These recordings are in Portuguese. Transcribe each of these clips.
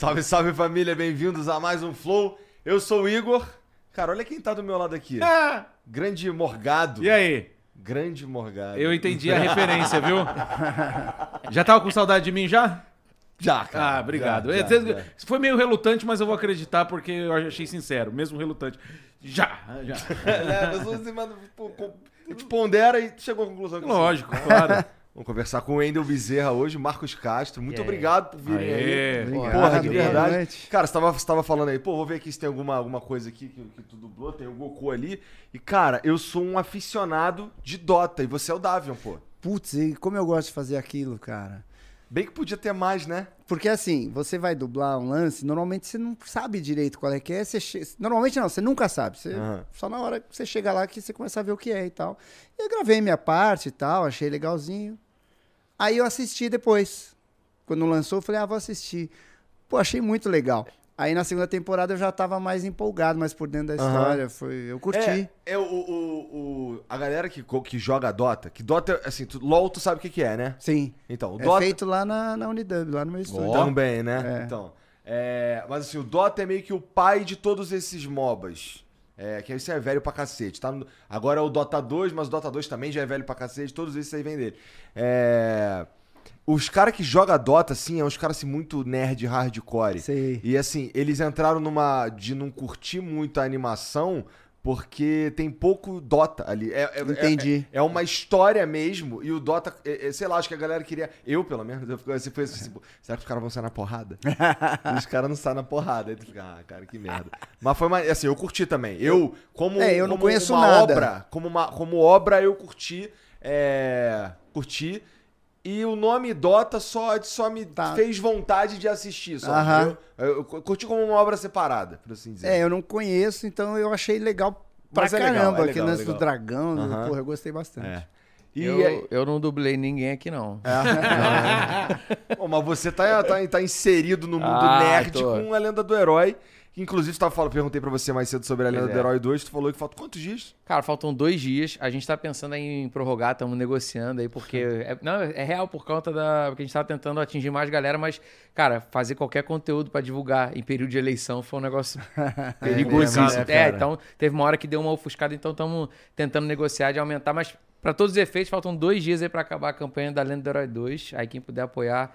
Salve, salve família, bem-vindos a mais um Flow. Eu sou o Igor. Cara, olha quem tá do meu lado aqui. Ah, Grande Morgado. e aí? Grande Morgado. Eu entendi a referência, viu? Já tava com saudade de mim já? Já, cara. Ah, obrigado. Já, É, já, já. Foi meio relutante, mas eu vou acreditar porque eu achei sincero, mesmo relutante. Já, já. É, mas você manda, pô, com- a gente pondera e chegou à conclusão que. Lógico, claro. Vamos conversar com o Wendel Bezerra hoje, Marcos Castro. Muito aí? obrigado por virem Aê. aí. Obrigado, Porra, de verdade. Cara, você tava, você tava falando aí, pô, vou ver aqui se tem alguma, alguma coisa aqui que, que tu dublou, tem o Goku ali. E, cara, eu sou um aficionado de Dota e você é o Davion, pô. Putz, e como eu gosto de fazer aquilo, cara. Bem que podia ter mais, né? Porque assim, você vai dublar um lance, normalmente você não sabe direito qual é que é. Você che- Normalmente não, você nunca sabe. Você... Aham. Só na hora que você chega lá que você começa a ver o que é e tal. E eu gravei minha parte e tal, achei legalzinho. Aí eu assisti depois. Quando lançou, eu falei, ah, vou assistir. Pô, achei muito legal. Aí na segunda temporada eu já tava mais empolgado, mais por dentro da história. Foi... Eu curti. É, é o, o, o- a galera que, que joga Dota, que Dota, assim, tu, LOL tu sabe o que, que é, né? Sim. Então, o É Dota feito lá na, na Unidub, lá no meu estúdio. também, né? É. Então, é, mas assim, o Dota é meio que o pai de todos esses MOBAs. É, que isso é velho pra cacete, tá? No- Agora é o Dota 2, mas o Dota 2 também já é velho pra cacete, todos esses aí vêm dele. É... Os caras que jogam Dota, assim, é uns caras assim, muito nerd hardcore. Sei. E assim, eles entraram numa. de não curtir muito a animação, porque tem pouco Dota ali. É, é- Entendi. É, é uma história mesmo, e o Dota, é- é, sei lá, acho que a galera queria. Eu, pelo menos, eu fico assim, pô, será que os caras vão sair na porrada? Os caras não saem na porrada. Aí tu fica, ah, cara, que merda. Mas foi mais. Assim, eu curti também. Eu, como. É, eu não como conheço uma nada. obra, como, uma, como obra, eu curti. É, curti. E o nome Dota só, só me Tá. fez vontade de assistir. Só, Aham. entendeu? eu, eu curti como uma obra separada, por assim dizer. É, eu não conheço, então eu achei legal pra Mas é legal, caramba. é aquele legal, lance legal. do dragão, do- Aham. porra, eu gostei bastante. É. E Eu, aí- eu não dublei ninguém aqui, não. Pô, mas você tá, tá, tá inserido no mundo Ah, nerd tô. com a lenda do herói. Inclusive, tava falando, perguntei pra você mais cedo sobre a lenda Pois do é. herói 2. Tu falou que falta quantos dias? Cara, faltam dois dias. A gente tá pensando em prorrogar, estamos negociando aí, porque. É, não, é real por conta da. Porque a gente tá tentando atingir mais galera, mas, cara, fazer qualquer conteúdo pra divulgar em período de eleição foi um negócio perigosíssimo. né, É, cara? então teve uma hora que deu uma ofuscada, então estamos tentando negociar de aumentar, mas pra todos os efeitos, faltam dois dias aí pra acabar a campanha da Lenda do Herói 2. Aí quem puder apoiar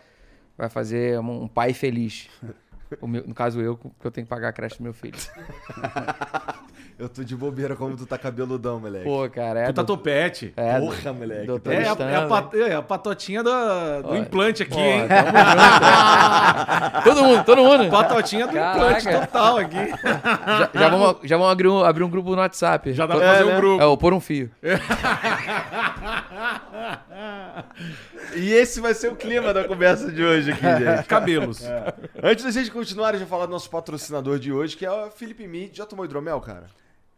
vai fazer um pai feliz. O meu- no caso, eu, porque eu tenho que pagar a creche do meu filho. Eu tô de bobeira como tu tá cabeludão, moleque. Pô, cara, é. Tu tá do- topete. É, Porra, moleque. doutor É, a, Stan, é a né? pat- é a patotinha do, do Olha, implante aqui, Pô, hein? junto. todo mundo, todo mundo. Patotinha do Caraca. implante total aqui. Já, já vamos, já vamos abrir, um, abrir um grupo no WhatsApp. Já dá pra fazer né? um grupo. É, o Por um Fio. E esse vai ser o clima da conversa de hoje aqui, gente. Cabelos. Antes da gente continuar, eu já falar do nosso patrocinador de hoje, que é o Felipe Mead. Já tomou hidromel, cara?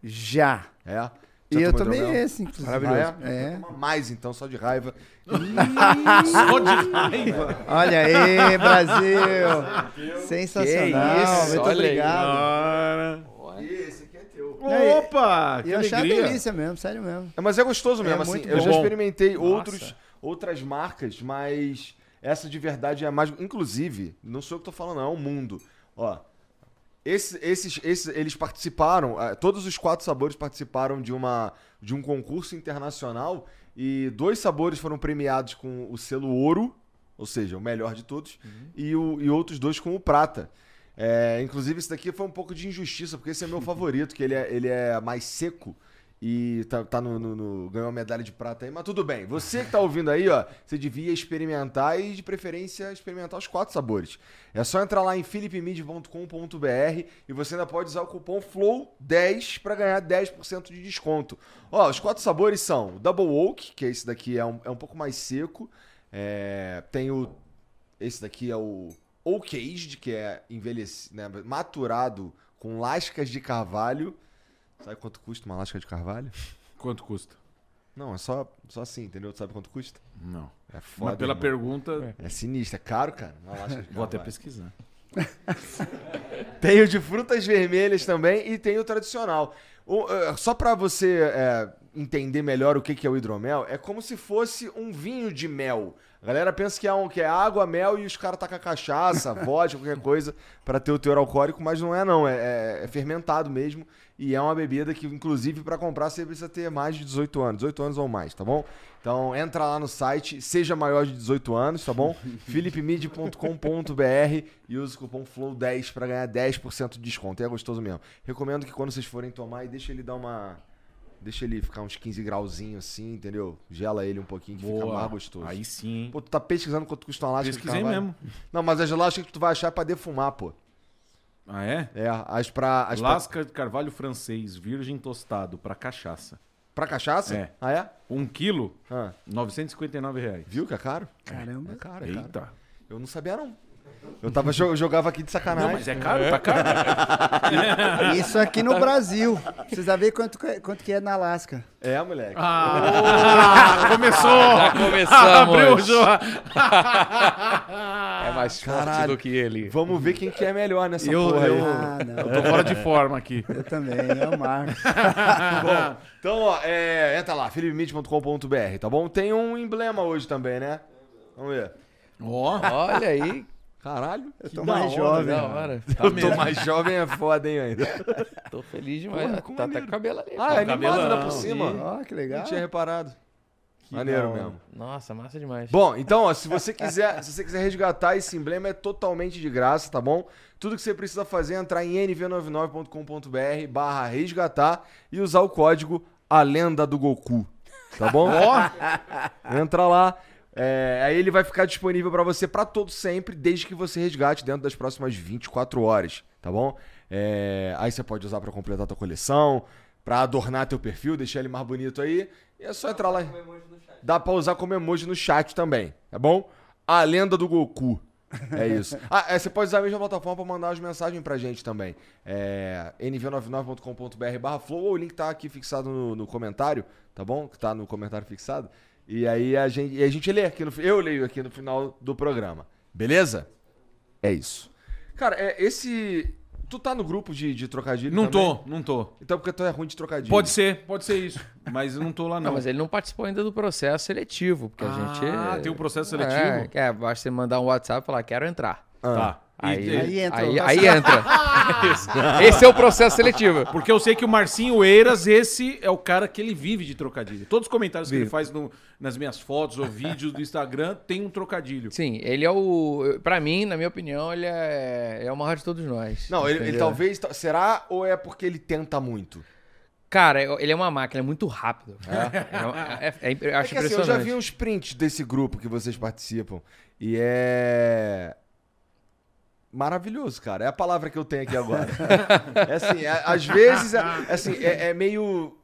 Já. É. E eu tomei hidromel? esse, inclusive. Maravilhoso. É. Toma mais então, só de raiva. Só de raiva. Olha aí, Brasil! Sensacional, Que isso, muito olha aí. obrigado. Cara. Esse aqui é teu. Opa! E Que eu achei uma alegria. delícia mesmo, sério mesmo. É, mas é gostoso mesmo, É assim. Eu bom. já experimentei Nossa. outros, outras marcas, mas essa de verdade é a mais. Inclusive, não sou eu que tô falando, não, é o mundo. Ó. Esse- esses, esses, eles participaram, eh, todos os quatro sabores participaram de, uma, de um concurso internacional e dois sabores foram premiados com o selo ouro, ou seja, o melhor de todos, e, o, e outros dois com o prata. É, inclusive, esse daqui foi um pouco de injustiça, porque esse é meu favorito, que ele é, ele é mais seco e tá, tá no, no- no- ganhou medalha de prata aí. Mas tudo bem, você que tá ouvindo aí, ó, você devia experimentar e, de preferência, experimentar os quatro sabores. É só entrar lá em philipmid.com.br e você ainda pode usar o cupom FLOW10 para ganhar 10% de desconto. Ó, os quatro sabores são o Double Oak, que esse daqui é um, é um pouco mais seco. É, tem o. Esse daqui é o Oak Aged, que é envelhecido, né, maturado com lascas de carvalho. Sabe quanto custa uma lasca de carvalho? Quanto custa? Não, é só, só assim, entendeu? Tu sabe quanto custa? Não. É foda. Mas pela irmão. pergunta, É sinistro, é caro, cara. Uma lasca de vou até carvalho. pesquisar. Tem o de frutas vermelhas também e tem o tradicional. O, eh, só pra você eh, entender melhor o que, que é o hidromel, é como se fosse um vinho de mel. A galera pensa que é, um, que é água, mel e os caras tacam cachaça, vodka, qualquer coisa pra ter o teor alcoólico, mas não é não, é, é- é fermentado mesmo e é uma bebida que inclusive pra comprar você precisa ter mais de 18 anos, 18 anos ou mais, tá bom? Então entra lá no site, seja maior de 18 anos, tá bom? philipmid.com.br e use o cupom FLOW10 pra ganhar 10% de desconto. É gostoso mesmo. Recomendo que quando vocês forem tomar, e deixa ele dar uma deixa ele ficar uns 15 grauzinhos assim, entendeu? Gela ele um pouquinho que fica Boa. mais gostoso. Aí sim, hein? Pô, tu tá pesquisando quanto custa uma lasca de Pesquisei carvalho? mesmo. Não, mas as lascas que tu vai achar é pra defumar, pô. Ah, é? É, as pra. As pra, Lasca de carvalho francês, virgem tostado, pra cachaça. pra cachaça? É. Ah, é? Um quilo, Ah, 959 reais. viu que é caro? Caramba. É caro, é caro. Eita. Eu não sabia, não. Eu tava, eu jogava aqui de sacanagem. Não, mas é caro, tá caro. Isso aqui no Brasil. Precisa ver quanto, que- quanto que é na Alasca. É, moleque. Ah, começou! Já começamos. Abriu o jogo. É mais forte Caralho. do que ele. Vamos ver quem que é melhor nessa Eu- porra eu- Ah. Eu tô fora de forma aqui. Eu também, é o Marcos. Bom, então, ó, é, entra lá, philipmid.com.br, tá bom? Tem um emblema hoje também, né? Vamos ver. Ó, Olha aí. Caralho. Eu tô mais hora, jovem. Da hora. eu tô mais jovem é foda, hein, ainda. Tô feliz demais. Porra, tá até maneiro. com o cabelo ali. Ah, é animado ainda por cima. Ó, que legal. Não tinha reparado. Maneiro da hora. mesmo. Nossa, massa demais. Bom, então, ó, se você quiser, se você quiser resgatar esse emblema é totalmente de graça, tá bom? Tudo que você precisa fazer é entrar em nv99.com.br barra resgatar e usar o código A Lenda do Goku, tá bom? Entra lá. É, aí ele vai ficar disponível pra você pra todo sempre, desde que você resgate dentro das próximas 24 horas, tá bom? É, aí você pode usar pra completar tua coleção, pra adornar teu perfil, deixar ele mais bonito aí. E é só entrar lá. Dá pra usar como emoji no chat também, tá bom? A lenda do Goku. É isso. Ah, é, você pode usar a mesma plataforma pra mandar as mensagens pra gente também. É nv99.com.br barra flow, ou o link tá aqui fixado no, no comentário, tá bom? Que tá no comentário fixado. E aí a gente, e a gente lê aqui no Eu leio aqui no final do programa. Beleza? É isso. Cara, é, esse. Tu tá no grupo de, de trocadilho? não também? tô, não tô. Então porque tu é ruim de trocadilho. Pode ser, pode ser isso. Mas eu não tô lá, Não, não. mas ele não participou ainda do processo seletivo, porque a gente. Ah, tem um processo É, seletivo? é, basta você mandar um WhatsApp e falar, quero entrar. Tá. E- Aí, e- Aí entra aí, o- aí entra. Esse é o processo seletivo. Porque eu sei que o Marcinho Eiras, esse é o cara que ele vive de trocadilho. Todos os comentários que ele Vive. faz no- nas minhas fotos ou vídeos do Instagram tem um trocadilho. Sim, ele é o. Pra mim, na minha opinião, ele é, é o maior de todos nós. Não, ele, ele talvez. Será ou é porque ele tenta muito? Cara, ele é uma máquina, é muito rápido. É, é, é- é- eu É acho que assim, eu impressionante. já vi uns prints desse grupo que vocês participam. E é. Maravilhoso, cara. É a palavra que eu tenho aqui agora. é assim, é- às vezes, é, é assim, é, é meio.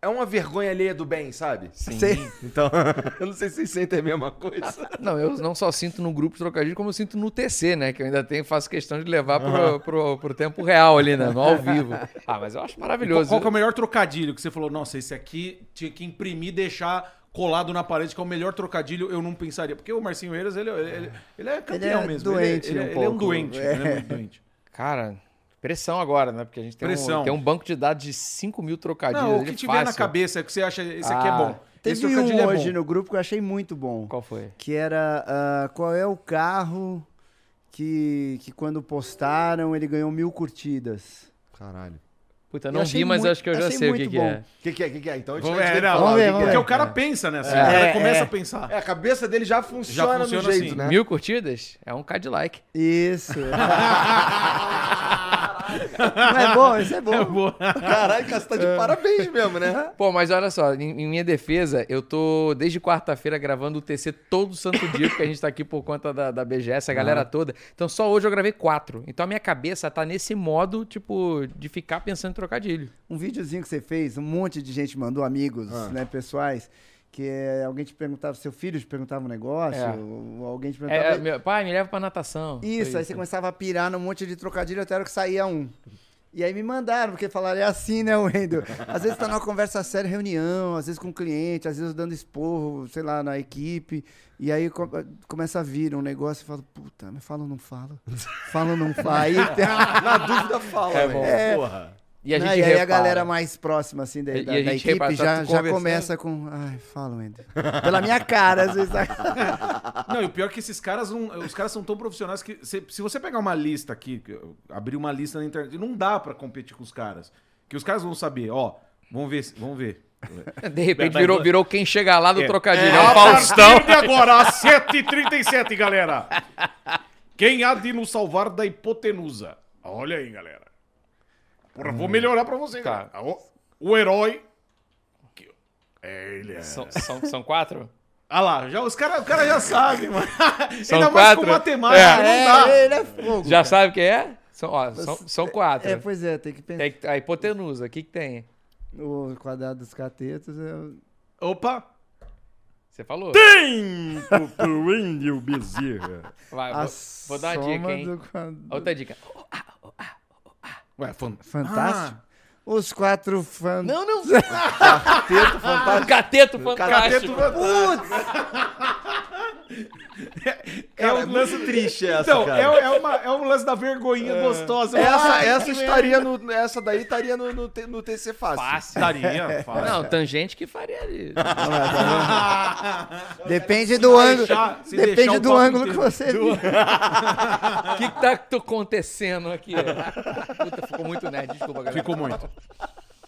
é uma vergonha alheia do bem, sabe? Sim. Sei. Então, eu não sei se vocês sentem a mesma coisa. Não, eu não só sinto no grupo de trocadilho, como eu sinto no TC, né? Que eu ainda tenho, faço questão de levar pro, pro, pro tempo real ali, né? No ao vivo. Ah, mas eu acho maravilhoso. qual que é o melhor trocadilho que você falou? Nossa, esse aqui tinha que imprimir e deixar colado na parede, que é o melhor trocadilho, eu não pensaria. Porque o Marcinho Eiras, ele, ele, ele é campeão é mesmo. doente ele, um ele, ele é um pouco. doente. É. Ele é muito doente. Cara, pressão agora, né? Porque a gente tem, Pressão. Um, tem um banco de dados de 5 mil trocadilhos. Não, o que tiver na fácil. cabeça, que você acha, esse aqui é Ah, bom. esse Teve trocadilho um é hoje bom. no grupo que eu achei muito bom. Qual foi? Que era ah, qual é o carro que, que quando postaram ele ganhou mil curtidas. Caralho. Puta, eu não vi, mas muito- acho que eu já sei o que, muito que bom. é. O que, que é? O que, que é? Então a gente Vamos vai ver, não, vamos o ver, Porque é. o cara pensa, né? Assim, É, o cara é, começa é. a pensar. É, a cabeça dele já funciona, funciona do jeito, assim. né? Mil curtidas? É um Cadillac. Isso. Não é bom, isso é bom. Caralho, cara, você tá de parabéns mesmo, né? Pô, mas olha só, em, em minha defesa, eu tô desde quarta-feira gravando o TC todo santo dia, porque a gente tá aqui por conta da, da BGS, a galera toda. Então só hoje eu gravei quatro. Então a minha cabeça tá nesse modo, tipo, de ficar pensando em trocadilho. Um videozinho que você fez, um monte de gente mandou, amigos, Ah. né, pessoais, que é, alguém te perguntava, seu filho te perguntava um negócio, É. ou alguém te É, perguntava... é, meu, pai, me leva pra natação. Foi Isso, aí você começava a pirar num monte de trocadilho até a hora que saía um. E aí me mandaram, porque falaram, é assim, né, Wendel? Às vezes tá numa conversa séria, reunião, às vezes com o cliente, às vezes dando esporro, sei lá, na equipe. E aí co- começa a vir um negócio e fala, puta, mas fala ou não fala? Fala ou não fala? Aí, tem- Na dúvida, fala, É bom. É. Porra. E a gente e aí a repara. galera mais próxima, assim, da, E- e da- a da gente equipe repara, tá já, já conversando. começa com, ai, fala, Wendel. Pela minha cara, às vezes. Não, e o pior é que esses caras não. Os caras são tão profissionais que. Se, se você pegar uma lista aqui, que eu abrir uma lista na internet, não dá pra competir com os caras. Que os caras vão saber, ó. Vamos ver, se- vamos ver. De repente Vai- virou, vai- virou quem chega lá do É. trocadilho. É, É, o a Faustão. partir de agora, às 7h37, galera. Quem há de nos salvar da hipotenusa? Olha aí, galera. Porra, vou melhorar pra vocês. Tá. galera. O, o herói. É, ele é. São, são, são quatro? Ah lá, já, os caras cara já sabem, mano. São Ainda mais quatro? com matemática, É. não dá. É, ele é fogo. Já sabe quem é? São, ó, são, são quatro. É, pois é, tem que pensar. Tem que- a hipotenusa, o que que tem? O quadrado dos catetos é... Opa. Você falou? Tempo pro Wendel Bezerra. Vai, vou, vou dar uma dica, hein? do Outra dica. Ué, fan... Fantástico. Os quatro fan... Não, não. Teto fantástico. Cateto Cateto fantástico. É um lance triste essa, Então, cara. é, é, uma, é um lance da vergonhinha gostosa. Essa, Ai, essa estaria no. Essa daí estaria no, no, T- no TC fácil. Fácil. Estaria, fácil. Não, tangente que faria ali. Depende do ângulo. Depende do ângulo que você vê. O que, que tá acontecendo aqui? Puta, ficou muito nerd, desculpa, galera. Ficou muito.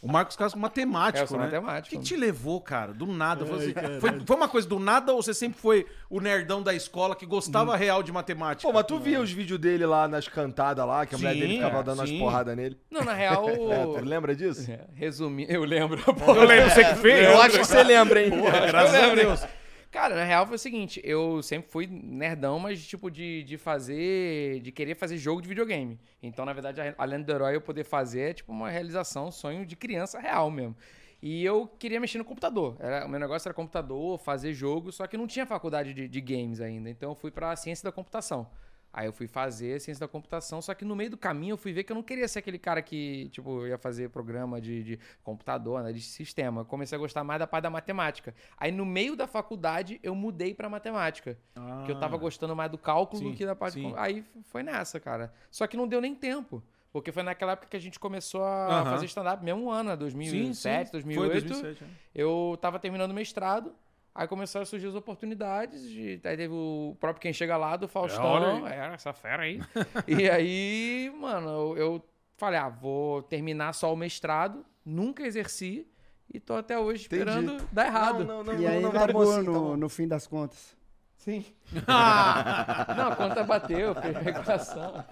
O Marcos Castro matemático, É, eu sou né? matemático. O que te levou, cara? Do nada. Foi, assim, foi, foi uma coisa do nada ou você sempre foi o nerdão da escola que gostava real de matemática? Pô, mas tu via os vídeos dele lá nas cantadas lá, que a mulher Sim, dele ficava é, dando umas sim. porradas nele. Não, na real. É, tu lembra disso? É, Resumir, eu lembro. Eu lembro, você que fez? Eu acho que você lembra, hein? Graças a Deus. Cara, na real foi o seguinte, eu sempre fui nerdão, mas tipo de, de fazer, de querer fazer jogo de videogame. Então, na verdade, além do herói eu poder fazer é tipo uma realização, um sonho de criança real mesmo. E eu queria mexer no computador. Era, o meu negócio era computador, fazer jogo, só que não tinha faculdade de, de games ainda. Então eu fui pra ciência da computação. Aí eu fui fazer ciência da computação, só que no meio do caminho eu fui ver que eu não queria ser aquele cara que, tipo, ia fazer programa de, de computador, né, de sistema. Eu comecei a gostar mais da parte da matemática. Aí no meio da faculdade eu mudei pra matemática. Porque eu tava gostando mais do cálculo Sim, do que da parte. sim. Aí foi nessa, cara. Só que não deu nem tempo. Porque foi naquela época que a gente começou a fazer stand-up, mesmo ano, né, 2007, Foi 2008. 2007, é. Eu tava terminando o mestrado, aí começaram a surgir as oportunidades. De, aí teve o próprio Quem Chega Lá, do Faustão. olha É, essa fera aí. e aí, mano, eu, eu falei, ah, vou terminar só o mestrado, nunca exerci. E tô até hoje Entendi. esperando dar errado. Não, não, não, E aí não, tá largou bom assim, no, tá bom. no fim das contas. Sim. Não, a conta bateu, fez regulação.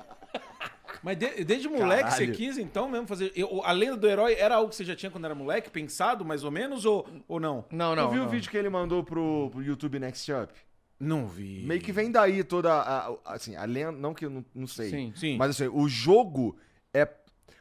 Mas de- desde moleque você Caralho. quis então mesmo fazer. eu- a lenda do herói era algo que você já tinha quando era moleque, pensado mais ou menos, ou, ou não? Não, Tu não. viu não. o vídeo que ele mandou pro, pro YouTube Next Up? Não vi. Meio que vem daí toda a, a- assim, a lenda, não que eu não, não sei. Sim. Sim. Mas assim, o jogo é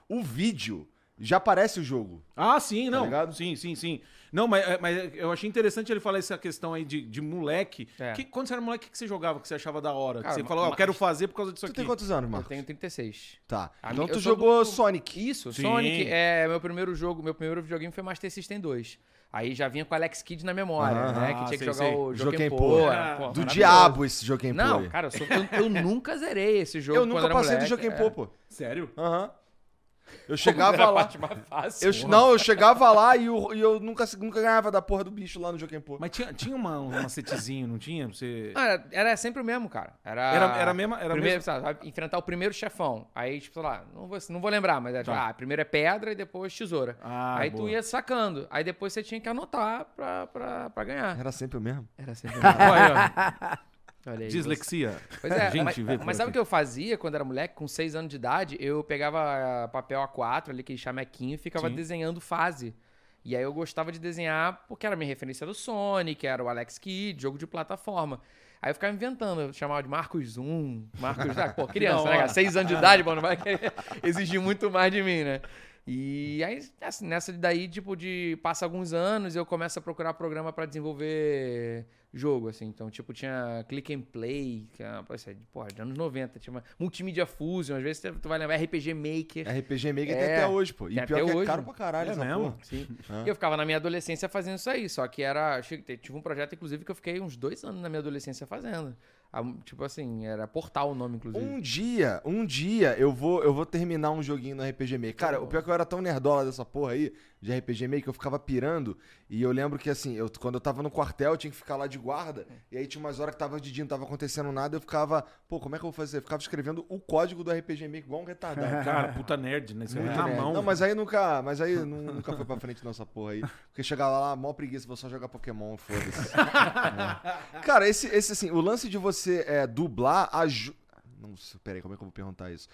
o vídeo já aparece o jogo. Ah, sim, não. ligado? sim, sim, sim. Não, mas, é, mas eu achei interessante ele falar essa questão aí de, de moleque. É. Que, quando você era moleque, o que você jogava que você achava da hora? Que Cara, você falou, ah, eu quero fazer por causa disso Tu aqui. tem quantos anos, Eu Marcos? tenho 36. Tá. A então tu eu jogou do- Sonic. Isso, Sim. Sonic é meu primeiro jogo, meu primeiro videogame foi Master System 2. Aí já vinha com Alex Kidd na memória, né? Que Ah, tinha que sei, jogar sei. o Joaquim Pô. Pô. Ah, pô, Do diabo esse Joaquim Pô. Não, cara, eu, sou- eu- eu nunca zerei esse jogo eu quando nunca era passei do moleque, Joaquim é. Pô, pô. Sério? Aham. Eu Era chegava a lá. parte mais fácil. Eu, não, eu chegava lá e eu, e eu nunca, nunca ganhava da porra do bicho lá no Joaquim Pô. Mas tinha, tinha uma, um macetezinho, não tinha? Você... Ah, era, era sempre o mesmo, cara. Era, Era- era a mesma- era a primeiro, mesma- sabe, enfrentar o primeiro chefão. Aí, tipo, sei lá, não vou, não vou lembrar, mas era, tipo, Tá. ah, primeiro é pedra e depois tesoura. Ah, aí boa. tu ia sacando. Aí depois você tinha que anotar pra, pra, pra ganhar. Era sempre o mesmo. Era sempre o mesmo. Olha, Olha aí, dislexia. Pois é, Gente, mas, mas sabe o que eu fazia quando era moleque? Com 6 anos de idade, eu pegava ah, papel A4 ali, aquele chamequinho, e ficava Sim. desenhando fase. E aí eu gostava de desenhar porque era minha referência do Sonic, era o Alex Kidd, jogo de plataforma. Aí eu ficava inventando, eu chamava de Marcos Zoom, Marcos... Ah, pô, criança, né, cara? 6 anos de idade, mano, vai querer exigir muito mais de mim, né? E aí, assim, nessa daí, tipo, de passa alguns anos, eu começo a procurar programa pra desenvolver jogo, assim. Então, tipo, tinha Click and Play, que é, é de, porra, de anos 90. Tinha uma Multimedia Fusion, às vezes tu vai lembrar RPG Maker. RPG Maker tem É, até hoje, pô. E tem pior até que é hoje. caro pra caralho É mesmo? Sim. Ah. E eu ficava na minha adolescência fazendo isso aí. Só que era. Tive um projeto, inclusive, que eu fiquei uns dois anos na minha adolescência fazendo. Tipo assim, era Portal o nome, inclusive. Um dia, um dia eu vou, eu vou terminar um joguinho no RPG Maker. Cara, o pior é que eu era tão nerdola dessa porra aí, de RPG Maker, que eu ficava pirando. E eu lembro que assim, eu, quando eu tava no quartel, eu tinha que ficar lá de guarda. E aí tinha umas horas que tava de dia, não tava acontecendo nada. Eu ficava, pô, como é que eu vou fazer? Eu ficava escrevendo o código do RPG Maker igual um retardado. Cara, puta nerd, né? Você Muito na nerd. mão. Não, mas aí nunca, mas aí nu- nunca foi pra frente nossa porra aí. Porque chegava lá, mó preguiça, vou só jogar Pokémon, foda-se. É. Cara, esse, esse assim, o lance de você é, dublar ajuda. Não sei, peraí, como é que eu vou perguntar isso?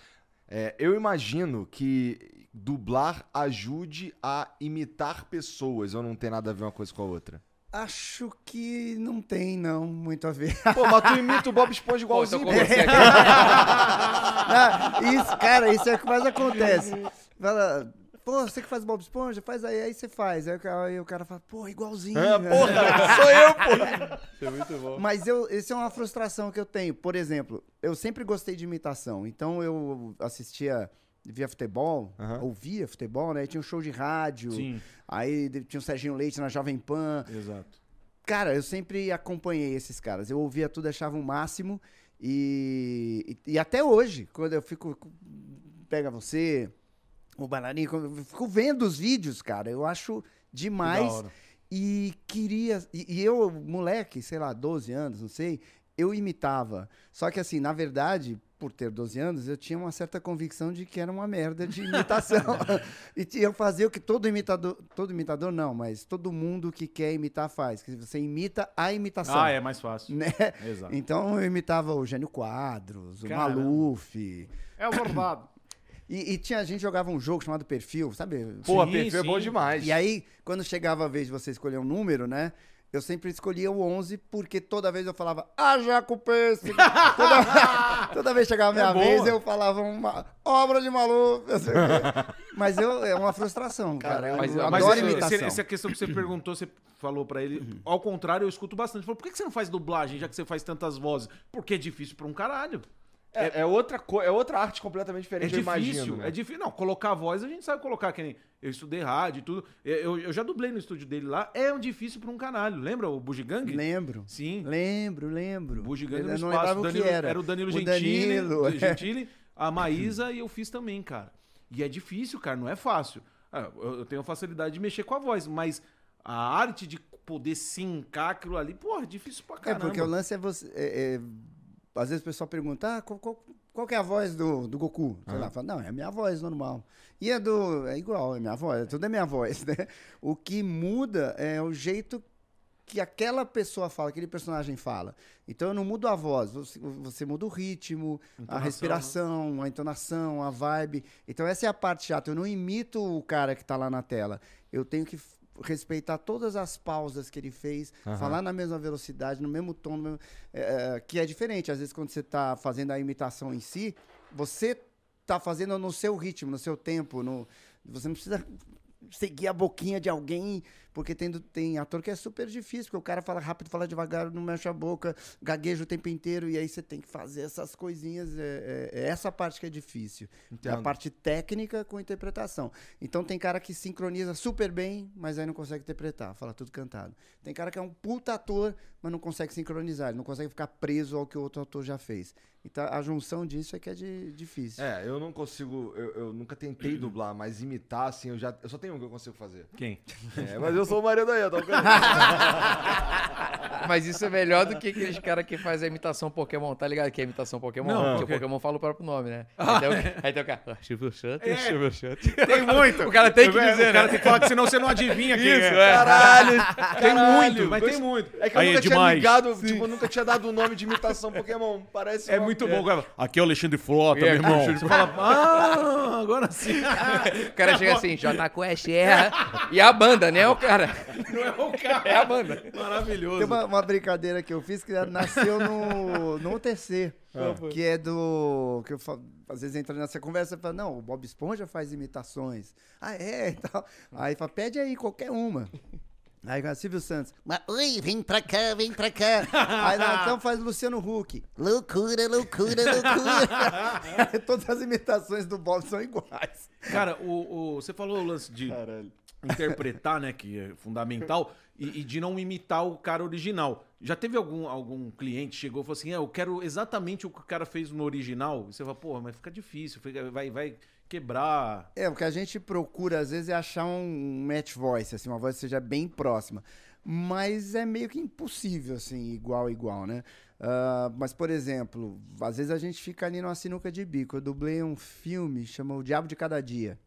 É, eu imagino que dublar ajude a imitar pessoas, ou não tem nada a ver uma coisa com a outra. Acho que não tem, não, muito a ver. Pô, mas tu imita o Bob Esponja tô igualzinho. com pô. Não, isso, cara, isso é o que mais acontece. Fala, pô, você que faz Bob Esponja, faz aí, aí você faz. Aí o cara, aí o cara fala, pô, igualzinho. Ah, porra, sou eu, pô. Isso é muito bom. Mas eu, esse é uma frustração que eu tenho. Por exemplo, eu sempre gostei de imitação. Então eu assistia, via futebol, Aham. ouvia futebol, né? Tinha um show de rádio. Sim, Aí tinha o Serginho Leite na Jovem Pan. exato. Cara, eu sempre acompanhei esses caras. Eu ouvia tudo, achava o máximo. E, e, e até hoje, quando eu fico. Pega você, o bananinho, eu fico vendo os vídeos, cara. Eu acho Que demais. hora. E queria. E, e eu, moleque, sei lá, 12 anos, não sei, eu imitava. Só que, assim, na verdade, por ter 12 anos, eu tinha uma certa convicção de que era uma merda de imitação. e eu fazia o que todo imitador. Todo imitador não, mas todo mundo que quer imitar faz. Que você imita a imitação. Ah, é mais fácil. Né? Exato. Então eu imitava o Gênio Quadros, o Caramba. Maluf. É verdade. E, e tinha, a gente jogava um jogo chamado Perfil, sabe? Pô, Sim, perfil é bom sim. demais. E aí, quando chegava a vez de você escolher um número, né? Eu sempre escolhia o 11, porque toda vez eu falava, ah, Jaco Pêssego. toda, toda vez chegava a minha É vez, eu falava uma obra de maluco. Mas eu, é uma frustração, cara. Eu, mas- eu mas adoro isso- imitação. essa, essa questão que você perguntou, você falou pra ele. Ao contrário, eu escuto bastante. Falou, por que que você não faz dublagem, já que você faz tantas vozes? Porque é difícil pra um caralho. É, é outra, co- é outra arte completamente É diferente, eu difícil, imagino. né? é difícil. Não, colocar a voz a gente sabe colocar, que nem eu estudei rádio e tudo. Eu, eu- já dublei no estúdio dele lá. É um difícil pra um caralho. Lembra o Bugigang? Lembro. Sim. Lembro, lembro. O Bugigang no não espaço. Danilo- que era. Era o Danilo O Gentili, Danilo, o é. Gentili, a Maísa e eu fiz também, cara. E é difícil, cara, não é fácil. Ah, eu tenho facilidade de mexer com a voz, mas a arte de poder sincar aquilo ali, porra, é difícil pra É, caramba. porque o lance é você. é- é- às vezes o pessoal pergunta, ah, qual, qual, qual que é a voz do, do Goku? Sei lá, fala, não, é a minha voz normal. E a do. É igual, é minha voz, tudo é minha voz, né? O que muda é o jeito que aquela pessoa fala, aquele personagem fala. Então eu não mudo a voz, você, você muda o ritmo, a Entonação, respiração, a entonação, a vibe. Então essa é a parte chata. Eu não imito o cara que tá lá na tela. Eu tenho que respeitar todas as pausas que ele fez, Aham. falar na mesma velocidade, no mesmo tom, no mesmo- é, é, que é diferente. Às vezes quando você tá fazendo a imitação em si, você tá fazendo no seu ritmo, no seu tempo, no Você não precisa seguir a boquinha de alguém, porque tem, tem ator que é super difícil, porque o cara fala rápido, fala devagar, não mexe a boca, gagueja o tempo inteiro, e aí você tem que fazer essas coisinhas. É, é- é essa parte que é difícil. É a Entendo. parte técnica com interpretação. Então tem cara que sincroniza super bem, mas aí não consegue interpretar, fala tudo cantado. Tem cara que é um puta ator, mas não consegue sincronizar, ele não consegue ficar preso ao que o outro ator já fez. Então a junção disso é que é de, difícil. É, eu não consigo, eu, eu nunca tentei dublar, mas imitar, assim, eu já. Eu só tenho um que eu consigo fazer. Quem? É, mas eu sou o marido aí, tá ok? Mas isso é melhor do que aqueles caras que fazem a imitação Pokémon, tá ligado? Que é imitação Pokémon. Não, Porque ok. o Pokémon fala o próprio nome, né? Aí tem o, aí tem o cara. Ah, Silvio Santos, É. Tem muito. O cara tem que dizer, O cara né? tem que falar que senão você não adivinha quem Isso, é. é. Caralho! Tem muito, mas tem muito. É que eu Aí, nunca é tinha demais. ligado, tipo, eu nunca tinha dado o nome de imitação Pokémon. Parece É uma- muito bom, cara. Aqui é o Alexandre Frota, É, meu irmão. Alexandre Você fala, ah, agora sim. O cara chega assim, J Quest, é. E a banda, né, o cara? Não é o cara. É a banda. Maravilhoso. Tem uma, uma brincadeira que eu fiz que nasceu no, no UTC. Que é do. Que eu falo, às vezes entra nessa conversa e fala, não, o Bob Esponja faz imitações. Ah, é? E tal. Aí fala, pede aí qualquer uma. Aí Silvio Santos. Mas, oi, vem pra cá, vem pra cá. Aí não, então faz Luciano Huck. Loucura, loucura, loucura. Todas as imitações do Bob são iguais. Cara, o, o- você falou o lance de interpretar, né? Que é fundamental, e, e de não imitar o cara original. Já teve algum, algum cliente chegou e falou assim: é, eu quero exatamente o que o cara fez no original. E você fala, porra, mas fica difícil, fica- vai, vai quebrar. É, o que a gente procura às vezes é achar um match voice, assim, uma voz que seja bem próxima. Mas é meio que impossível, assim, igual, igual, né? Ah, mas, por exemplo, às vezes a gente fica ali numa sinuca de bico. Eu dublei um filme chamado O Diabo de Cada Dia,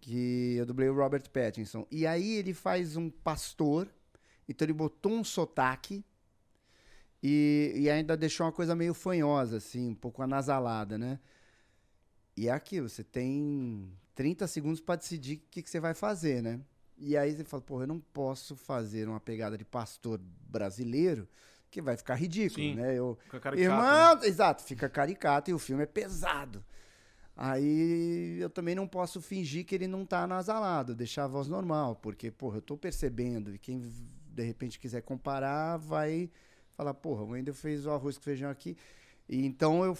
que eu dublei o Robert Pattinson. E aí ele faz um pastor, então ele botou um sotaque e, e ainda deixou uma coisa meio fanhosa, assim, um pouco anasalada, né? E é aquilo, você tem 30 segundos para decidir o que, que você vai fazer, né? E aí você fala, porra, eu não posso fazer uma pegada de pastor brasileiro que vai ficar ridículo, Sim, né? Eu, Fica caricato, Irmão, né? exato, fica caricato e o filme é pesado. Aí eu também não posso fingir que ele não tá nasalado, deixar a voz normal, porque, porra, eu tô percebendo e quem de repente quiser comparar vai falar, porra, o Wendel fez o arroz com feijão aqui. E então eu,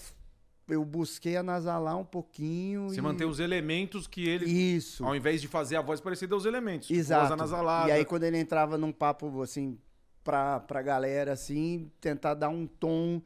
eu busquei anasalar um pouquinho. Você e... mantém os elementos que ele. Isso. Ao invés de fazer a voz parecida aos elementos. tipo, Exato. Voz anasalada. E aí, quando ele entrava num papo, assim, pra, pra galera, assim, tentar dar um tom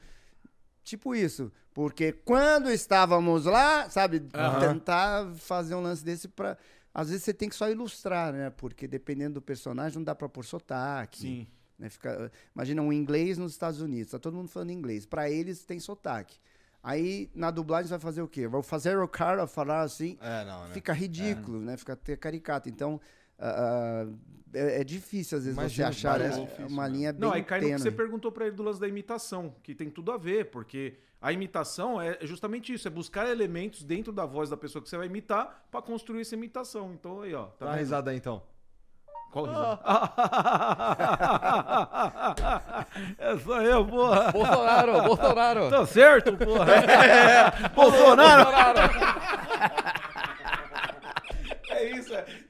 tipo isso. Porque quando estávamos lá, sabe, Aham. tentar fazer um lance desse pra... Às vezes você tem que só ilustrar, né? Porque dependendo do personagem, não dá pra pôr sotaque. Sim. né? Fica, imagina um inglês nos Estados Unidos, tá todo mundo falando inglês. Pra eles tem sotaque. Aí, na dublagem, você vai fazer o quê? Vou fazer o cara falar assim... É, não, né? Fica ridículo, né? Fica caricato. Então, ah, é, é difícil, às vezes, Imagino, você achar é, difícil uma mesmo. linha bem Não, aí cai no que tênue. você perguntou pra ele do lance da imitação, que tem tudo a ver, porque a imitação é é justamente isso, é buscar elementos dentro da voz da pessoa que você vai imitar pra construir essa imitação. Então aí, ó. Tá Dá uma risada aí, então. Qual risada? é só eu, porra. Bolsonaro, Bolsonaro. Tá certo, porra. Bolsonaro. É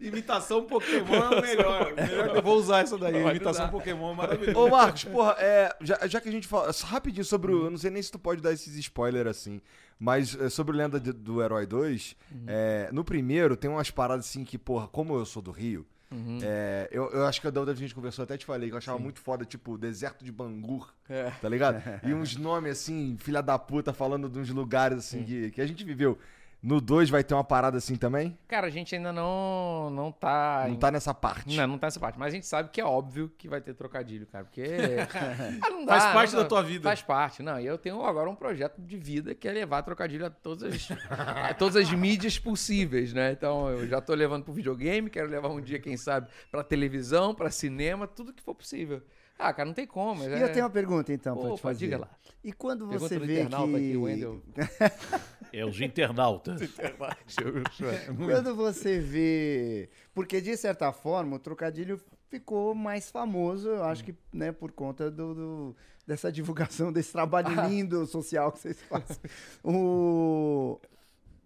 Imitação Pokémon é o melhor. melhor. Eu vou usar essa daí. Imitação usar. Pokémon é maravilhoso. Ô, Marcos, porra, é, já, já que a gente fala. Só rapidinho sobre o. Eu não sei nem se tu pode dar esses spoilers assim. Mas é, sobre o Lenda de- do Herói 2, é, no primeiro tem umas paradas assim que, porra, como eu sou do Rio. é, eu, eu acho que da outra vez que a gente conversou, até te falei que eu achava muito foda, tipo, deserto de Bangur, É. tá ligado? E uns nomes assim, filha da puta, falando de uns lugares assim que, que a gente viveu. No 2 vai ter uma parada assim também? Cara, a gente ainda não, não tá. Não em- tá nessa parte. Não, não tá nessa parte. Mas a gente sabe que é óbvio que vai ter trocadilho, cara. Porque. Ah, não Faz dá, parte não da dá. tua vida. Faz parte. Não, e eu tenho agora um projeto de vida que é levar trocadilho a todas as, a todas as mídias possíveis, né? Então eu já tô levando pro videogame, quero levar um dia, quem sabe, pra televisão, pra cinema, tudo que for possível. Ah, cara, não tem como. E é- eu tenho uma pergunta, então, pra te fazer. diga lá. E quando Pergunta você vê internauta que... aqui, o Wendel. É os internautas. Quando você vê... Porque, de certa forma, o trocadilho ficou mais famoso, eu acho que, né, por conta do, do- dessa divulgação, desse trabalho lindo social que vocês fazem. O...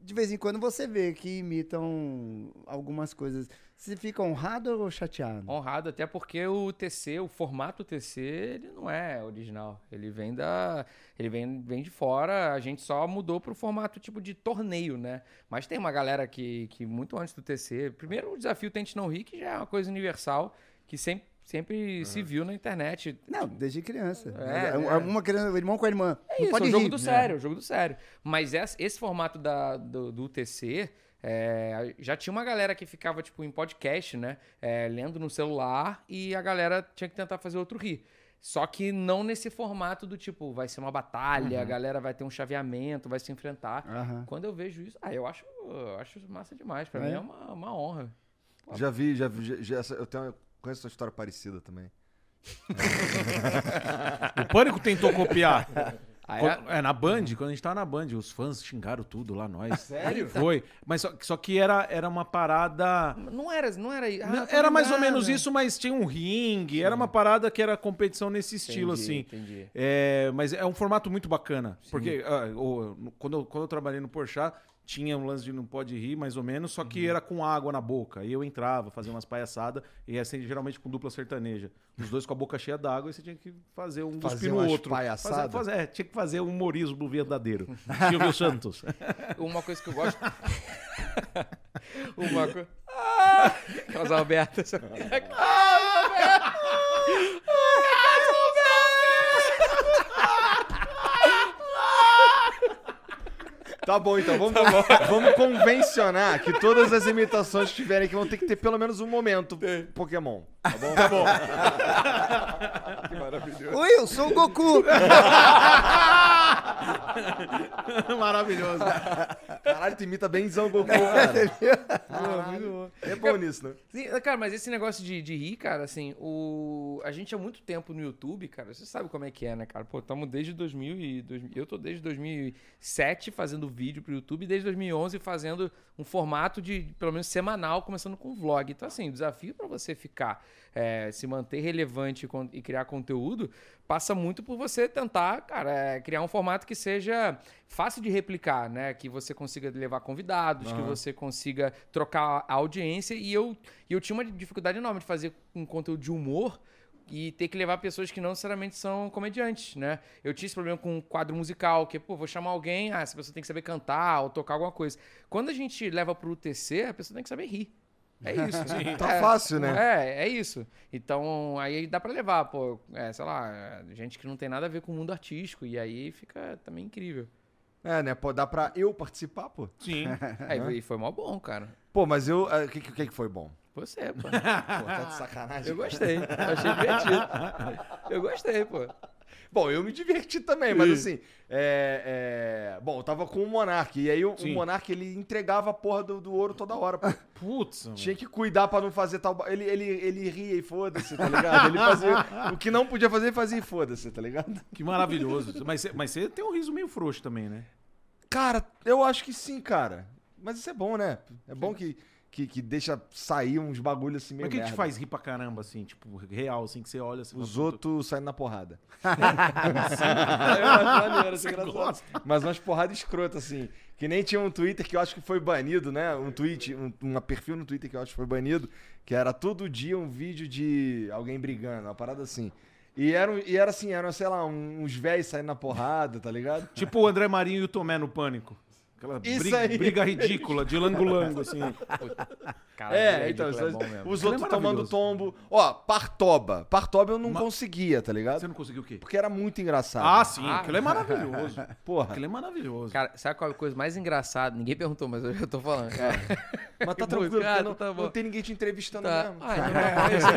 de vez em quando você vê que imitam algumas coisas. Você fica honrado ou chateado? Honrado, até porque o TC, o formato TC, ele não é original. Ele vem da. Ele vem, vem de fora, a gente só mudou pro formato tipo de torneio, né? Mas tem uma galera que, que muito antes do TC. Primeiro o desafio Tente Não Rir, que já é uma coisa universal, que sempre, sempre se viu na internet. Não, desde criança. É, É, é. Uma criança, o irmão com a irmã. É isso, pode é o jogo rir. do sério, é o jogo do sério. Mas esse, esse formato da, do, do UTC, é, já tinha uma galera que ficava, tipo, em podcast, né? É, lendo no celular e a galera tinha que tentar fazer outro rir. Só que não nesse formato do tipo, vai ser uma batalha, a galera vai ter um chaveamento, vai se enfrentar. Aham. Quando eu vejo isso, ah, eu acho, eu acho massa demais. Pra É? mim é uma, uma honra. Já vi, já vi. já- eu tenho, conheço uma história parecida também. O Pânico tentou copiar. É? é, na Band, quando a gente tava na Band, os fãs xingaram tudo lá, nós. Sério? Foi. Mas só, só que era, era uma parada. Não era, não era. ah, Não, era mais ou menos isso, mas tinha um ringue. Era uma parada que era competição nesse estilo, Entendi, assim. Entendi. É, mas é um formato muito bacana. Porque ah, quando, eu, quando eu trabalhei no Porchat, tinha um lance de não pode rir, mais ou menos, só Uhum. que era com água na boca. E eu entrava, fazia umas palhaçadas, e assim, geralmente com dupla sertaneja. Os dois com a boca cheia d'água, e você tinha que fazer um Fazer cuspir no outro. palhaçadas? Fazer, fazer- é, tinha que fazer um humorismo verdadeiro. Silvio Santos. Uma coisa que eu gosto. Uma coisa. Ah! Aquelas Albertas. Tá bom, então. Vamos, vamos convencionar que todas as imitações que tiverem aqui vão ter que ter pelo menos um momento Pokémon. Tá bom? Tá bom. Oi, eu sou o Goku. Maravilhoso. Caralho, tu imita benzão Goku, cara. Caralho. É bom nisso, né? Sim, cara, mas esse negócio de, de rir, cara, assim, o... a gente há muito tempo no YouTube, cara, você sabe como é que é, né, cara? Pô, estamos desde 2000 e... 2000 Eu tô desde 2007 fazendo vídeo pro YouTube e desde 2011 fazendo um formato de, pelo menos, semanal, começando com vlog. Então, assim, o desafio pra você ficar, é, se manter relevante e criar conteúdo, passa muito por você tentar, cara, é, criar um formato que seja fácil de replicar, né? Que você consiga levar convidados, que você consiga trocar a audiência. E eu, eu tinha uma dificuldade enorme de fazer um conteúdo de humor e ter que levar pessoas que não necessariamente são comediantes, né? Eu tinha esse problema com um quadro musical, que, pô, vou chamar alguém, ah, essa pessoa tem que saber cantar ou tocar alguma coisa. Quando a gente leva pro UTC, a pessoa tem que saber rir. É isso. Tá É, fácil, né? É, é isso. Então, aí dá pra levar, pô, é, sei lá, é, gente que não tem nada a ver com o mundo artístico, e aí fica também incrível. É, né? Pô, dá pra eu participar, pô. Sim. Aí foi mó bom, cara. Pô, mas eu. O que, que, que foi bom? Você, pô. Pô, tá de sacanagem. Eu gostei. Achei divertido. Eu gostei, pô. Bom, eu me diverti também, mas assim, é, é, Bom, eu tava com o Monark, e aí o, o. Monark, ele entregava a porra do, do ouro toda hora, pô. Putz, mano. Tinha que cuidar pra não fazer tal... Ele, ele, ele ria e foda-se, tá ligado? Ele fazia... o que não podia fazer, ele fazia e foda-se, tá ligado? que maravilhoso. Mas, mas você tem um riso meio frouxo também, né? Cara, eu acho que sim, cara. Mas isso é bom, né? É bom que, que, que deixa sair uns bagulhos assim meio Mas o que, que te merda. faz rir pra caramba, assim, tipo, real, assim, que você olha assim. Os outros saindo na porrada. Eu acho maneiro, Você engraçado. gosta? Mas umas porradas escrotas, assim. Que nem tinha um Twitter que eu acho que foi banido, né? Um tweet, um, um perfil no Twitter que eu acho que foi banido, que era todo dia um vídeo de alguém brigando, uma parada assim. E era, e era assim, eram, sei lá, uns velhos saindo na porrada, tá ligado? Tipo o André Marinho e o Tomé no Pânico. Aquela briga, briga ridícula, de lango-lango, assim. Cara, É, é, então, é bom mesmo. os é outros tomando maravilhoso. tombo. Ó, Partoba. Partoba eu não Ma- conseguia, tá ligado? Você não conseguiu o quê? Porque era muito engraçado. Ah, sim, Ah. aquilo é maravilhoso. Porra. Aquilo é maravilhoso. Cara, sabe qual é a coisa mais engraçada? Ninguém perguntou, mas eu já tô falando. Mas tá tranquilo, música? porque Ah, não, tá bom. não tem ninguém te entrevistando Tá. mesmo. Ah, então não é mesmo.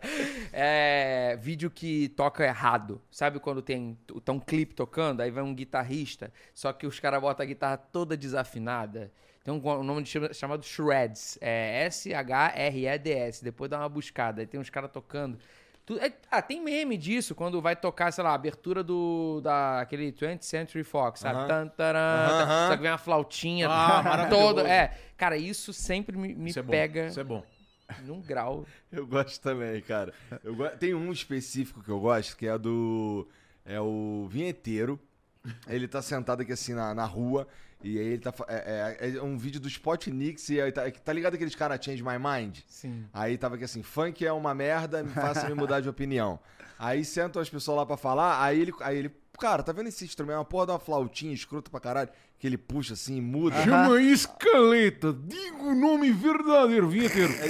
É, vídeo que toca errado. Sabe quando tem tá um clipe tocando, aí vai um guitarrista, só que os caras botam a guitarra toda desafinada. Tem um, um nome de chama- chamado Shreds. É S-H-R-E-D-S. Depois dá uma buscada. Aí tem uns caras tocando. Tu- é- ah, tem meme disso, quando vai tocar, sei lá, a abertura do da, aquele 20th Century Fox, sabe? Tan, taran, tan, Só que vem uma flautinha Ah, toda. É, cara, isso sempre me, me Isso é bom. pega Isso é bom. Num grau. Eu gosto também, cara. Eu go- Tem um específico que eu gosto, que é do. É o vinheteiro. Ele tá sentado aqui assim na, na rua. E aí ele tá. fa- É, é- é um vídeo do Spotnix. E aí tá, tá ligado aqueles caras Change My Mind? Sim. Aí tava aqui assim, funk é uma merda, me faça me mudar de opinião. Aí sentam as pessoas lá pra falar, aí ele, aí ele, cara, tá vendo esse instrumento? É uma porra de uma flautinha escrota pra caralho, que ele puxa assim e muda. Chama escaleta. Diga o nome verdadeiro, vinheteiro.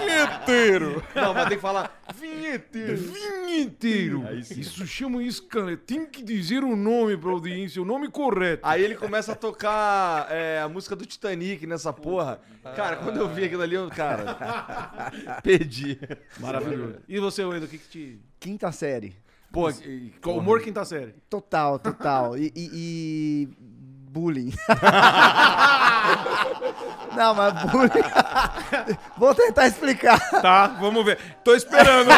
vinheteiro. Não, mas tem que falar vinheteiro. Vinheteiro. Isso chama escaleta. Tem que dizer o nome pra audiência, o nome correto. Aí ele começa a tocar é, a música do Titanic nessa porra. Cara, quando eu vi aquilo ali, eu, cara, perdi. Maravilhoso. E você, Wendel, o que que te... Quinta série. Pô, e- Qual humor quinta série? Total, total. E, e- e bullying. Não, mas bullying. Vou tentar explicar. Tá, vamos ver. Tô esperando.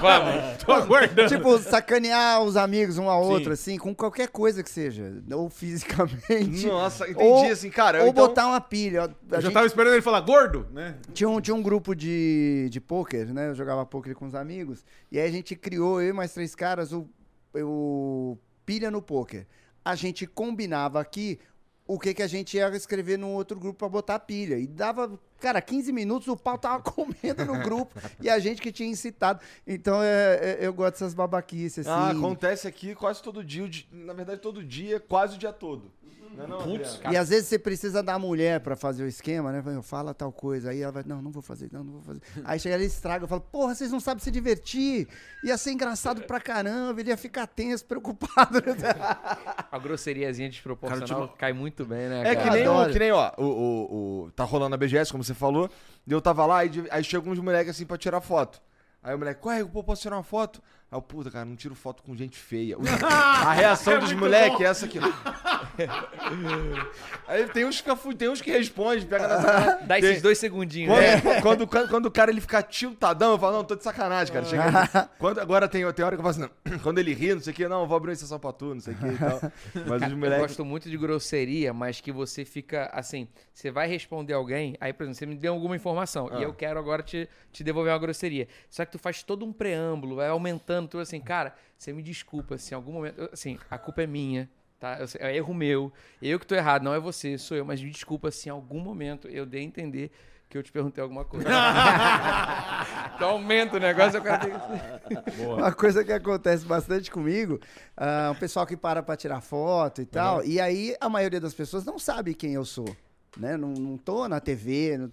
Vamos. Tô aguardando. Tipo, sacanear os amigos um ao outro, assim, com qualquer coisa que seja. Ou fisicamente. Nossa, entendi ou, assim, cara. Ou então- botar uma pilha. A Eu já gente tava esperando ele falar gordo, né? tinha, um, tinha um grupo de, de pôquer, né? Eu jogava pôquer com os amigos. E aí a gente criou, eu e mais três caras, o, o pilha no pôquer. A gente combinava aqui o que, que a gente ia escrever no outro grupo pra botar pilha. E dava, cara, 15 minutos o pau tava comendo no grupo e a gente que tinha incitado. Então é, é- eu gosto dessas babaquices, assim. Ah, acontece aqui quase todo dia, na verdade todo dia, quase o dia todo. Não não, Putz? E às vezes você precisa da mulher pra fazer o esquema, né? Eu fala tal coisa. Aí ela vai, não, não vou fazer, não, não vou fazer. Aí chega ali e estraga. Eu falo, porra, vocês não sabem se divertir. Ia ser engraçado pra caramba, ele ia ficar tenso, preocupado. A grosseriazinha desproporcional Cara, tipo- cai muito bem, né? É cara? que nem, o, que nem, ó, o, o, o- Tá rolando a BGS, como você falou. E eu tava lá, e de- aí chegam uns moleques assim pra tirar foto. Aí o moleque, ué, pô, posso tirar uma foto? Aí eu, puta, cara, não tiro foto com gente feia. A reação É dos moleques é essa aqui. Aí tem uns que, tem uns que respondem, pega nessa cara. Dá esses dois segundinhos, Quando, né? quando, quando, quando o cara ele fica tiltadão, eu falo, não, tô de sacanagem, cara. Chega. Quando, agora tem, tem hora que eu falo assim, não, quando ele ri, não sei o que, não, eu vou abrir uma exceção pra tu, não sei o que e tal. Mas os Eu moleques. gosto muito de grosseria, mas que você fica assim, você vai responder alguém, aí, por exemplo, você me deu alguma informação Ah. e eu quero agora te, te devolver uma grosseria. Só que tu faz todo um preâmbulo, vai aumentando, tu assim, cara, você me desculpa, se em algum momento, assim, a culpa é minha. Tá? É erro meu. Eu que tô errado, não é você, sou eu. Mas me desculpa se em algum momento eu dei a entender que eu te perguntei alguma coisa. então aumenta o negócio, eu quero ter... Uma coisa que acontece bastante comigo, ah, um pessoal que para pra tirar foto e tal, e aí a maioria das pessoas não sabe quem eu sou, né? Não, não tô na TV, não-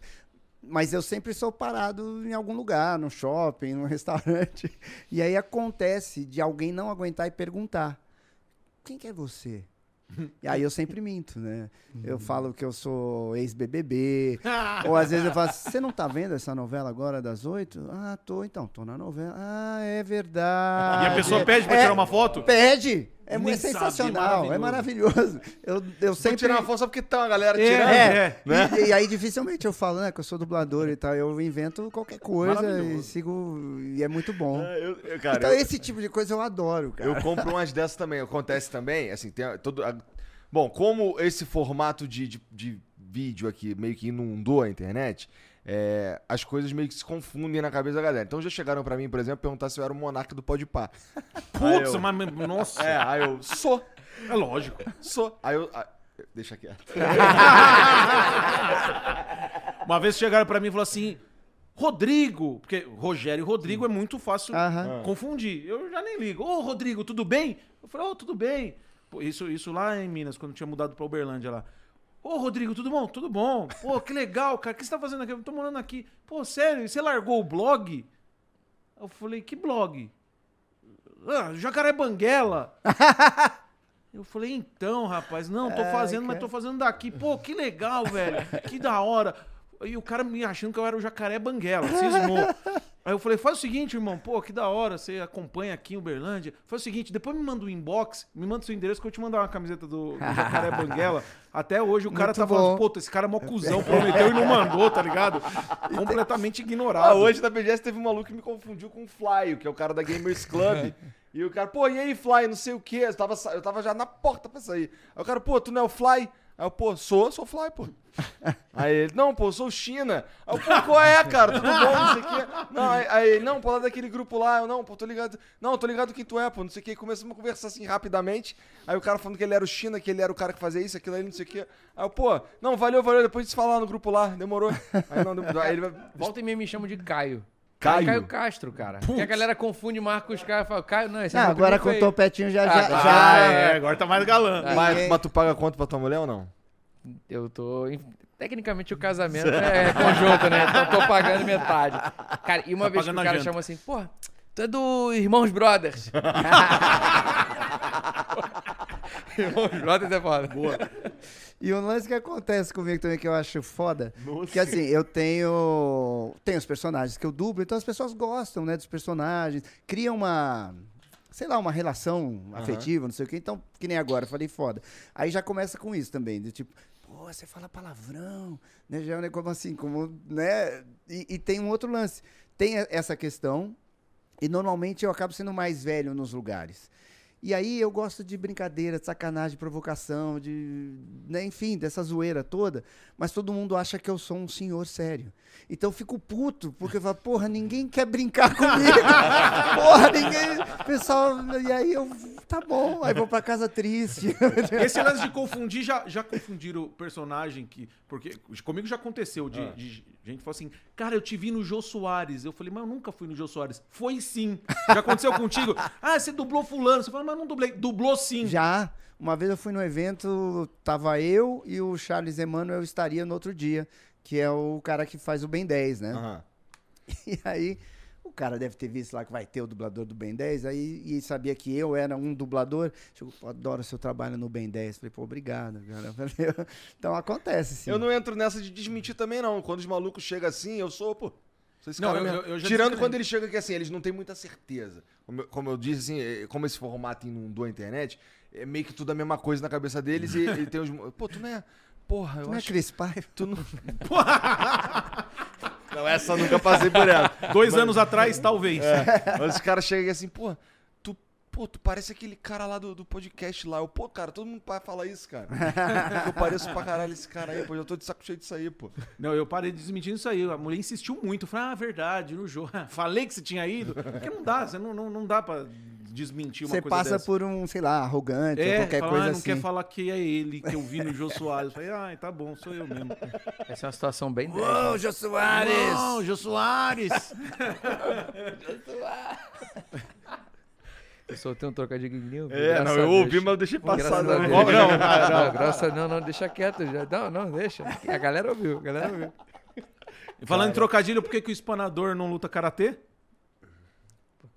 mas eu sempre sou parado em algum lugar, no shopping, no restaurante, e aí acontece de alguém não aguentar e perguntar, quem que é você? E aí eu sempre minto, né? Eu falo que eu sou ex-BBB, ou às vezes eu falo, você não tá vendo essa novela agora das oito? Ah, tô, então, tô na novela. Ah, é verdade. E a pessoa pede pra É, tirar uma foto? Pede! É Nem muito sabe, sensacional, é maravilhoso. Eu, eu Sempre sempre... tirar uma só porque tá uma galera É, tirando. é. né? E, e aí dificilmente eu falo, né, que eu sou dublador e tal. Eu invento qualquer coisa e Maravilhoso. sigo... E é muito bom. É, eu- eu- cara, então esse tipo de coisa eu adoro, cara. Eu compro umas dessas também. Acontece também, assim, tem todo. a- Bom, como esse formato de, de, de vídeo aqui meio que inundou a internet, é, as coisas meio que se confundem na cabeça da galera. Então já chegaram pra mim, por exemplo, perguntar se eu era o monarca do Podpah. Putz, eu- mas, nossa. É, aí eu sou, É lógico. sou. Aí eu. ah, deixa quieto. Uma vez chegaram pra mim e falaram assim: Rodrigo, porque Rogério e Rodrigo é muito fácil Aham. confundir. Eu já nem ligo. Ô, Rodrigo, tudo bem? Eu falei, ô, tudo bem. Pô, isso, isso lá em Minas, quando tinha mudado pra Uberlândia lá. Ô, Rodrigo, tudo bom? Tudo bom. Pô, que legal, cara. O que você tá fazendo aqui? Eu tô morando aqui. Pô, sério, você largou o blog? Eu falei, que blog? Ah, Jacaré Banguela. Eu falei, então, rapaz, não, tô Ai, fazendo, mas tô fazendo daqui. Pô, que legal, velho. Que da hora. E o cara me achando que eu era o jacaré banguela, cismou. Aí eu falei, faz o seguinte, irmão, pô, que da hora, você acompanha aqui em Uberlândia. Faz o seguinte, depois me manda um inbox, me manda seu endereço que eu te mandar uma camiseta do, do jacaré banguela. Até hoje o cara Muito tá bom. falando, puta, esse cara é mó cuzão, prometeu e não mandou, tá ligado? Completamente ignorado. Ah, hoje na BGS teve um maluco que me confundiu com o Fly, que é o cara da Gamers Club. e o cara, pô, e aí, Fly, não sei o quê. Eu tava, eu tava já na porta pra sair. Aí o cara, pô, tu não é o Fly? Aí eu, pô, sou, sou Fly, pô. Aí ele, não, pô, sou China. Aí eu, pô, qual é, cara? Tudo bom, não sei o quê. Não, aí, aí, não, pô, lá daquele grupo lá, eu não, pô, tô ligado. Não, tô ligado quem tu é, pô, não sei o que. Começamos a conversar assim rapidamente. Aí o cara falando que ele era o China, que ele era o cara que fazia isso, aquilo aí, não sei o que. Aí eu, pô, não, valeu, valeu, depois gente se fala lá no grupo lá, demorou. Aí não, demorou. Aí ele. Volta e meia me chamo de Caio. Caio? Caio Castro, cara. Porque a galera confunde Marcos Caio e fala, Caio, não, esse é Não, meu agora com o topetinho já. Ah, já, tá. já- Ah, é, agora tá mais galã. Mas, Ninguém- mas tu paga conta pra tua mulher ou não? Eu tô. Tecnicamente o casamento é conjunto, né? Então eu tô pagando metade. Cara, e uma Tá vez que o cara janta. chama assim, pô, tu é do Irmãos Brothers. Irmãos Brothers é foda. Boa. E um lance que acontece comigo também que eu acho foda, que assim, eu tenho tenho os personagens que eu dublo, então as pessoas gostam, né, dos personagens, criam uma sei lá, uma relação afetiva, não sei o quê. Então, que nem agora, eu falei foda. Aí já começa com isso também, de tipo, pô, você fala palavrão, né? Já é um negócio assim, como, né? E, e tem um outro lance. Tem essa questão, e normalmente eu acabo sendo mais velho nos lugares. E aí eu gosto de brincadeira, de sacanagem, de provocação, de. Né, enfim, dessa zoeira toda. Mas todo mundo acha que eu sou um senhor sério. Então eu fico puto, porque eu falo, porra, ninguém quer brincar comigo. porra, ninguém. Pessoal, e aí eu. Tá bom, aí vou pra casa triste. Esse lance de confundir, já, já confundiram o personagem que. Porque comigo já aconteceu de, de gente falar assim, cara, eu te vi no Jô Soares. Eu falei, mas eu nunca fui no Jô Soares. Foi sim. Já aconteceu contigo? Ah, você dublou fulano. Você fala, mas não dublei. Dublou sim. Já, uma vez eu fui no evento, tava eu e o Charles Emmanuel estaria no outro dia, que é o cara que faz o Ben 10, né? Aham. E aí, o cara deve ter visto lá que vai ter o dublador do Ben 10, aí e sabia que eu era um dublador. Chegou, adoro seu trabalho no Ben 10. Falei, pô, obrigado, cara. Falei, Então acontece, sim. Eu não entro nessa de desmentir também, não. Quando os malucos chegam assim, eu sou, pô. Sou esse Não, cara eu- mesmo. eu- eu já Tirando quando eles chegam aqui assim, eles não têm muita certeza. Como eu, como eu disse, assim, eh, como esse formato inundou a internet, é meio que tudo a mesma coisa na cabeça deles e, e tem os. Pô, tu não é. Porra, eu Tu não é acho Cris Paiva? Tu não. não, essa eu nunca passei por ela. Dois anos atrás, talvez. Mas os caras chegam assim, pô, tu, pô, tu parece aquele cara lá do, do podcast lá. Eu, pô, cara, todo mundo vai falar isso, cara. eu pareço pra caralho esse cara aí, pô. Eu tô de saco cheio disso aí, pô. Não, eu parei desmentindo isso aí. A mulher insistiu muito. Falei, ah, verdade, no jogo. Falei que você tinha ido. Porque não dá, você não, não, não dá pra desmentir uma Você coisa passa dessa. por um, sei lá, arrogante ou É, qualquer fala, coisa ah, não assim. quer falar que é ele, que eu vi no Jô Soares. Falei, ah, tá bom, sou eu mesmo. Essa é uma situação bem Ô, né? Jô Soares! Não, Jô Soares! Eu soltei um trocadilho. É, não, eu ouvi, mas eu deixei passar. Não, não, não. Não, não, deixa quieto já. Não, não, deixa. A galera ouviu, a galera ouviu. E Falando em trocadilho, por que, que o espanador não luta karatê?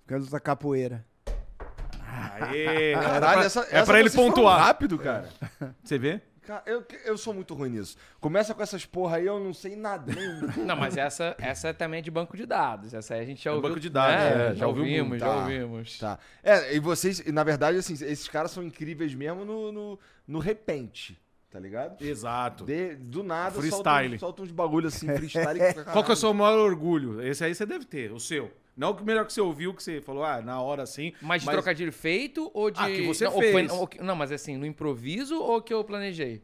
Porque eu luto capoeira. Aê, Caralho, essa, é pra ele vocês foram pontuar. rápido, cara. Você vê? Cara, eu, eu sou muito ruim nisso. Começa com essas porra aí, eu não sei nada. Não, mas essa, essa é também de banco de dados. Essa aí a gente já ouviu. banco de dados, né? é, já já ouvimos, muito. já Tá. ouvimos. Tá. É, e vocês, na verdade, assim, esses caras são incríveis mesmo no, no, no repente, tá ligado? Exato. De- do nada, Freestyle. soltam solta uns bagulho assim, freestyle. Qual que é o seu maior orgulho? Esse aí você deve ter, o seu. Não o melhor que você ouviu, que você falou, ah, na hora assim. Mas de trocadilho feito ou de. Ah, que você não, fez. ou não, mas assim, no improviso ou que eu planejei?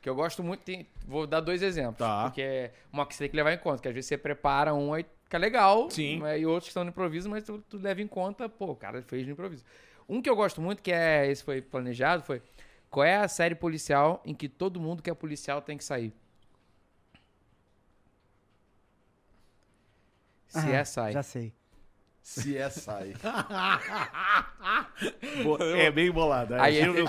Que eu gosto muito. tem- vou dar dois exemplos. Tá. Porque é uma que você tem que levar em conta. Que às vezes você prepara um aí fica legal. Sim. né, E outros que estão no improviso, mas tu, tu leva em conta, pô, o cara fez no improviso. Um que eu gosto muito, que é. Esse foi planejado, foi. Qual é a série policial em que todo mundo que é policial tem que sair? Se Ah, é, sai. Já sei. Se é sai. É bem bolado. Aí Aí é- é.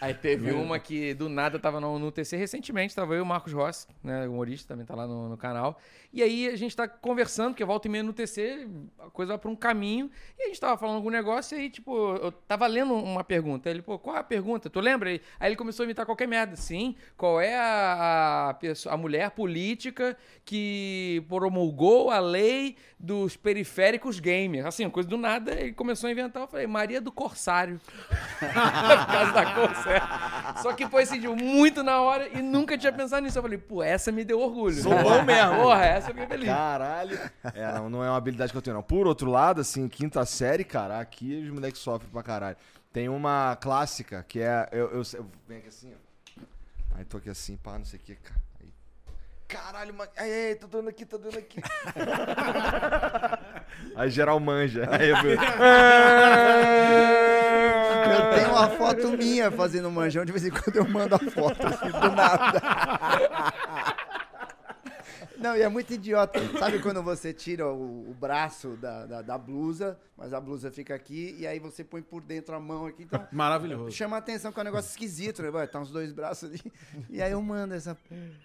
Aí teve uma que do nada tava no, no TC recentemente, tava eu e o Marcos Rossi, né, humorista, também tá lá no, no canal. E aí a gente tá conversando, porque volta e meia no TC, a coisa vai pra um caminho, e a gente tava falando algum negócio, e aí, tipo, eu tava lendo uma pergunta. Ele, pô, qual é a pergunta? Tu lembra? Aí ele começou a imitar qualquer merda. Sim, qual é a, a, pessoa, a mulher política que promulgou a lei dos periféricos Assim, uma coisa do nada, ele começou a inventar. Eu falei, Maria do Corsário. Por causa da cor, certo? Só que foi assim, muito na hora e nunca tinha pensado nisso. Eu falei, pô, essa me deu orgulho. Sou bom mesmo. Porra, essa eu fiquei feliz. Caralho. É, não, não é uma habilidade que eu tenho, não. Por outro lado, assim, quinta série, cara, aqui os moleques sofrem pra caralho. Tem uma clássica que é. Eu, eu, eu venho aqui assim, ó. Aí tô aqui assim, pá, não sei o que, cara. Aí, caralho, mas. Ai, ai, tô doendo aqui, tô doendo aqui. Aí geral manja. Aí eu... Eu tenho uma foto minha fazendo manjão, de vez em quando eu mando a foto, assim, do nada. Não, e é muito idiota. Sabe quando você tira o, o braço da, da, da blusa, mas a blusa fica aqui, e aí você põe por dentro a mão aqui. Então, Maravilhoso. chama a atenção que é um negócio esquisito, né? Vai, Tá uns dois braços ali. E aí eu mando essa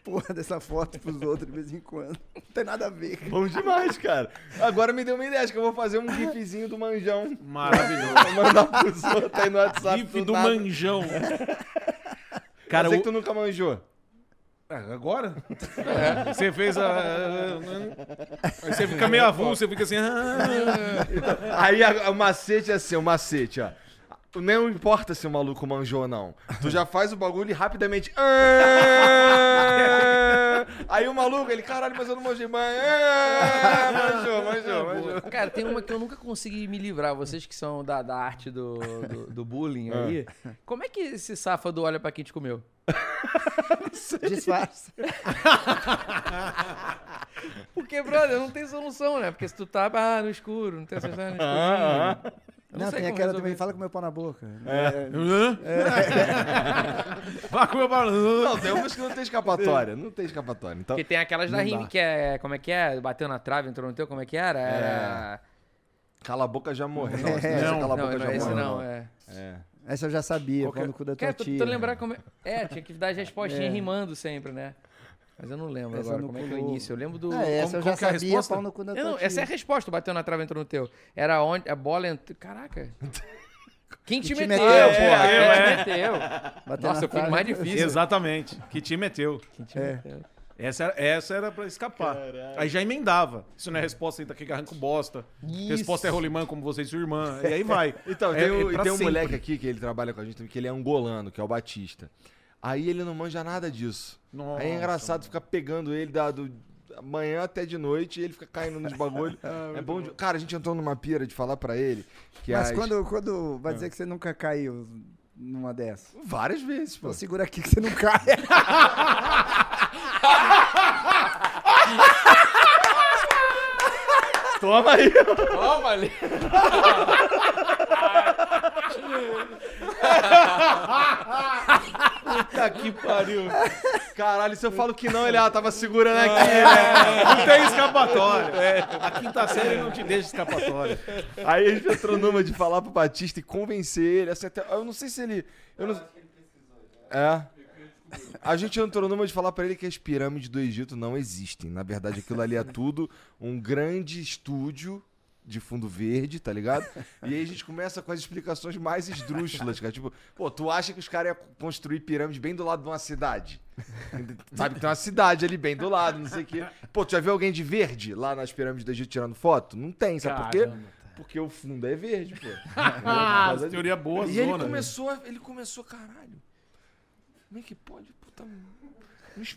porra dessa foto pros outros de vez em quando. Não tem nada a ver. cara. Bom demais, cara. Agora me deu uma ideia, acho que eu vou fazer um gifzinho do manjão. Maravilhoso. Vou mandar pros outros aí no WhatsApp. GIF do nada. manjão. Cara, Cara, Sei o- que tu nunca manjou. É, agora? Você fez a. Aí você fica meio avulso, você fica assim. "Ah". Aí a- o macete é assim, o macete, ó. Não importa se o maluco manjou ou não. Tu já faz o bagulho e rapidamente. Aí o maluco, ele, caralho, mas eu não manjei mais. "Ah". Manjou, manjou, manjou. Cara, tem uma que eu nunca consegui me livrar. Vocês que são da, da arte do, do, do bullying aí. Como é que esse safado olha pra quem te comeu? Disfarça. Porque, brother, não tem solução, né? Porque se tu tá ah, no escuro, não tem solução no escuro. Eu Não, sei tem aquela também, fala com meu pau na boca. Hã? Vai comer pra- Não, tem umas que não tem escapatória. Não tem escapatória. Então, Porque tem aquelas da Não rime que é. Como é que é? Bateu na trave, entrou no teu, como é que era? Era. cala a boca já morreu. Não, essa Não, cala a Não, boca não, já morreu. não, é. É. Essa eu já sabia, Qual que é? pau no cu da tua Cara, tô tia. tentando lembrar como é. É, tinha que dar as respostinhas É. rimando sempre, né? Mas eu não lembro Essa agora como é que é o início. Eu lembro do. Ah, essa como- eu já como que é a sabia, resposta? pau no cu não, essa é a resposta, bateu na trave, entrou no teu. Era onde a bola entrou. Caraca. Quem te te meteu, meteu, porra? é, Quem te meteu? Bateu Nossa, eu fui mais difícil. Exatamente. Que te meteu. Quem te É. meteu? Essa era, essa era pra escapar. Aí já emendava. Isso não é resposta, entra aqui que arranca o bosta. Resposta é rolimã, como você e sua irmã. E aí vai. Então, É- tem, é tem um sempre. moleque aqui que ele trabalha com a gente também, que ele é angolano, que é o Batista. Aí ele não manja nada disso. Nossa, Aí é engraçado ficar pegando ele da, do manhã até de noite e ele fica caindo nos bagulho. é bom. de- Cara, a gente entrou numa pira de falar pra ele que Mas as- quando, quando vai dizer que você nunca caiu numa dessas? várias vezes, pô. Então segura aqui que você não cai. Toma aí. Toma ali. Puta que pariu. Caralho, se eu falo que não, ele ah, tava segurando aqui, É, né? não tem escapatória. A quinta série não te deixa escapatória. Aí a gente entrou numa de falar pro Batista e convencer ele. Assim, até, eu não sei se ele. Eu não... É. A gente entrou numa de falar pra ele que as pirâmides do Egito não existem. Na verdade, aquilo ali é tudo um grande estúdio de fundo verde, tá ligado? E aí a gente começa com as explicações mais esdrúxulas, cara. Tipo, pô, tu acha que os caras iam construir pirâmide bem do lado de uma cidade? Sabe que tem uma cidade ali bem do lado, não sei o quê. Pô, tu já viu alguém de verde lá nas pirâmides do Egito tirando foto? Não tem, sabe por quê? Caramba. Porque o fundo é verde, pô. Ah, Mas- teoria boa, e ele zona. começou, a- ele começou, caralho. Como é que pode? Puta,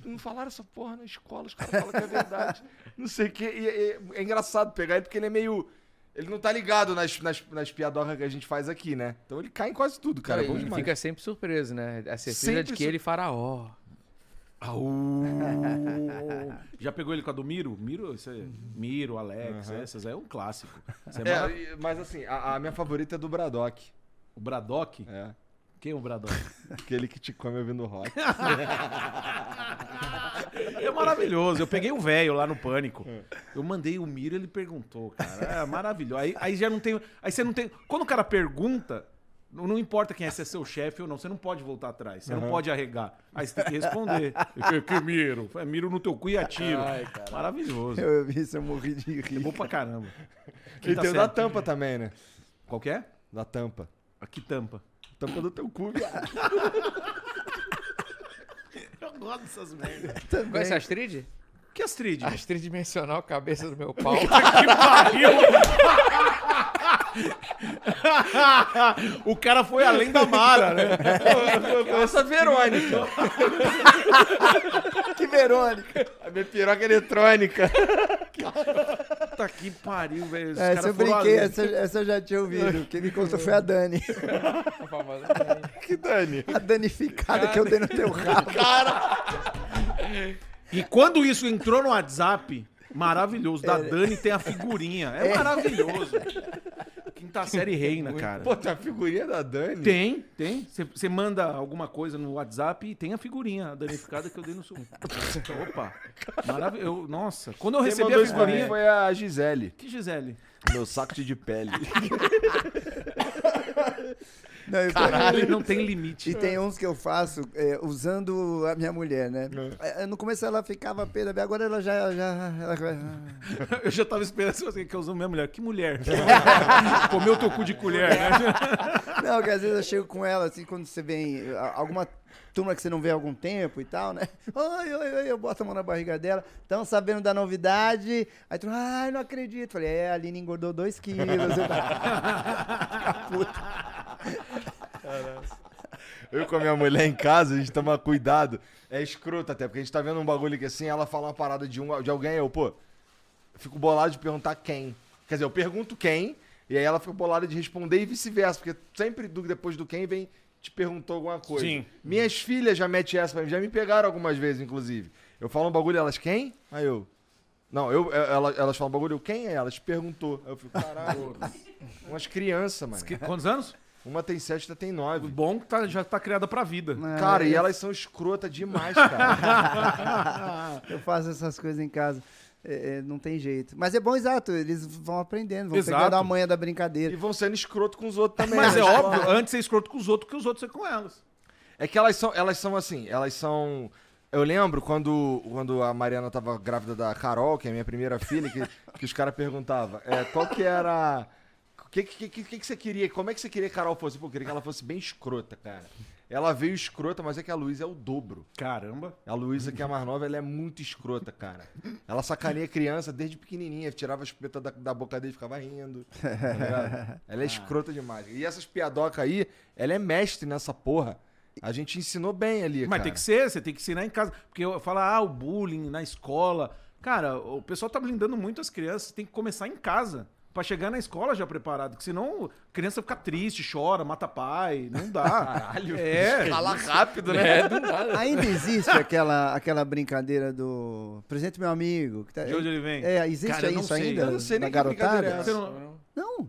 não, falaram essa porra na escola, os caras falam que é verdade. não sei o quê. E, é- é engraçado pegar ele porque ele é meio. Ele não tá ligado nas, nas, nas piadocas que a gente faz aqui, né? Então ele cai em quase tudo, cara. É bom demais. fica sempre surpreso, né? A certeza Sempre de que sur- ele faraó. Já pegou ele com a do Miro? Miro, isso aí. Miro, Alex, essas aí é um clássico. É É, mara- mas assim, a, a minha favorita é do Braddock. O Braddock? É. Quem é o Braddock? Aquele que te come ouvindo rock. É maravilhoso. Eu peguei o velho lá no Pânico. Eu mandei o Miro, ele perguntou, cara. É maravilhoso. Aí, aí já não tem. Aí você não tem. Quando o cara pergunta, não, não importa quem é, se é seu chefe ou não, você não pode voltar atrás. Você não pode arregar. Aí você tem que responder. que, que Miro? É Miro no teu cu e atiro. Maravilhoso. Eu vi isso, eu morri de É rir. bom pra caramba. E Quinta tem o da tampa também, né? Qual que é? Da tampa. Aqui tampa. Tampa do teu cu, viado. Eu gosto dessas merdas. Conhece a Astrid? Que Astrid? Astrid dimensional, cabeça do meu pau. Que pariu! o cara foi além da Mara, né? Essa Verônica. Que Verônica! A minha piroca eletrônica. Puta que pariu, velho. Os Essa eu brinquei, essa, essa eu já tinha ouvido. Quem me contou foi a Dani. Que Dani. A danificada que eu dei no teu rabo. E quando isso entrou no WhatsApp, Maravilhoso. Da Dani tem a figurinha. É, maravilhoso. Quinta série reina, cara. Pô, tem a figurinha da Dani? Tem, tem. Você manda alguma coisa no WhatsApp e tem a figurinha, danificada que eu dei no seu. Opa! Maravilhoso. Nossa, quando eu Quem recebi a figurinha. foi a Gisele. Que Gisele? Meu saco de pele. Não, Caralho, não tem limite. E tem uns que eu faço é, usando a minha mulher, né? É. É, No começo ela ficava pé da agora ela já. já ela- Eu já tava esperando assim, que eu uso minha mulher. Que mulher? Comeu teu cu de colher, né? Não, que às vezes eu chego com ela, assim, quando você vem. a- Alguma turma que você não vê há algum tempo e tal, né? Oi, oi, oi, eu boto a mão na barriga dela. Estão sabendo da novidade. Aí tu, ai, não acredito. Falei, é, a Aline engordou 2 quilos. Eu tava- Eu com a minha mulher em casa, a gente toma cuidado. É escroto até, porque a gente tá vendo um bagulho que assim, ela fala uma parada de, um, de alguém, eu, pô, fico bolado de perguntar quem. Quer dizer, eu pergunto quem, e aí ela fica bolada de responder e vice-versa, porque sempre do- depois do quem vem te perguntou alguma coisa. Sim. Minhas filhas já metem essa pra mim, já me pegaram algumas vezes, inclusive. Eu falo um bagulho, elas, quem? Aí eu. Não, eu, ela- elas falam um bagulho, eu, quem é? Elas perguntou. Aí eu fico, caralho. Umas crianças, mano. Quantos anos? Uma tem sete, outra tem nove. Bom que tá- já tá criada pra vida. Cara, É, e elas são escrota demais, cara. Eu faço essas coisas em casa. É, é, não tem jeito. Mas é bom, exato. Eles vão aprendendo, vão Exato. pegando a manha da e brincadeira. vão sendo escroto com os outros também. Mas né? é Tipo, óbvio, antes ser escroto com os outros que os outros ser com elas. É que elas são, elas são assim, elas são. Eu lembro quando, quando a Mariana tava grávida da Carol, que é a minha primeira filha, que, que os caras perguntavam é, qual que era. O que, que, que, que, você queria? Como é que você queria que a Carol fosse? Pô, eu queria que ela fosse bem escrota, cara. Ela veio escrota, mas é que a Luísa é o dobro. Caramba. A Luísa, que é a mais nova, ela é muito escrota, cara. Ela sacaneia criança desde pequenininha, tirava a espeta da, da boca dele e ficava rindo. tá ela é escrota demais. E essas piadocas aí, ela é mestre nessa porra. A gente ensinou bem ali, Mas cara. tem que ser, você tem que ensinar em casa. Porque eu falo, ah, o bullying na escola. Cara, o pessoal tá blindando muito as crianças. Tem que começar em casa. Pra chegar na escola já preparado. Porque senão a criança fica triste, chora, mata pai. Não dá. Caralho. É. Fala rápido, né? É, do nada. Ainda existe aquela, aquela brincadeira do presente meu amigo. Que tá, De onde ele vem? É, existe Cara, isso sei. ainda? Eu não sei na nem que brincadeira é garotada? essa. Você não- Não.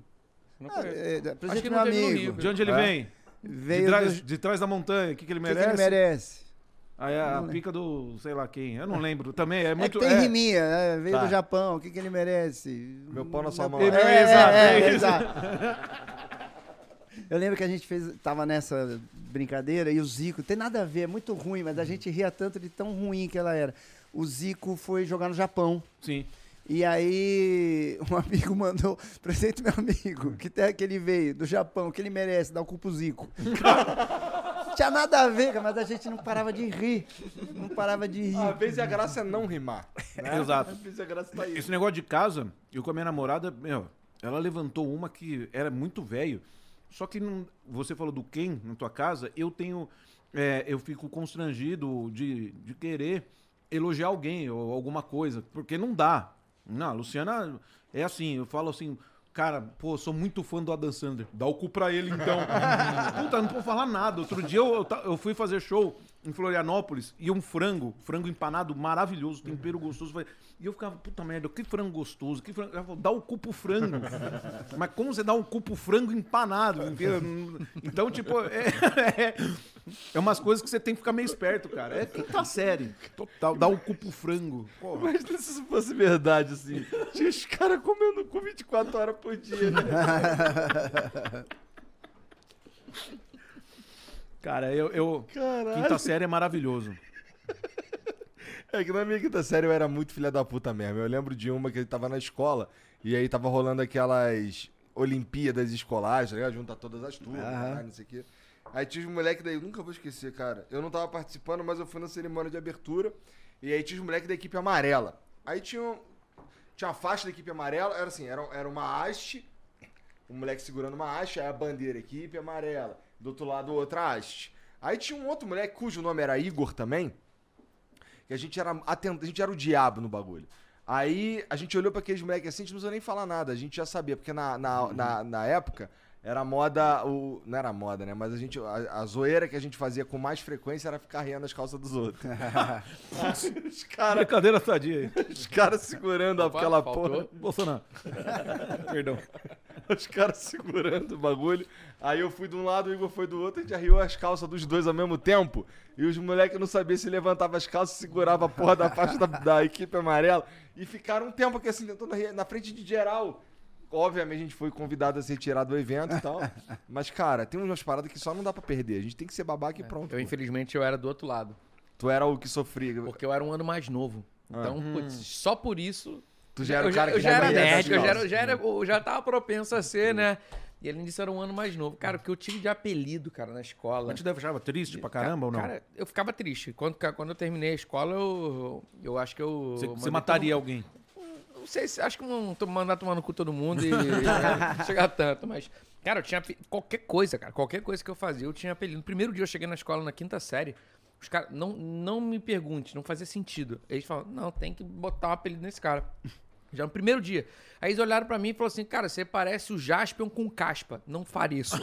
Não Ah, é, Acho presente que meu não teve no amigo. Rio. De onde ele É? vem? De Veio trás, do... de trás da montanha. O que, que ele O que, que merece? ele merece? Aí a Não lembro. pica do sei lá quem. Eu não lembro. Também é É muito. que tem é- riminha, né? Veio Tá. do Japão, o que, que ele merece? Meu pau na sua mão. É, É, é, exato, é, é é, exato. Eu lembro que a gente fez, tava nessa brincadeira e o Zico, tem nada a ver, é muito ruim, mas a gente ria tanto de tão ruim que ela era. O Zico foi jogar no Japão. Sim. E aí, um amigo mandou presente meu amigo, que terra que ele veio, do Japão, que ele merece, dá o cu pro Zico. Tinha nada a ver, mas a gente não parava de rir. Não parava de rir. Às vezes a graça é não rimar. Né? Exato. Às vezes a graça tá aí. Esse negócio de casa, eu com a minha namorada, meu, ela levantou uma que era muito velho. Só que não, você falou do quem na tua casa, eu tenho. é, eu fico constrangido de, de querer elogiar alguém ou alguma coisa, porque não dá. Não, a Luciana é assim, eu falo assim. Cara, pô, sou muito fã do Adam Sandler. Dá o cu pra ele, então. Puta, não vou falar nada. Outro dia eu, eu eu fui fazer show em Florianópolis e um frango, frango empanado maravilhoso, tempero gostoso. E eu ficava, puta merda, que frango gostoso, que frango. Ela falou, dá o cu pro frango. Mas como você dá um cu pro frango empanado? Então, tipo, é, é, é umas coisas que você tem que ficar meio esperto, cara. É quinta série. Total, dá o cu pro frango. Porra. Imagina se isso fosse verdade, assim. Tinha os caras comendo cu 24 horas por dia, né? Cara, eu. eu Caralho. quinta série é maravilhoso. É que na minha quinta série eu era muito filha da puta mesmo. Eu lembro de uma que ele tava na escola e aí tava rolando aquelas Olimpíadas escolares, tá ligado? Junta todas as turmas, não sei o quê. Aí tinha os moleques daí, eu nunca vou esquecer, cara. Eu não tava participando, mas eu fui na cerimônia de abertura. E aí tinha os moleques da equipe amarela. Aí tinha, um- tinha uma faixa da equipe amarela, era assim, era, era uma haste, um moleque segurando uma haste, aí a bandeira, equipe amarela. Do outro lado, outra haste. Aí tinha um outro moleque cujo nome era Igor também, que a gente era atent... a gente era o diabo no bagulho. Aí a gente olhou pra aqueles moleques assim, a gente não precisou nem falar nada, a gente já sabia, porque na, na, na, na época Era moda, o, não era moda, né? Mas a gente, a, a zoeira que a gente fazia com mais frequência era ficar riando as calças dos outros. os caras Brincadeira sadia aí. os cara segurando Opa, aquela faltou. porra. Bolsonaro. Perdão. Os caras segurando o bagulho. Aí eu fui de um lado, o Igor foi do outro, a gente já riu as calças dos dois ao mesmo tempo. E os moleques não sabiam se levantava as calças, segurava a porra da faixa da, da equipe amarela. E ficaram um tempo aqui assim, tentando rir, na frente de geral. Obviamente a gente foi convidado a se retirar do evento e tal. Mas, cara, tem umas paradas que só não dá pra perder. A gente tem que ser babaca e pronto. Eu, pô. infelizmente, eu era do outro lado. Tu era o que sofria. Porque eu era um ano mais novo. Então, putz, só por isso. Tu já era o cara já, que eu já era nerd, eu já, era, calças. já, era, eu já tava propenso a ser, né? E além disso, era um ano mais novo. Cara, o que eu tive de apelido, cara, na escola. A gente deve achar triste pra caramba ou não? Cara, eu ficava triste. Quando, quando eu terminei a escola, eu, eu acho que eu. Você, você mataria todo- alguém. Não sei se. Acho que não tô mandar tomar no cu todo mundo e. chegar tanto, mas. Cara, eu tinha. Qualquer coisa, cara. Qualquer coisa que eu fazia, eu tinha apelido. No primeiro dia eu cheguei na escola, na quinta série. Os caras. Não, não me pergunte, não fazia sentido. Eles falaram, não, tem que botar um apelido nesse cara. Já no primeiro dia. Aí eles olharam pra mim e falaram assim: Cara, você parece o Jaspion com caspa. Não fareço.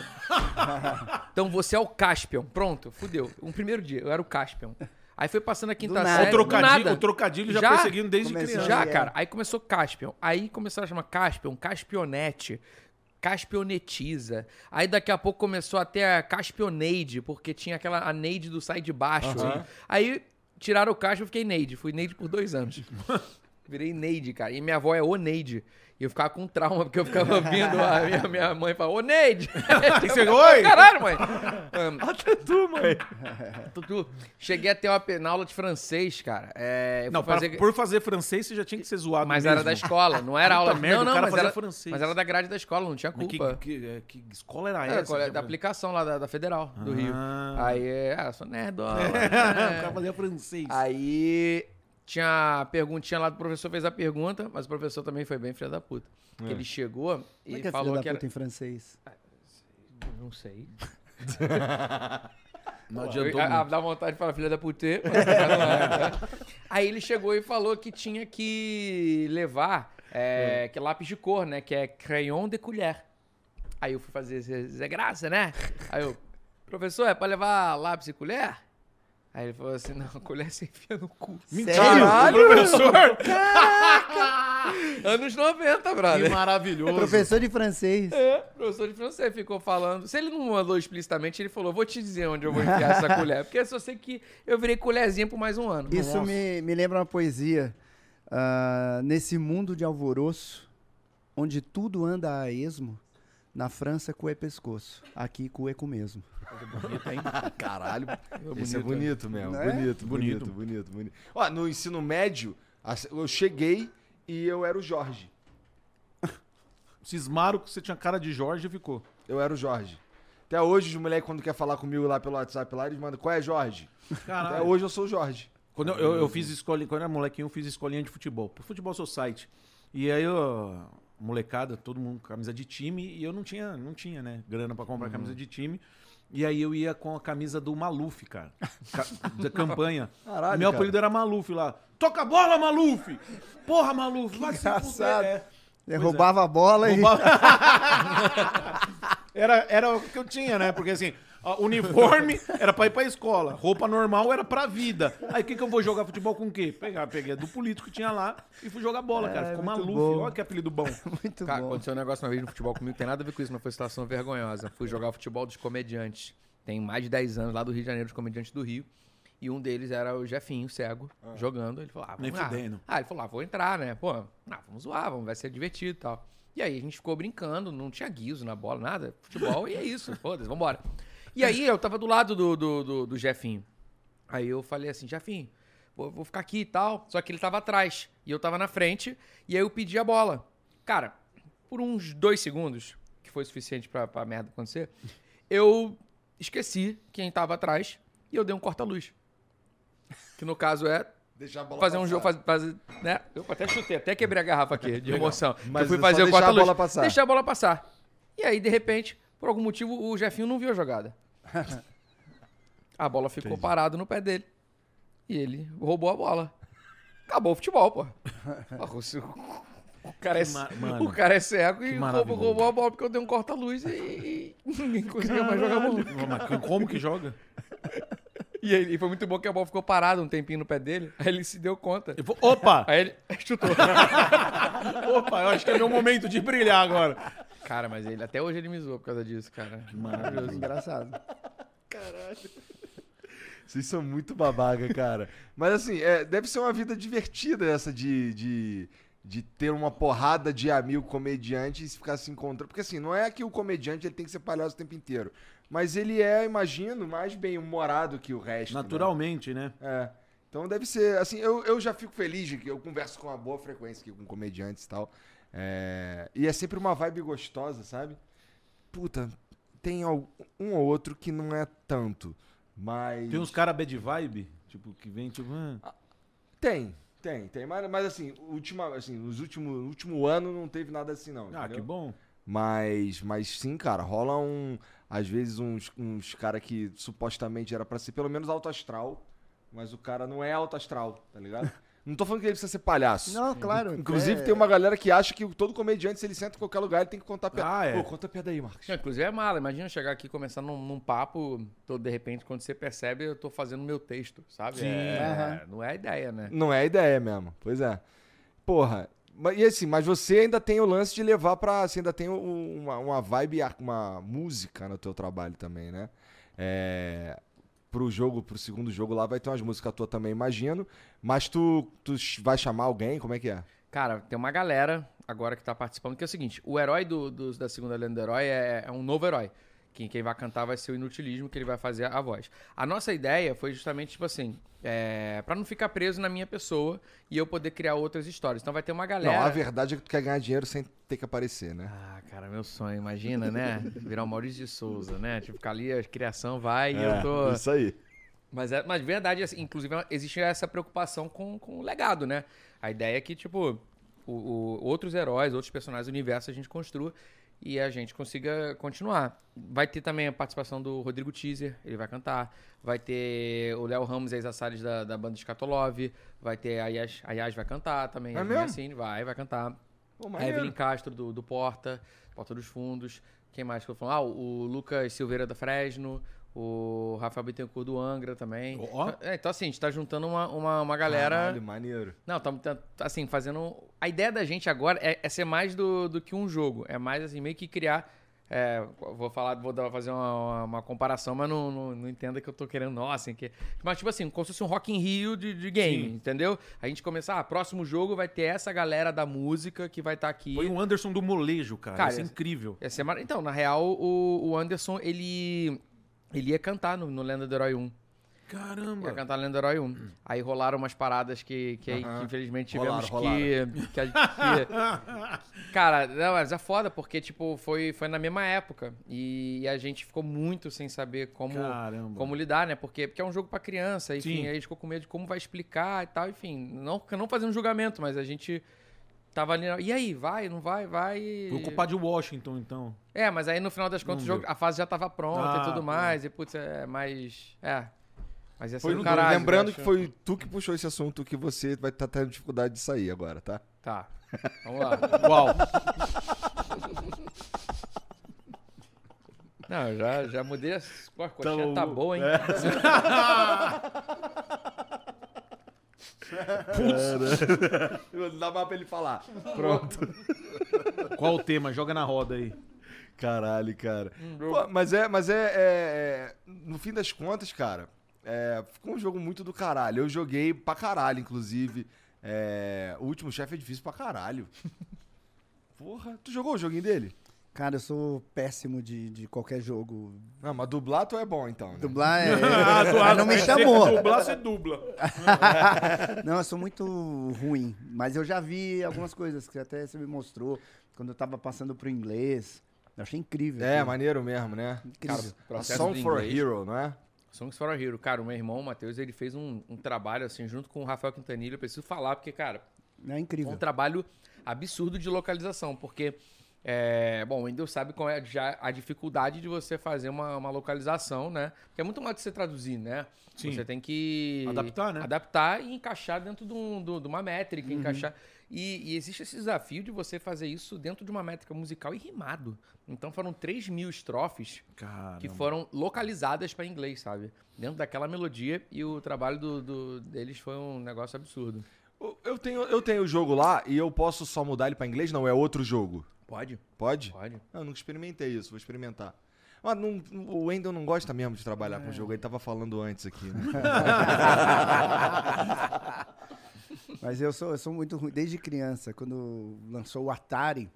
então você é o Caspion. Pronto, fudeu. Um primeiro dia, eu era o Caspion. Aí foi passando a quinta série. o, trocadilho, o trocadilho já, Já? perseguindo desde Começou criança. Já, cara. Aí começou Caspion. Aí começaram a chamar Caspion, Caspionete, Caspionetiza. Aí daqui a pouco começou até a Caspioneide, porque tinha aquela a Neide do Sai de Baixo. Aí tiraram o Caspio, eu fiquei Neide. Fui Neide por dois anos. Virei Neide, cara. E minha avó é o Neide. E eu ficava com trauma, porque eu ficava ouvindo a minha, minha mãe falar, ô Neide! Você- Oi! Caralho, mãe! Até tu, mãe. Tutu, cheguei a ter uma aula de francês, cara. É, Não, fazer... para- por fazer francês você já tinha que ser zoado Mas mesmo. era da escola, não era aula. merda, não, o não, mas era, francês. mas era da grade da escola, não tinha culpa. que, que, que escola era É, essa? é? da aplicação lá da, da Federal, do Rio. Ah. Aí, é, ah, sou nerdola. o né? cara fazia francês. Aí tinha a perguntinha lá do professor, fez a pergunta, mas o professor também foi bem filho da puta. Porque ele chegou Como e é que é falou filho que da era... puta em francês? Não sei. Não Eu- adiantou a- a- muito. dá vontade de falar filha da puta. mas não é, né? Aí ele chegou e falou que tinha que levar é, que é lápis de cor, né? Que é crayon de colher. Aí eu fui fazer Zé Graça, né? Aí eu, professor, é pra levar lápis e colher? Aí ele falou assim, não, colher você enfia no cu. Sério? Professor! Anos 90, brother. Que maravilhoso. Professor de francês. É, professor de francês ficou falando. Se ele não mandou explicitamente, ele falou: vou te dizer onde eu vou enfiar essa colher. Porque eu só sei que eu virei colherzinha por mais um ano. Isso me, me lembra uma poesia. Ah, nesse mundo de alvoroço, onde tudo anda a esmo, na França cu é pescoço, aqui cu é cu mesmo. Caralho. Esse é bonito mesmo. Não é? Bonito, bonito, bonito, bonito. Ó, no ensino médio, eu cheguei e eu era o Jorge. Cismaram que você tinha cara de Jorge e ficou. Eu era o Jorge. Até hoje, os moleques, quando quer falar comigo lá pelo WhatsApp, lá, eles mandam, qual é Jorge? Até Caralho. hoje eu sou o Jorge. Quando eu, eu, eu fiz escolinha, quando eu era molequinho, eu fiz escolinha de futebol. Pro Futebol Society. E aí, eu, molecada, todo mundo com camisa de time, e eu não tinha, não tinha, né, grana pra comprar camisa de time. E aí eu ia com a camisa do Maluf, cara. Ca- da campanha. Caralho, Meu cara. apelido era Maluf lá. Toca a bola, Maluf! Porra, Maluf, vai engraçado. É. Ele roubava a bola e. Era, era o que eu tinha, né? Porque assim, uniforme era pra ir pra escola, roupa normal era pra vida. Aí o que, que eu vou jogar futebol com o quê? Pegar, peguei a do político que tinha lá e fui jogar bola, cara. É, Ficou muito maluco. bom. Olha que apelido bom. Muito Cara, bom. aconteceu um negócio uma vez no futebol comigo, tem nada a ver com isso, não foi situação vergonhosa. Fui jogar futebol dos comediantes. Tem mais de 10 anos lá do Rio de Janeiro, os comediantes do Rio. E um deles era o Jefinho, cego, jogando. Ele falou, ah, Nem vamos lá. fudendo. Ah, ele falou, ah, vou entrar, né? Pô, ah, vamos zoar, vamos, vai ser divertido e tal. E aí a gente ficou brincando, não tinha guiso na bola, nada. Futebol, e é isso, foda-se, vambora. E aí eu tava do lado do, do, do, do Jefinho. Aí eu falei assim, Jefinho, vou, vou ficar aqui e tal. Só que ele tava atrás e eu tava na frente. E aí eu pedi a bola. Cara, por uns dois segundos, que foi suficiente pra, pra merda acontecer, eu esqueci quem tava atrás e eu dei um corta-luz. Que no caso é Deixar a bola fazer um passar. jogo, fazer, fazer, né? Eu até chutei, até quebrei a garrafa aqui de emoção. Mas eu fui só fazer o deixar a corta-luz. bola passar. Deixar a bola passar. E aí, de repente, por algum motivo, o Jefinho não viu a jogada. A bola ficou parada no pé dele. E ele roubou a bola. Acabou o futebol, pô. O cara, é, mano, o cara é cego e roubou, roubou a bola porque eu dei um corta-luz e, e ninguém conseguia mais jogar a bola. Mas como que joga? E, aí, e foi muito bom que a bola ficou parada um tempinho no pé dele. Aí ele se deu conta. Vou- Opa! Aí ele chutou. Opa, eu acho que é meu momento de brilhar agora. Cara, mas ele até hoje ele me zoou por causa disso, cara. Maravilhoso. Engraçado. Vocês são muito babaca, cara. Mas assim, é, deve ser uma vida divertida essa de, de, de ter uma porrada de amigo comediante e ficar se encontrando. Porque assim, não é que o comediante ele tem que ser palhaço o tempo inteiro. Mas ele é, imagino, mais bem-humorado que o resto. né? Naturalmente, né? É. Então deve ser, assim, eu, eu já fico feliz de que eu converso com uma boa frequência aqui com comediantes e tal. É, e é sempre uma vibe gostosa, sabe? Puta, tem um ou outro que não é tanto, mas... Tem uns caras bad vibe, tipo, que vem, tipo. ah, Tem, tem, tem. Mas, mas assim, última, assim, nos últimos, último ano não teve nada assim, não. Ah, entendeu? que bom. Mas, mas sim, cara, rola um. Às vezes uns, uns cara que supostamente era pra ser pelo menos alto astral, mas o cara não é alto astral, tá ligado? Não tô falando que ele precisa ser palhaço. Não, claro. Inclusive, é- tem uma galera que acha que todo comediante, se ele senta em qualquer lugar, ele tem que contar piada. Ah, é. Ô, conta piada aí, Marcos. Não, inclusive é mala. Imagina chegar aqui e começar num, num papo, todo de repente, quando você percebe, eu tô fazendo meu texto, sabe? Sim. É, Não é a ideia, né? Não é a ideia mesmo. Pois é. Porra. Mas, e assim, mas você ainda tem o lance de levar pra. Você ainda tem um- uma, uma vibe, uma música no teu trabalho também, né? É. Pro jogo, pro segundo jogo lá, vai ter umas músicas tuas também, imagino. Mas tu, tu vai chamar alguém? Como é que é? Cara, tem uma galera agora que tá participando, que é o seguinte: o herói do, dos- da segunda lenda do herói é, é um novo herói. Quem, quem vai cantar vai ser o inutilismo, que ele vai fazer a voz. A nossa ideia foi justamente, tipo assim, é, para não ficar preso na minha pessoa e eu poder criar outras histórias. Então vai ter uma galera. Não, a verdade é que tu quer ganhar dinheiro sem ter que aparecer, né? Ah, cara, meu sonho, imagina, né? Virar o Maurício de Souza, né? Tipo, ficar ali, a criação vai e É, eu tô. Isso aí. Mas, é, mas verdade, assim, inclusive, existe essa preocupação com, com o legado, né? A ideia é que, tipo, o, o- outros heróis, outros personagens do universo a gente construa e a gente consiga continuar. Vai ter também a participação do Rodrigo Teaser, ele vai cantar. Vai ter o Léo Ramos, ex-assares da, da banda Scatolov. Vai ter a Yas, a Yas vai cantar também. É mesmo? Yassin vai, vai cantar. Pô, A. Evelyn Castro, do, do Porta, Porta dos Fundos. Quem mais que eu falo? Ah, o Lucas Silveira da Fresno. O Rafael Bittencourt do Angra também. Ó. É, então, assim, a gente tá juntando uma, uma, uma galera. Caralho, maneiro. Não, estamos assim, fazendo. A ideia da gente agora é, é ser mais do, do que um jogo. É mais assim, meio que criar. é, vou falar, vou dar- fazer uma, uma, comparação, mas não, não, não entenda que eu tô querendo, nossa, assim, que, mas tipo assim, como se fosse um Rock in Rio de, de game, Sim. entendeu? A gente começar, ah, próximo jogo vai ter essa galera da música que vai estar aqui. Foi um Anderson do molejo, cara. Cara, Isso é incrível. Mar- Então, na real, o, o Anderson, ele, ele ia cantar no, no Lenda do Herói 1. Ia Caramba. cantar Lenda do Herói 1. Aí rolaram umas paradas que, que, aí, que infelizmente Rolaram, tivemos que, que, a- que- Cara, não, mas é foda, porque, tipo, foi, foi na mesma época. E, a gente ficou muito sem saber como, Caramba. como lidar, né? Porque, porque é um jogo pra criança, enfim, Sim. aí a gente ficou com medo de como vai explicar e tal, enfim. Não, não fazendo julgamento, mas a gente tava ali. E aí, vai, não vai, vai. Foi culpa de Washington, então. É, mas aí no final das contas jogo, a fase já tava pronta Ah, e tudo pô. mais. E putz, é mais. É. Mas ia ser Foi do no- caralho. Lembrando que foi tu que puxou esse assunto que você vai estar tendo dificuldade de sair agora, tá? Tá. Vamos lá. Qual? Não, já, já mudei as. Pô, a coxinha bom. tá boa, hein? Não dá mais pra ele falar. Qual o tema? Joga na roda aí. Caralho, cara. Pô, mas é, mas é, é- é- No fim das contas, cara, é, ficou um jogo muito do caralho. Eu joguei pra caralho, inclusive. É, o último chefe é difícil pra caralho. Porra, tu jogou o joguinho dele? Cara, eu sou péssimo de, de qualquer jogo. Não, mas dublar tu é bom, então. Né? Dublar é. Ah, não me chamou. Dublar, você dubla. Não, eu sou muito ruim. Mas eu já vi algumas coisas que até você me mostrou quando eu tava passando pro inglês. Eu achei incrível. É, maneiro mesmo, né? Incrível. Cara, Song for a. Hero, não é? Songs for a Hero. Cara, o meu irmão, o Matheus, ele fez um, um trabalho, assim, junto com o Rafael Quintanilha. Eu preciso falar, porque, cara, É é incrível. um trabalho absurdo de localização. Porque, é, bom, o Windows sabe qual é já a dificuldade de você fazer uma, uma localização, né? Porque é muito mais que você traduzir, né? Sim. Você tem que... Adaptar, né? Adaptar e encaixar dentro de, um- de uma métrica, encaixar... E, e existe esse desafio de você fazer isso dentro de uma métrica musical e rimado. Então foram 3 mil estrofes Cara. que foram localizadas para inglês, sabe? Dentro daquela melodia e o trabalho do, do- deles foi um negócio absurdo. Eu tenho, eu tenho o jogo lá e eu posso só mudar ele pra inglês? Não, é outro jogo. Pode? Pode? Pode. Não, eu nunca experimentei isso, vou experimentar. Mas não- o Wendel não gosta mesmo de trabalhar com o jogo, ele tava falando antes aqui, né? Mas eu sou, eu sou muito ruim. Desde criança, quando lançou o Atari,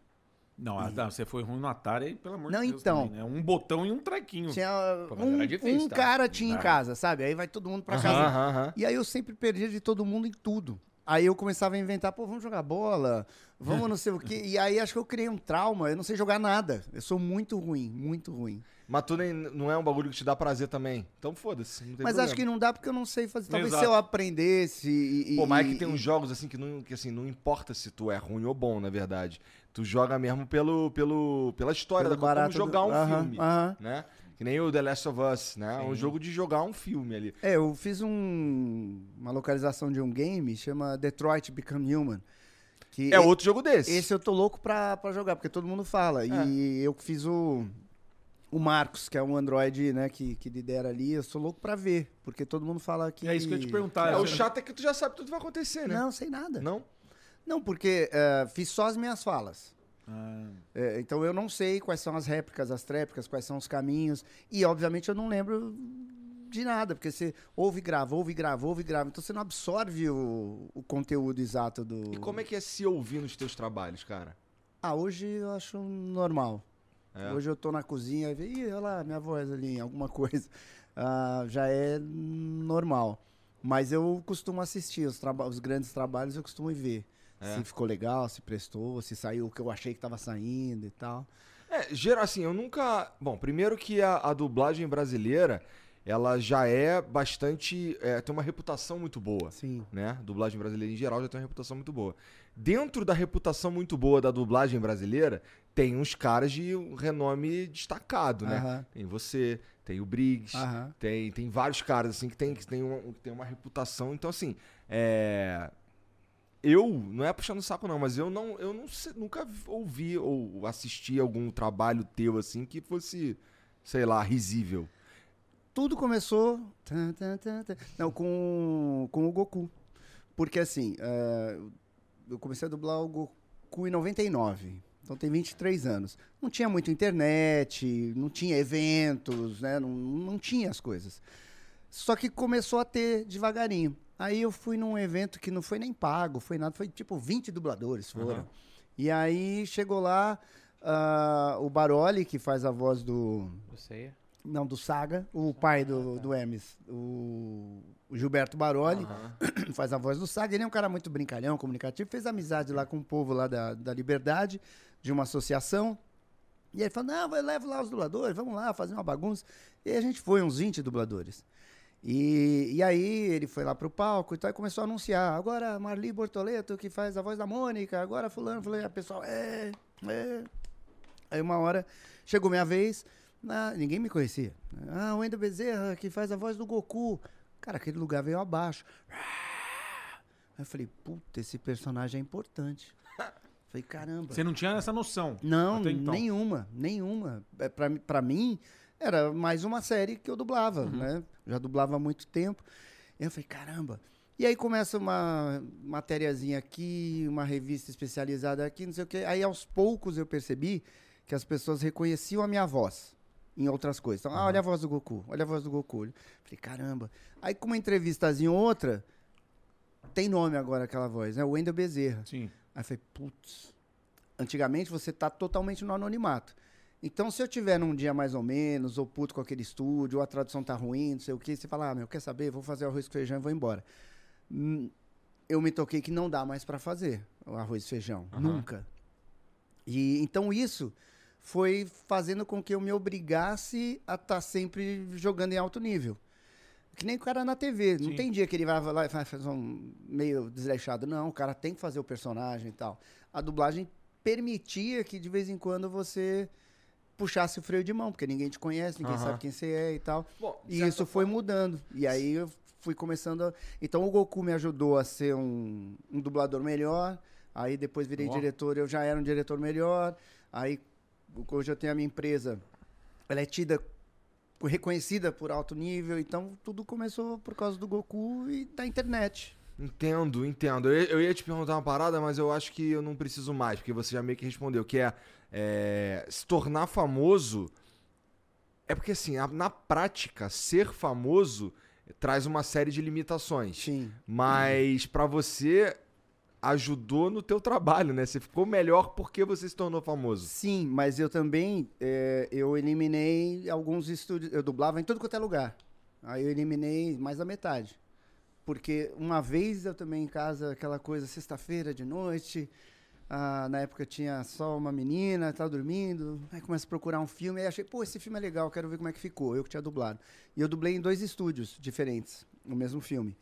Não, ah, não, você foi ruim no Atari, pelo amor Não, de Deus. então. também, né? Um botão e um trequinho. tinha um, difícil, um tá? cara tinha em É. casa, sabe? Aí vai todo mundo pra Aham, casa. aham, aham. E aí eu sempre perdia de todo mundo em tudo. Aí eu começava a inventar, pô, vamos jogar bola, vamos não sei o quê. E aí acho que eu criei um trauma, eu não sei jogar nada. Eu sou muito ruim, muito ruim. Mas tu nem, não é um bagulho que te dá prazer também. Então foda-se. Mas problema. acho que não dá porque eu não sei fazer. Talvez Exato. se eu aprendesse e. e- Pô, mas é que tem e- uns jogos assim que não, que, assim, não importa se tu é ruim ou bom, na verdade. Tu joga mesmo pelo, pelo, pela história, Pelo da como jogar do- um filme. aham. Né? Que nem o The Last of Us, né? É um jogo de jogar um filme ali. É, eu fiz um- uma localização de um game, chama Detroit Become Human. Que É outro jogo desse. Esse eu tô louco pra, pra jogar, porque todo mundo fala. É. E eu fiz o, o Marcos, que é um Android, né, que, que lidera ali. Eu sou louco pra ver, porque todo mundo fala que... É isso que eu ia te perguntar. É, o chato é que tu já sabe tudo que vai acontecer, né? Não, sei nada. Não, Não? porque é, fiz só as minhas falas. Ah, É, então eu não sei quais são as réplicas, as tréplicas, quais são os caminhos. E, obviamente, eu não lembro de nada, porque você ouve e grava, ouve e grava, ouve e grava. Então você não absorve o, o conteúdo exato do... E como é que é se ouvir nos teus trabalhos, cara? Ah, hoje eu acho normal. É. Hoje eu tô na cozinha e ih, olha lá, minha voz ali, alguma coisa. Ah, já é normal. Mas eu costumo assistir os, os grandes trabalhos, eu costumo ver. É. Se ficou legal, se prestou, se saiu o que eu achei que tava saindo e tal. É, geral, assim, eu nunca. Bom, primeiro que a, a dublagem brasileira, ela já é bastante. é, tem uma reputação muito boa. Sim. Né? Dublagem brasileira em geral já tem uma reputação muito boa. Dentro da reputação muito boa da dublagem brasileira, tem uns caras de um renome destacado, né? Aham. Tem você, tem o Briggs, Aham. tem, tem vários caras assim que tem, que tem, uma, tem uma reputação. Então, assim, é. Eu, não é puxando o saco, não, mas eu não, eu não nunca ouvi ou assisti algum trabalho teu assim que fosse, sei lá, risível. Tudo começou tan, tan, tan, tan, não, com, com o Goku. Porque assim, eh, eu comecei a dublar o Goku em 99. Então tem 23 anos. Não tinha muito internet, não tinha eventos, né? Não, não tinha as coisas. Só que começou a ter devagarinho. Aí eu fui num evento que não foi nem pago, foi nada, foi tipo 20 dubladores foram. Aham. E aí chegou lá ah, o Baroli, que faz a voz do, Eu sei. Não, do Saga, o pai do, do Hermes, o, o Gilberto Baroli, faz a voz do Saga. Ele é um cara muito brincalhão, comunicativo, fez amizade lá com o povo lá da, da Liberdade, de uma associação. E ele falou: não, eu levo lá os dubladores, vamos lá fazer uma bagunça. E a gente foi, uns 20 dubladores. E, e aí ele foi lá pro palco e tal, e começou a anunciar. Agora Marli Bortoleto, que faz a voz da Mônica, agora fulano, falei, a pessoal, é, é. Aí uma hora chegou minha vez, ah, ninguém me conhecia. Ah, o Wendel Bezerra, que faz a voz do Goku. Cara, aquele lugar veio abaixo. Aí eu falei, puta, esse personagem é importante. Falei, caramba. Você não tinha essa noção. Não, então. nenhuma, nenhuma. É, pra, pra mim, era mais uma série que eu dublava, Uhum. né? Já dublava há muito tempo. Eu falei, caramba. E aí começa uma matériazinha aqui, uma revista especializada aqui, não sei o quê. Aí aos poucos eu percebi que as pessoas reconheciam a minha voz em outras coisas. Então, ah, olha a voz do Goku, olha a voz do Goku. Falei, caramba. Aí com uma entrevistazinha ou outra, tem nome agora aquela voz, né? O Wendel Bezerra. Sim. Aí eu falei, putz. Antigamente você tá totalmente no anonimato. Então, se eu tiver num dia mais ou menos, ou puto com aquele estúdio, ou a tradução tá ruim, não sei o que, você fala, ah, meu, quer saber? Vou fazer arroz com feijão e vou embora. Hum, Eu me toquei que não dá mais pra fazer o arroz e feijão. Nunca. E então isso foi fazendo com que eu me obrigasse a estar sempre jogando em alto nível. Que nem o cara na TV. Não Sim. tem dia que ele vai lá e fazer um meio desleixado. Não, o cara tem que fazer o personagem e tal. A dublagem permitia que de vez em quando você puxasse o freio de mão, porque ninguém te conhece, ninguém sabe quem você é e tal. Bom, E isso foi mudando. E aí eu fui começando a... Então o Goku me ajudou a ser um, um dublador melhor, Aí depois virei Ó. diretor, eu já era um diretor melhor. Aí hoje eu tenho a minha empresa, ela é tida, reconhecida por alto nível. Então tudo começou por causa do Goku e da internet. Entendo, entendo. Eu, eu ia te perguntar uma parada, mas eu acho que eu não preciso mais, porque você já meio que respondeu, que é, é, se tornar famoso. É porque assim, na prática, ser famoso traz uma série de limitações. Sim. Mas pra você ajudou no teu trabalho, né? Você ficou melhor porque você se tornou famoso. Sim, mas eu também é, eu eliminei alguns estúdios. Eu dublava em tudo quanto é lugar. Aí eu eliminei mais da metade. Porque uma vez eu também em casa, aquela coisa, sexta-feira de noite. ah, na época tinha só uma menina, tava dormindo. Aí começa a procurar um filme. Aí achei, pô, esse filme é legal, quero ver como é que ficou. Eu que tinha dublado. E eu dublei em dois estúdios diferentes, no mesmo filme.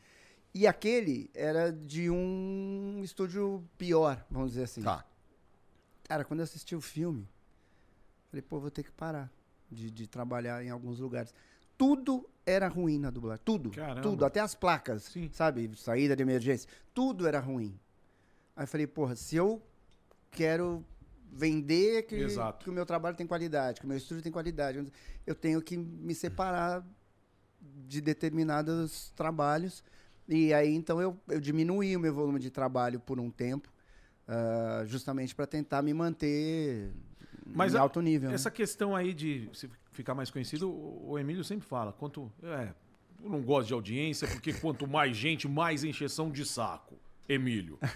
E aquele era de um estúdio pior, vamos dizer assim. Tá. Cara, quando eu assisti o filme, falei, pô, vou ter que parar de, de trabalhar em alguns lugares. Tudo era ruim na dublagem. Tudo. Caramba. Tudo. Até as placas. Sim. Sabe? Saída de emergência. Tudo era ruim. Aí eu falei, porra, se eu quero vender que, Exato. que o meu trabalho tem qualidade, que o meu estúdio tem qualidade, eu tenho que me separar de determinados trabalhos. E aí, então, eu, eu diminuí o meu volume de trabalho por um tempo, ah, justamente para tentar me manter Mas em a- alto nível. né? Essa questão aí de se ficar mais conhecido, o o Emílio sempre fala. Quanto. É, eu não gosto de audiência, porque quanto mais gente, mais encheção de saco. Emílio.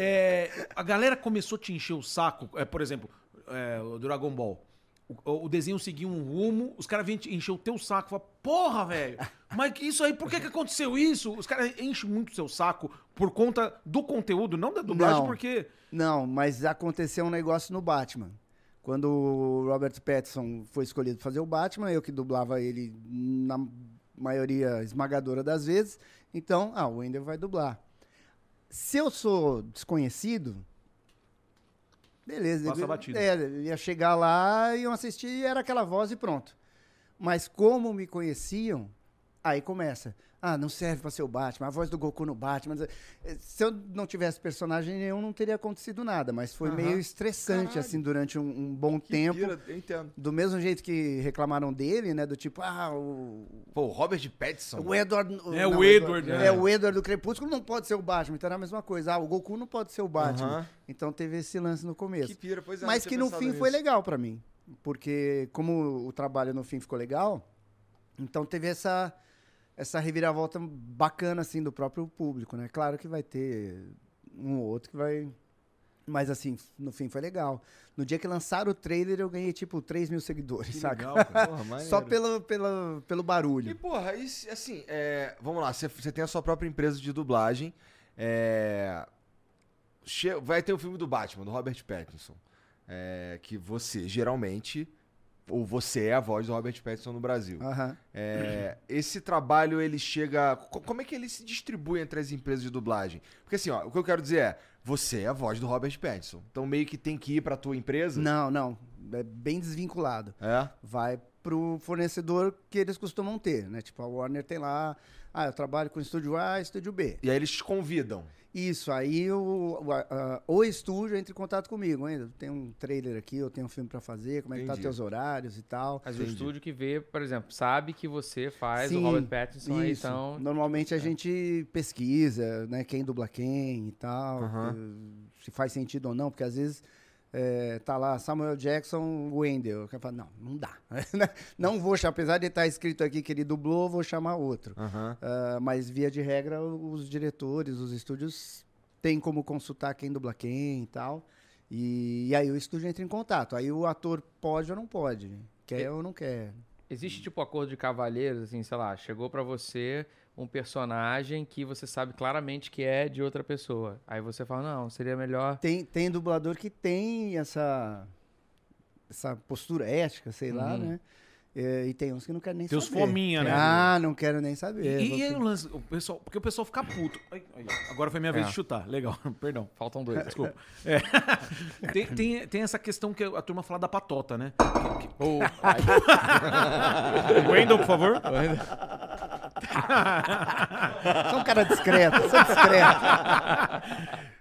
É, a galera começou a te encher o saco. É, por exemplo, é, o Dragon Ball. O, o desenho seguia um rumo, os caras vêm encher o teu saco. Fala, porra, velho, mas que isso aí, por que, que aconteceu isso? Os caras enchem muito o seu saco por conta do conteúdo, não da dublagem, Não. porque. Não, mas aconteceu um negócio no Batman. Quando o Robert Pattinson foi escolhido fazer o Batman, eu que dublava ele na maioria esmagadora das vezes, então, ah, o Wendell vai dublar. Se eu sou desconhecido, beleza. Passa batido. É, ia chegar lá, iam assistir e era aquela voz e pronto. Mas como me conheciam, aí começa. Ah, não serve pra ser o Batman, a voz do Goku no Batman. Eh, Se eu não tivesse personagem nenhum, não teria acontecido nada. Mas foi Aham. meio estressante, Caralho. assim, durante um, um bom Que tempo. pira, eu entendo. Do mesmo jeito que reclamaram dele, né? Do tipo, ah, o. Pô, o Robert Pattinson. O Edward. É, o não, Edward, É, né? o Edward do Crepúsculo não pode ser o Batman. Então era a mesma coisa. Ah, o Goku não pode ser o Batman. Aham. Então teve esse lance no começo. Que pira, pois é. Mas que no fim foi nisso. legal pra mim. Porque como o trabalho no fim ficou legal, então teve essa essa reviravolta bacana assim do próprio público, né? Claro que vai ter um ou outro que vai mas assim, no fim foi legal. No dia que lançaram o trailer, eu ganhei tipo 3 mil seguidores, Que saca? legal, cara. Porra. Só pelo, pelo, pelo E, barulho. porra, e se- assim, é, vamos lá, você, tem a sua própria empresa de dublagem. é, che- vai ter o filme do Batman, do Robert Pattinson. é, que você, geralmente, ou você é a voz do Robert Pattinson no Brasil. Aham. É, esse trabalho, ele chega... co- Como é que ele se distribui entre as empresas de dublagem? Porque assim, ó, o que eu quero dizer é, você é a voz do Robert Pattinson. Então meio que tem que ir pra tua empresa. Não, não. É bem desvinculado. É? vai pro fornecedor que eles costumam ter, né? Tipo, a Warner tem lá, ah, eu trabalho com estúdio A, estúdio B. E aí eles te convidam. Isso, aí o, o, a- o estúdio entra em contato comigo ainda. Tem um trailer aqui, eu tenho um filme pra fazer, como é que tá Entendi. teus horários e tal. Mas o Entendi. estúdio que vê, por exemplo, sabe que você faz Sim, o Robert Pattinson, aí, Isso. então. Normalmente a gente pesquisa, né, quem dubla quem e tal, se faz sentido ou não, porque às vezes eh, tá lá Samuel Jackson, Wendell. Eu falo, não, não dá. não vou, chamar, apesar de estar escrito aqui que ele dublou, vou chamar outro. Ah, mas via de regra, os diretores, os estúdios têm como consultar quem dubla quem e tal. E, e aí o estúdio entra em contato. Aí o ator pode ou não pode. Quer ou não quer. Existe tipo acordo de cavalheiros, assim, sei lá, chegou pra você um personagem que você sabe claramente que é de outra pessoa. Aí você fala, não, seria melhor. Tem, tem dublador que tem essa, essa postura ética, sei lá, Uhum. né? É, e tem uns que não querem nem Tem os saber. fominha, né? Ah, não quero nem saber. E, e aí o lance, o pessoal, porque o pessoal fica puto. Ai, ai, agora foi minha vez É. de chutar. Legal, perdão. Faltam dois. Desculpa. É. Tem, tem, tem essa questão que a turma fala da patota, né? Ou- Wendel, por favor. Sou um cara discreto, sou discreto.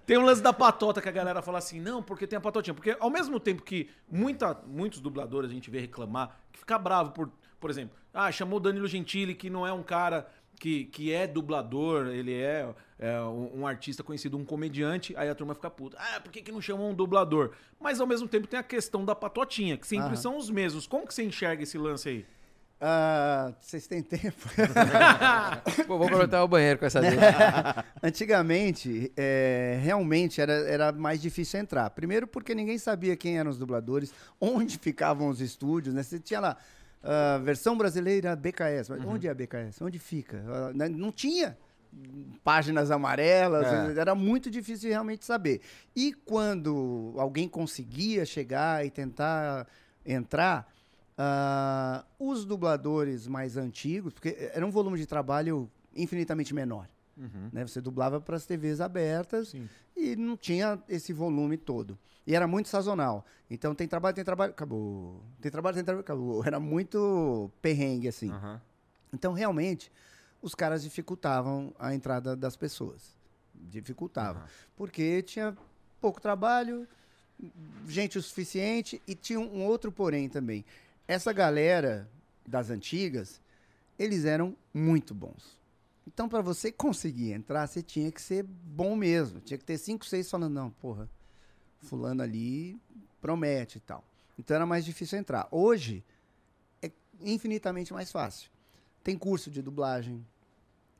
Tem um lance da patota que a galera fala assim, não, porque tem a patotinha. Porque ao mesmo tempo que muita, muitos dubladores a gente vê reclamar, que fica bravo por, por exemplo, ah, chamou o Danilo Gentili, que não é um cara que, que é dublador, ele é, é, um, um artista conhecido, um comediante, aí a turma fica puta. Ah, por que, que não chamou um dublador? Mas ao mesmo tempo tem a questão da patotinha, que sempre Aham. são os mesmos. Como que você enxerga esse lance aí? Ah, vocês têm tempo? Pô, vou aproveitar o banheiro com essa dele. Antigamente, é, realmente era, era mais difícil entrar. Primeiro porque ninguém sabia quem eram os dubladores, onde ficavam os estúdios, né? Você tinha lá, ah, versão brasileira BKS. Mas onde é a BKS? Onde fica? Né? não tinha páginas amarelas, É. era muito difícil realmente saber. E quando alguém conseguia chegar e tentar entrar, ah, os dubladores mais antigos, porque era um volume de trabalho infinitamente menor. Né? Você dublava para as TVs abertas Sim. e não tinha esse volume todo. E era muito sazonal. Então tem trabalho, tem trabalho, acabou. Tem trabalho, tem trabalho, acabou. Era muito perrengue, assim. Aham. Então, realmente, os caras dificultavam a entrada das pessoas. Dificultavam. Porque tinha pouco trabalho, gente o suficiente e tinha um outro porém também. Essa galera das antigas, eles eram muito bons. Então, para você conseguir entrar, você tinha que ser bom mesmo. Tinha que ter cinco, seis falando, não, porra, fulano ali promete e tal. Então era mais difícil entrar. Hoje é infinitamente mais fácil. Tem curso de dublagem,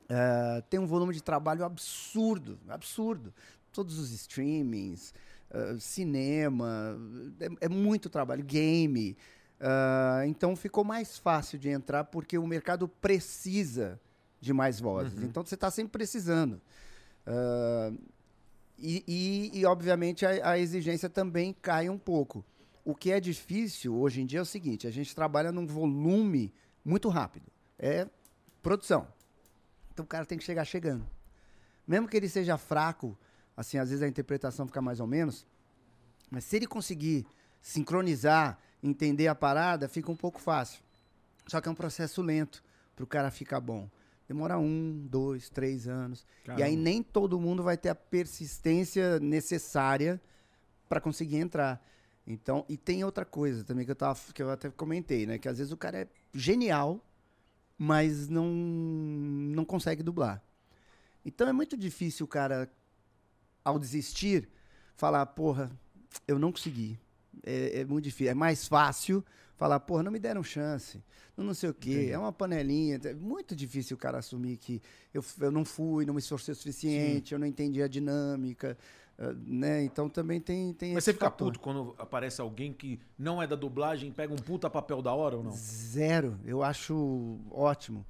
eh, tem um volume de trabalho absurdo, absurdo. Todos os streamings, eh, cinema, é, é muito trabalho, game. Ah, então ficou mais fácil de entrar porque o mercado precisa de mais vozes. Então você está sempre precisando. Ah, e, e- e, obviamente, a, a exigência também cai um pouco. O que é difícil hoje em dia é o seguinte: a gente trabalha num volume muito rápido. É produção. Então o cara tem que chegar chegando. Mesmo que ele seja fraco, assim, às vezes a interpretação fica mais ou menos, mas se ele conseguir sincronizar, entender a parada, fica um pouco fácil. Só que é um processo lento para o cara ficar bom. Demora um, dois, três anos. E aí Caramba. nem todo mundo vai ter a persistência necessária para conseguir entrar. Então, e tem outra coisa também que eu, tava, que eu até comentei, né? Que às vezes o cara é genial, mas não, não consegue dublar. Então é muito difícil o cara, ao desistir, falar, porra, eu não consegui. É, é muito difícil. É mais fácil falar, porra, não me deram chance. Não, não sei o quê. É uma panelinha. É muito difícil o cara assumir que eu, eu não fui, não me esforcei o suficiente, eu não entendi a dinâmica. ah, né? Então também tem, tem Mas você fica fator. puto quando aparece alguém que não é da dublagem, pega um puta papel da hora ou não? Zero. Eu acho ótimo.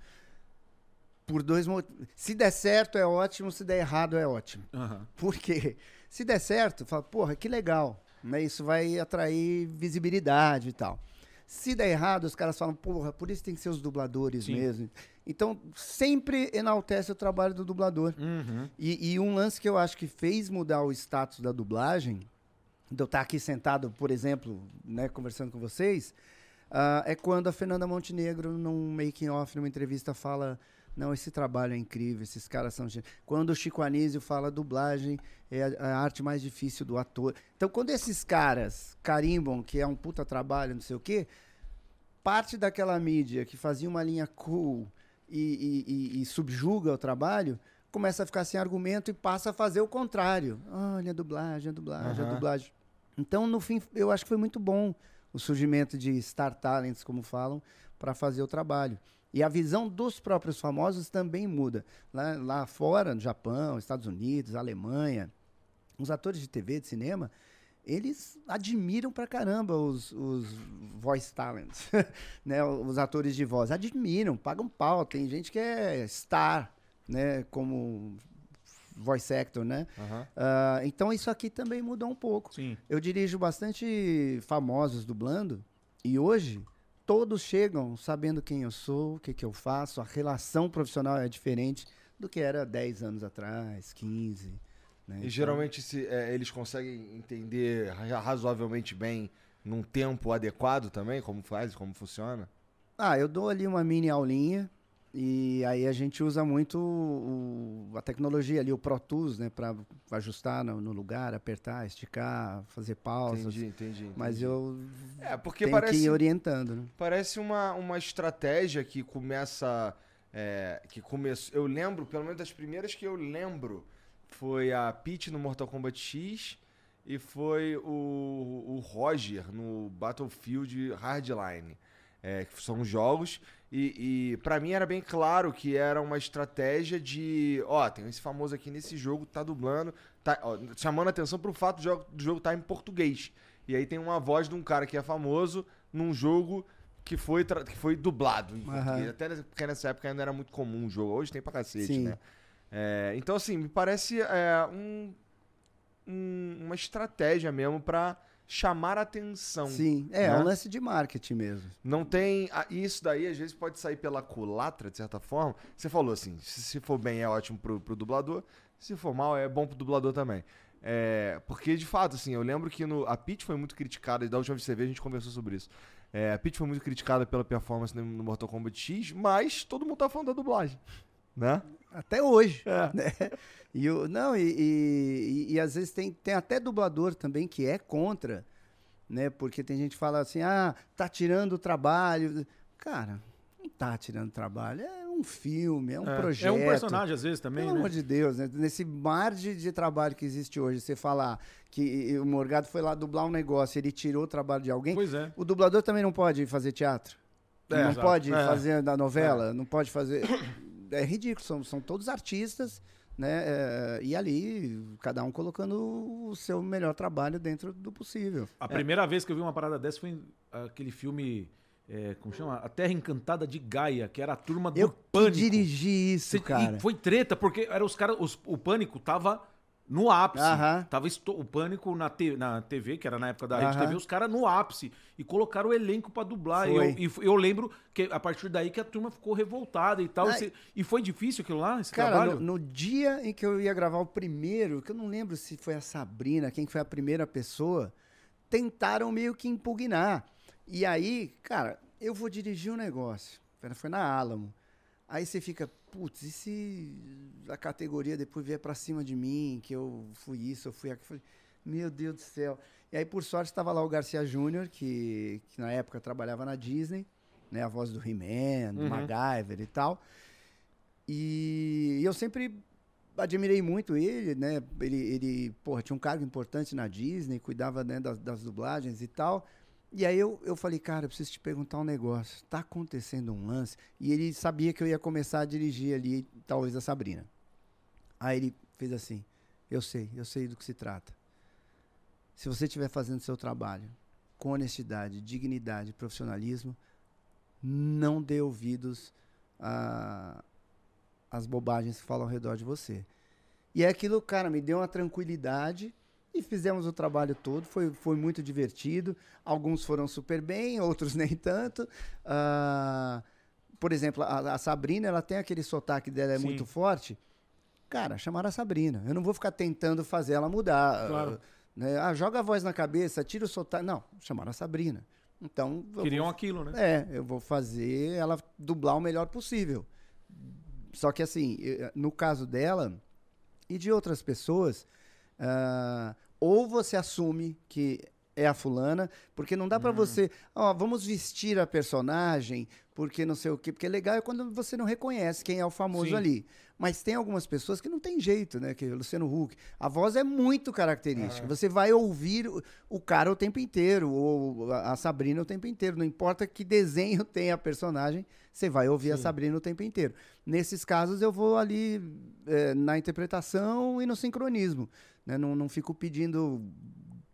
Por dois motivos. Se der certo é ótimo, se der errado é ótimo. Aham. Por quê? Se der certo, fala, porra, que legal. Né? Isso vai atrair visibilidade e tal. Se der errado, os caras falam, porra, por isso tem que ser os dubladores Sim. mesmo. Então, sempre enaltece o trabalho do dublador. Uhum. E, e um lance que eu acho que fez mudar o status da dublagem, de eu estar aqui sentado, por exemplo, né, conversando com vocês, ah, é quando a Fernanda Montenegro, num making off, numa entrevista, fala: Não, esse trabalho é incrível, esses caras são. gen-". Quando o Chico Anísio fala dublagem é a, a arte mais difícil do ator. Então, quando esses caras carimbam que é um puta trabalho, não sei o quê, parte daquela mídia que fazia uma linha cool e, e- e- e subjuga o trabalho, começa a ficar sem argumento e passa a fazer o contrário. Olha, a dublagem, a dublagem, a Aham. dublagem. Então, no fim, eu acho que foi muito bom o surgimento de Star Talents, como falam, para fazer o trabalho. E a visão dos próprios famosos também muda. Lá, lá fora, no Japão, Estados Unidos, Alemanha, os atores de TV, de cinema, eles admiram pra caramba os, os voice talents, né? Os atores de voz. Admiram, pagam pau. Tem gente que é star, né? Como voice actor, né? Aham. Ah, então isso aqui também mudou um pouco. Sim. Eu dirijo bastante famosos dublando e hoje todos chegam sabendo quem eu sou, o que, que eu faço, a relação profissional é diferente do que era 10 anos atrás, 15. Né? E Então- geralmente se, é, eles conseguem entender ra- razoavelmente bem num tempo adequado também, como faz, como funciona. Ah, eu dou ali uma mini aulinha, E aí a gente usa muito o- a tecnologia ali, o Pro Tools, né? Pra ajustar no, no lugar, apertar, esticar, fazer pausas. Entendi, entendi. Mas entendi. eu É, porque tenho que parece, ir orientando, né? parece uma, uma estratégia que começa. é, que começou. Eu lembro, pelo menos das primeiras que eu lembro, foi a Peach no Mortal Kombat X e foi o, o Roger no Battlefield Hardline. É, que são jogos. E, e para mim era bem claro que era uma estratégia de. Ó, tem esse famoso aqui nesse jogo, tá dublando, tá ó, chamando atenção pro fato do jogo, do jogo tá em português. E aí tem uma voz de um cara que é famoso num jogo que foi, que foi dublado português. Até porque nessa época ainda era muito comum o jogo. Hoje tem pra cacete, Sim. né? É, então, assim, me parece é, um- um- uma estratégia mesmo pra chamar atenção. Sim, é, é né? um lance de marketing mesmo. Não tem. Isso daí, às vezes, pode sair pela culatra, de certa forma. Você falou assim: se, for bem, é ótimo pro, pro dublador. Se for mal, é bom pro dublador também. É, porque, de fato, assim, eu lembro que no, a Peach foi muito criticada, e da última vez que você veio, a gente conversou sobre isso. É, a Peach foi muito criticada pela performance no Mortal Kombat X, mas todo mundo tá falando da dublagem. Né? Até hoje. É. né? E o, não, e, e, e- e às vezes tem, tem até dublador também que é contra, né? Porque tem gente que fala assim, ah, tá tirando o trabalho. Cara, não tá tirando trabalho. É um filme, é um projeto. É um personagem, às vezes, também, Pelo né? amor de Deus, né? Nesse mar de, de trabalho que existe hoje, você falar que o Morgado foi lá dublar um negócio, ele tirou o trabalho de alguém. Pois é. O dublador também não pode fazer teatro. É, não exato. pode É. fazer da novela, não pode fazer. É ridículo, são, são todos artistas, né? é, e ali, cada um colocando o seu melhor trabalho dentro do possível. A primeira vez que eu vi uma parada dessa foi aquele filme. é, como chama? A Terra Encantada de Gaia, que era a turma do Eu Pânico. dirigi isso, Cê- cara. Foi treta, porque era os caras. O Pânico tava no ápice. Aham. Tava esto- o Pânico na, te- na TV, que era na época da Rede Aham. TV, os caras no ápice. E colocaram o elenco pra dublar. E Foi. eu, e f- eu lembro que a partir daí que a turma ficou revoltada e tal. Ai. E cê- E foi difícil aquilo lá, esse Cara, trabalho? no, no dia em que eu ia gravar o primeiro, que eu não lembro se foi a Sabrina, quem foi a primeira pessoa, tentaram meio que impugnar. E aí, cara, eu vou dirigir um negócio. Foi na Alamo. Aí você fica, putz, e se a categoria depois vier pra cima de mim, que eu fui isso, eu fui aquilo? Meu Deus do céu. E aí, por sorte, estava lá o Garcia Júnior, que, que na época trabalhava na Disney, né? A voz do He-Man, do Uhum. MacGyver e tal. E eu sempre admirei muito ele, né? Ele, ele porra, tinha um cargo importante na Disney, cuidava né, das, das dublagens e tal. E aí eu, eu falei, cara, eu preciso te perguntar um negócio. Tá acontecendo um lance? E ele sabia que eu ia começar a dirigir ali, talvez a Sabrina. Aí ele fez assim: Eu sei, eu sei do que se trata. Se você estiver fazendo seu trabalho com honestidade, dignidade, profissionalismo, não dê ouvidos as bobagens que falam ao redor de você. E é aquilo, cara, me deu uma tranquilidade e fizemos o trabalho todo. Foi, foi muito divertido. Alguns foram super bem, outros nem tanto. Ah, por exemplo, a, a Sabrina, ela tem aquele sotaque dela é Sim. muito forte. Cara, chamaram a Sabrina. Eu não vou ficar tentando fazer ela mudar. Claro. né? Ah, joga a voz na cabeça, tira o sotaque. Não, chamaram a Sabrina. Então, Queriam vou aquilo, né? é, eu vou fazer ela dublar o melhor possível. Só que assim, eh, no caso dela e de outras pessoas, ah, ou você assume que é a fulana, porque não dá pra você, ó, vamos vestir a personagem, porque não sei o quê, porque legal é quando você não reconhece quem é o famoso Sim. ali. Mas tem algumas pessoas que não tem jeito, né? Que é o Luciano Huck. A voz é muito característica. Você vai ouvir o, o cara o tempo inteiro, ou a a Sabrina o tempo inteiro. Não importa que desenho tem a personagem, você vai ouvir a Sabrina o tempo inteiro. Nesses casos, eu vou ali eh, na interpretação e no sincronismo. Né? Não, não fico pedindo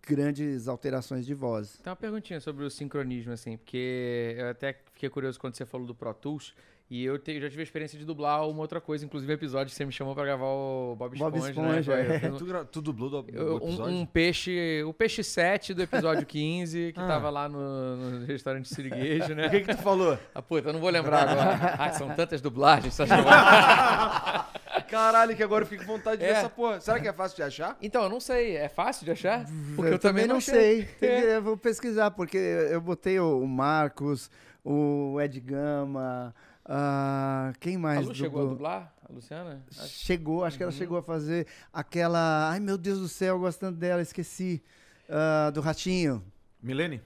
grandes alterações de voz. Tem uma perguntinha sobre o sincronismo, assim, porque eu até fiquei curioso quando você falou do Pro Tools. E eu te- já tive a experiência de dublar uma outra coisa, inclusive o episódio que você me chamou pra gravar o Bob Bob Esponja. Esponja, né? é. Eu um- Tu, tu dublou do, do eu- episódio? um, um peixe, o peixe 7 do episódio 15, que Ah. tava lá no, no restaurante Siriguejo, né? O que, que tu falou? Ah, puta, eu não vou lembrar agora. Ah, são tantas dublagens, dublagens. Caralho, que agora eu fico com vontade de ver É. essa porra. Será que é fácil de achar? Então, eu não sei, é fácil de achar? Porque eu, também não sei. Tem É. eu vou pesquisar, porque eu botei o o Marcos, o Ed Gama, Ah, quem A mais? Lu chegou a dublou? dublar? A Luciana? Acho- Chegou, acho que ela Uhum. chegou a fazer aquela. Ai meu Deus do céu, gostando dela, esqueci. Ah, do Ratinho. Milene?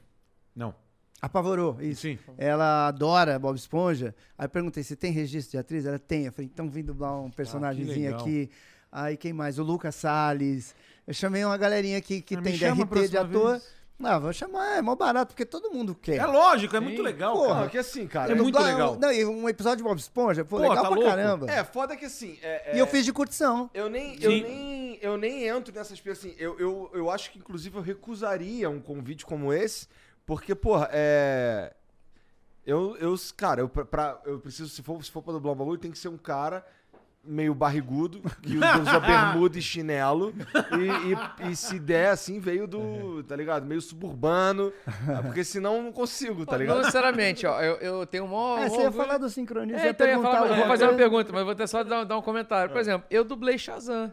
Não. Apavorou, isso. Sim. Ela adora Bob Esponja. Aí eu perguntei se tem registro de atriz. Ela tem. Eu falei, então vim dublar um personagemzinho legal. aqui. Aí quem mais? O Lucas Salles. Eu chamei uma galerinha aqui que Ah, tem DRT de ator. vez. Não, vou chamar, é mó barato, porque todo mundo quer. É lógico, é Sim. muito legal, Porra. cara. Não, que assim, cara. É muito legal. Não, e um episódio de Bob Esponja, pô, legal tá pra louco? caramba. É, foda que assim. é- E é- eu fiz de curtição. Eu nem, eu nem, eu nem entro nessas coisas assim. Eu, eu, eu acho que, inclusive, eu recusaria um convite como esse, porque, porra, é. Eu, eu cara, eu, pra- eu preciso, se for, se for pra dublar um bagulho, tem que ser um cara meio barrigudo, que usa bermuda e chinelo, e, e, e se der, assim, veio do, tá ligado? Meio suburbano, porque senão eu não consigo, tá Não ligado? necessariamente, ó. Eu, eu tenho um maior. É, você ia falar do sincronismo, É, então eu, ia perguntar falar, eu vou fazer uma pergunta, mas vou ter só dar, dar um comentário. Por exemplo, eu dublei Shazam.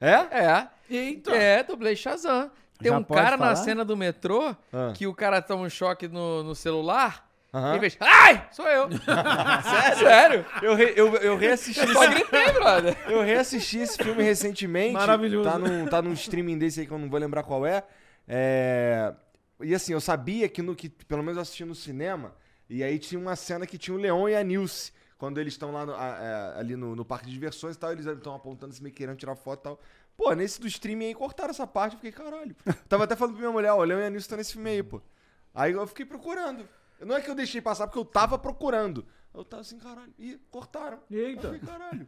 É? É. Eita! É, dublei Shazam. Tem Já um cara na falar? cena do metrô Ah. que o cara toma um choque no, no celular. Aham. Em vez Ai! Sou eu! Sério? Sério? Eu, re- eu, eu reassisti Só gritei, brother. Eu reassisti esse filme recentemente. Maravilhoso. Tá num, tá num streaming desse aí que eu não vou lembrar qual é. É, E assim, eu sabia que, no, que pelo menos eu assisti no cinema, e aí tinha uma cena que tinha o Leon e a Nilce. Quando eles estão lá no- a- é, ali no, no parque de diversões e tal, eles estão apontando assim, meio querendo tirar foto e tal. Pô, nesse do streaming aí cortaram essa parte, eu fiquei, caralho. Tava até falando pra minha mulher, ó, o e Nilce estão nesse filme aí, pô. Aí eu fiquei procurando. Não é que eu deixei passar, porque eu tava procurando. Eu tava assim, caralho. Ih, cortaram. Eu Eita! fiquei, caralho.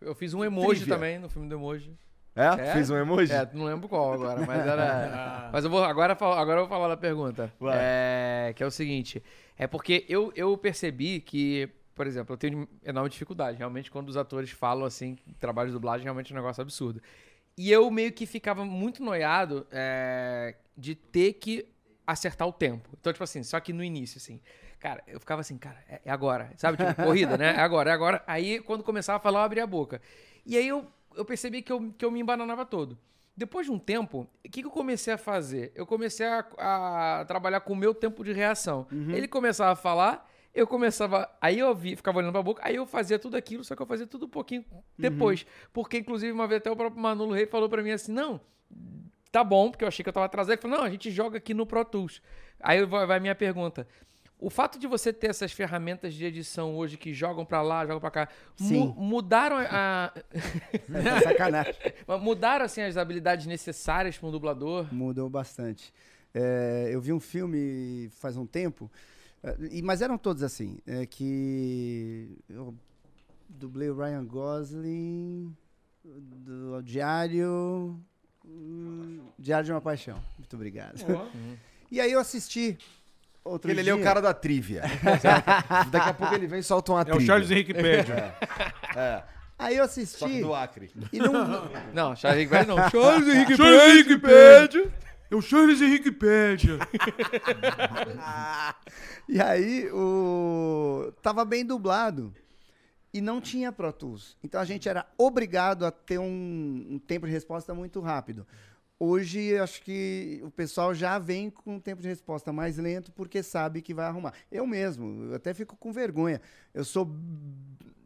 Eu fiz um emoji Trivia. também no filme do emoji. É? É? Fez um emoji? É, não lembro qual agora, mas era. mas eu vou agora, fal- agora eu vou falar da pergunta. Vai. É, que é o seguinte: é porque eu, eu percebi que, por exemplo, eu tenho enorme dificuldade. Realmente, quando os atores falam assim, trabalho de dublagem, realmente é um negócio absurdo. E eu meio que ficava muito noiado é, de ter que acertar o tempo. Então, tipo assim, só que no início, assim. Cara, eu ficava assim, cara, é é agora. Sabe, tipo, corrida, né? É agora, é agora. Aí, quando começava a falar, eu abria a boca. E aí eu, eu percebi que eu, que eu me embananava todo. Depois de um tempo, o que, que eu comecei a fazer? Eu comecei a, a trabalhar com o meu tempo de reação. Ele começava a falar, eu começava. Aí eu vi, ficava olhando pra boca, aí eu fazia tudo aquilo, só que eu fazia tudo um pouquinho depois. Porque, inclusive, uma vez até o próprio Manolo Rei falou pra mim assim: não, tá bom, porque eu achei que eu tava atrasado. Ele falou: não, a gente joga aqui no Pro Tools. Aí vai a minha pergunta. O fato de você ter essas ferramentas de edição hoje que jogam pra lá, jogam pra cá, mu- mudaram a, É sacanagem. mudaram assim as habilidades necessárias para um dublador? Mudou bastante. É, eu vi um filme faz um tempo, e- mas eram todos assim, é, que eu dublei o Ryan Gosling, do Diário, hum, Diário de uma Paixão. Muito obrigado. E aí eu assisti outro Ele dia. ali é o cara da trivia. Daqui a pouco ele vem e solta uma É trivia. o Charles Henrique Pédio. Aí eu Só que assisti do Acre. e não, Não, Charles Henrique Pédio não. Charles Henrique Charles Pédio. É Charles Henrique Pédio. E aí, o... tava bem dublado e não tinha Pro Tools. Então a gente era obrigado a ter um, um tempo de resposta muito rápido. Hoje, eu acho que o pessoal já vem com um tempo de resposta mais lento porque sabe que vai arrumar. Eu mesmo, eu até fico com vergonha. Eu sou.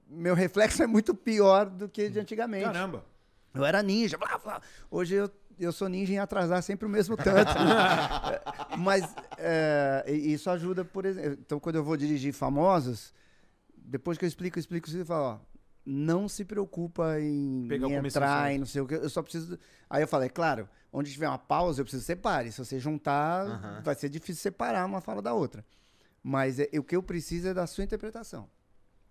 Meu reflexo é muito pior do que de antigamente. Caramba. Eu era ninja, blá, blá. Hoje eu, eu sou ninja em atrasar sempre o mesmo tanto. Mas é, e- isso ajuda, por exemplo. Então, quando eu vou dirigir famosos, depois que eu explico, eu explico, eu falo, ó, não se preocupa em, Pegar em entrar certo. e não sei o que. Eu só preciso. Aí eu falei, claro, onde tiver uma pausa, eu preciso separe. Se você juntar, Aham. vai ser difícil separar uma fala da outra. Mas é- o que eu preciso é da sua interpretação.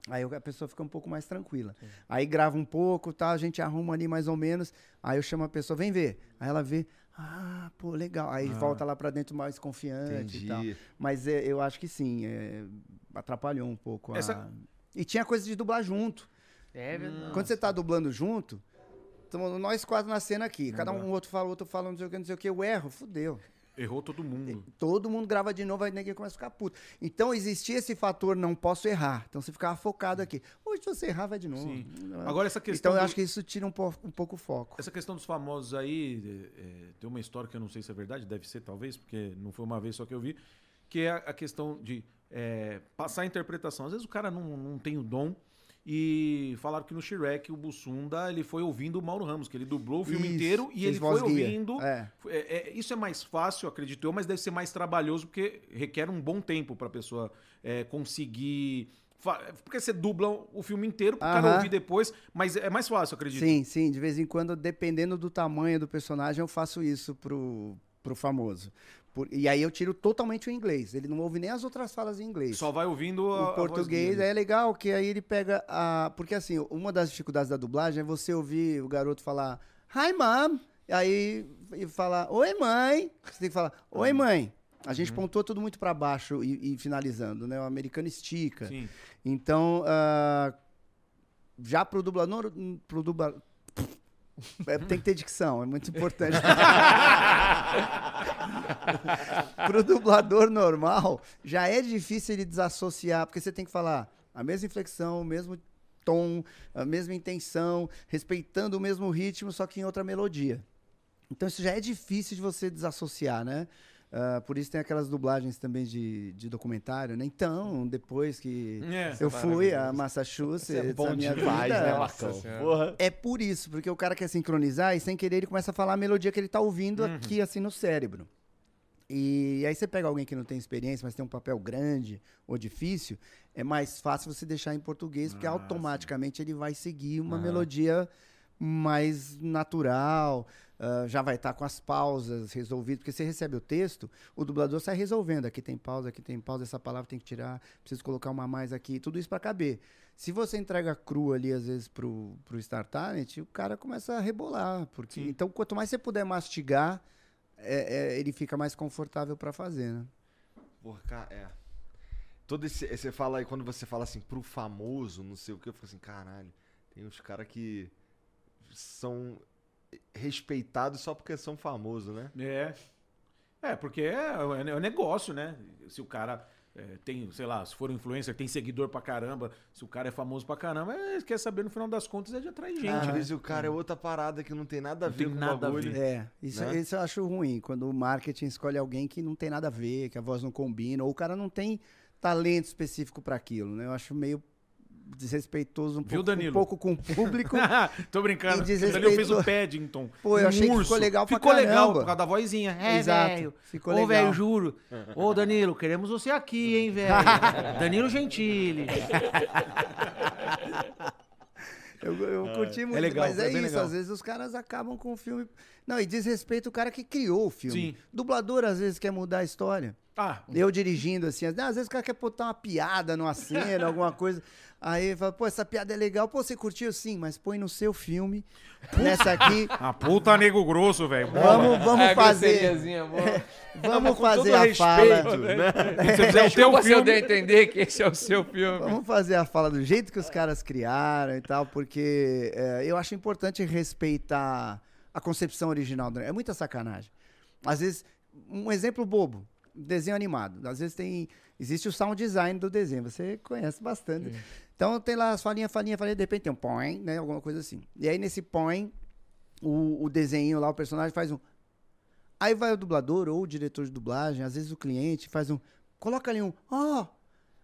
Aí a pessoa fica um pouco mais tranquila. Aí grava um pouco, tá? A gente arruma ali mais ou menos. Aí eu chamo a pessoa, vem ver. Aí ela vê, ah, pô, legal. Aí volta lá pra dentro mais confiante e tal. Entendi. Mas é, eu acho que sim, é, atrapalhou um pouco. a- Essa- E tinha coisa de dublar junto. É verdade. Quando você tá dublando junto, tamo nós quatro na cena aqui. Cada um, outro fala, outro fala, não sei o que, não sei o que. Eu erro, fudeu. Errou todo mundo. Todo mundo grava de novo, aí ninguém começa a ficar puto. Então existia esse fator, não posso errar. Então você ficava focado aqui. Hoje, se você errar, vai de novo. Sim. É? Agora, essa questão. Então eu do- acho que isso tira um, po- um pouco o foco. Essa questão dos famosos aí, é, tem uma história que eu não sei se é verdade, deve ser talvez, porque não foi uma vez só que eu vi, que é a- a questão de é, passar a interpretação. Às vezes o cara não, não tem o dom. E falaram que no Shrek o Bussunda ele foi ouvindo o Mauro Ramos, que ele dublou o filme Isso, inteiro e ele foi guia. ouvindo. É. É, é, isso é mais fácil, acredito eu, mas deve ser mais trabalhoso porque requer um bom tempo pra pessoa é, conseguir. Porque você dubla o filme inteiro pro cara Aham. ouvir depois, mas é mais fácil, acredito. Sim, sim. De vez em quando, dependendo do tamanho do personagem, eu faço isso pro, pro famoso. Por- e aí eu tiro totalmente o inglês. Ele não ouve nem as outras falas em inglês. Só vai ouvindo a, a o português dele. é legal, que aí ele pega a. Porque assim, uma das dificuldades da dublagem é você ouvir o garoto falar Hi, mom! E aí e falar Oi, mãe! Você tem que falar Oi, mãe! A gente pontua tudo muito pra baixo e, e finalizando, né? O americano estica. Sim. Então, ah, já pro dublador. Pro dubla... É, tem que ter dicção, é muito importante. pro dublador normal, já é difícil ele desassociar, porque você tem que falar a mesma inflexão, o mesmo tom, a mesma intenção, respeitando o mesmo ritmo, só que em outra melodia. Então isso já é difícil de você desassociar, né? Ah, por isso tem aquelas dublagens também de, de documentário, né? Então, depois que É. eu fui a Massachusetts, é bom a minha demais, vida, né, Nossa Marcão? Porra. é por isso, porque o cara quer sincronizar e sem querer ele começa a falar a melodia que ele tá ouvindo aqui, assim, no cérebro. E aí você pega alguém que não tem experiência, mas tem um papel grande ou difícil, é mais fácil você deixar em português, porque automaticamente ele vai seguir uma melodia mais natural, ah, já vai estar com as pausas resolvidas, porque você recebe o texto, o dublador sai resolvendo, aqui tem pausa, aqui tem pausa, essa palavra tem que tirar, preciso colocar uma mais aqui, tudo isso para caber. Se você entrega cru ali, às vezes, pro, pro Star Talent, o cara começa a rebolar. Porque, então, quanto mais você puder mastigar, é- é, ele fica mais confortável para fazer, né? Porra, é. Todo esse. Você fala aí, quando você fala assim, pro famoso, não sei o que, eu fico assim, caralho, tem uns caras que são respeitados só porque são famosos, né? É. É, porque é, é é negócio, né? Se o cara é, tem, sei lá, se for um influencer, tem seguidor pra caramba, se o cara é famoso pra caramba, é, quer saber no final das contas é de atrair gente, Às né? vezes o cara é outra parada que não tem nada a Não ver tem com o nada a bagulho. ver. É, isso, Né? isso eu acho ruim, quando o marketing escolhe alguém que não tem nada a ver, que a voz não combina, ou o cara não tem talento específico para aquilo, né? Eu acho meio desrespeitoso um, Viu, pouco, um pouco com o público. Tô brincando. E O Danilo fez o Paddington. Pô, eu um achei que urso. ficou legal pra Ficou legal caramba. por causa da vozinha. É, Exato, velho. ficou Ô, legal. velho, juro. Ô, Danilo, queremos você aqui, hein, velho. Danilo Gentili. Eu, eu curti muito, legal, mas é isso. legal. Às vezes os caras acabam com o filme. Não, e desrespeita o cara que criou o filme. Sim. Dublador às vezes quer mudar a história. Ah, Eu dirigindo assim, às vezes o cara quer botar uma piada numa cena, alguma coisa. Aí fala, pô, essa piada é legal. Pô, você curtiu? Sim, mas põe no seu filme. Nessa aqui. a puta nego grosso, velho. Vamos, vamos É, fazer. boa. Vamos fazer a respeito, fala. né? Se você fizer o teu eu filme... entender que esse é o seu filme. Vamos fazer a fala do jeito que os caras criaram e tal, porque é, eu acho importante respeitar a concepção original. do- É muita sacanagem. Às vezes, um exemplo bobo, desenho animado. Às vezes tem. Existe o sound design do desenho, você conhece bastante. Então tem lá as falinhas, falinha, falinha, de repente tem um põe, né? Alguma coisa assim. E aí nesse põe, o, o desenho lá, o personagem faz um. Aí vai o dublador ou o diretor de dublagem, às vezes o cliente faz um. Coloca ali um. Ó!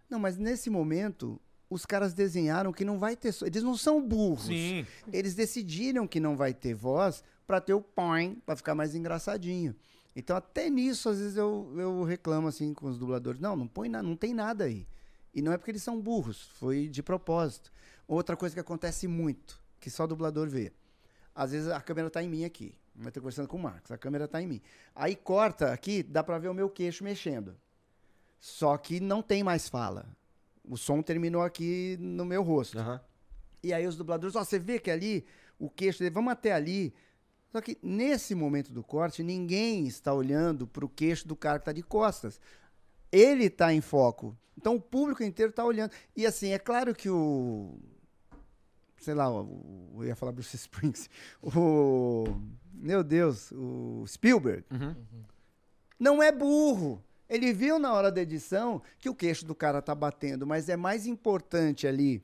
não, mas nesse momento, os caras desenharam que não vai ter. Eles não são burros. Sim. Eles decidiram que não vai ter voz pra ter o põe, pra ficar mais engraçadinho. Então, até nisso, às vezes eu, eu reclamo assim com os dubladores. Não, não põe nada, não tem nada aí. E não é porque eles são burros, foi de propósito. Outra coisa que acontece muito, que só o dublador vê. Às vezes a câmera tá em mim aqui. Eu tô conversando com o Marcos, a câmera tá em mim. Aí corta aqui, dá pra ver o meu queixo mexendo. Só que não tem mais fala. O som terminou aqui no meu rosto. Aham. E aí os dubladores, ó, você vê que ali o queixo dele, vamos até ali. Só que nesse momento do corte, ninguém está olhando pro queixo do cara que tá de costas. Ele tá em foco. Então o público inteiro tá olhando. E assim, é claro que o. Sei lá, o, eu ia falar Bruce Springs. O. Meu Deus, o Spielberg. Não é burro. Ele viu na hora da edição que o queixo do cara tá batendo, mas é mais importante ali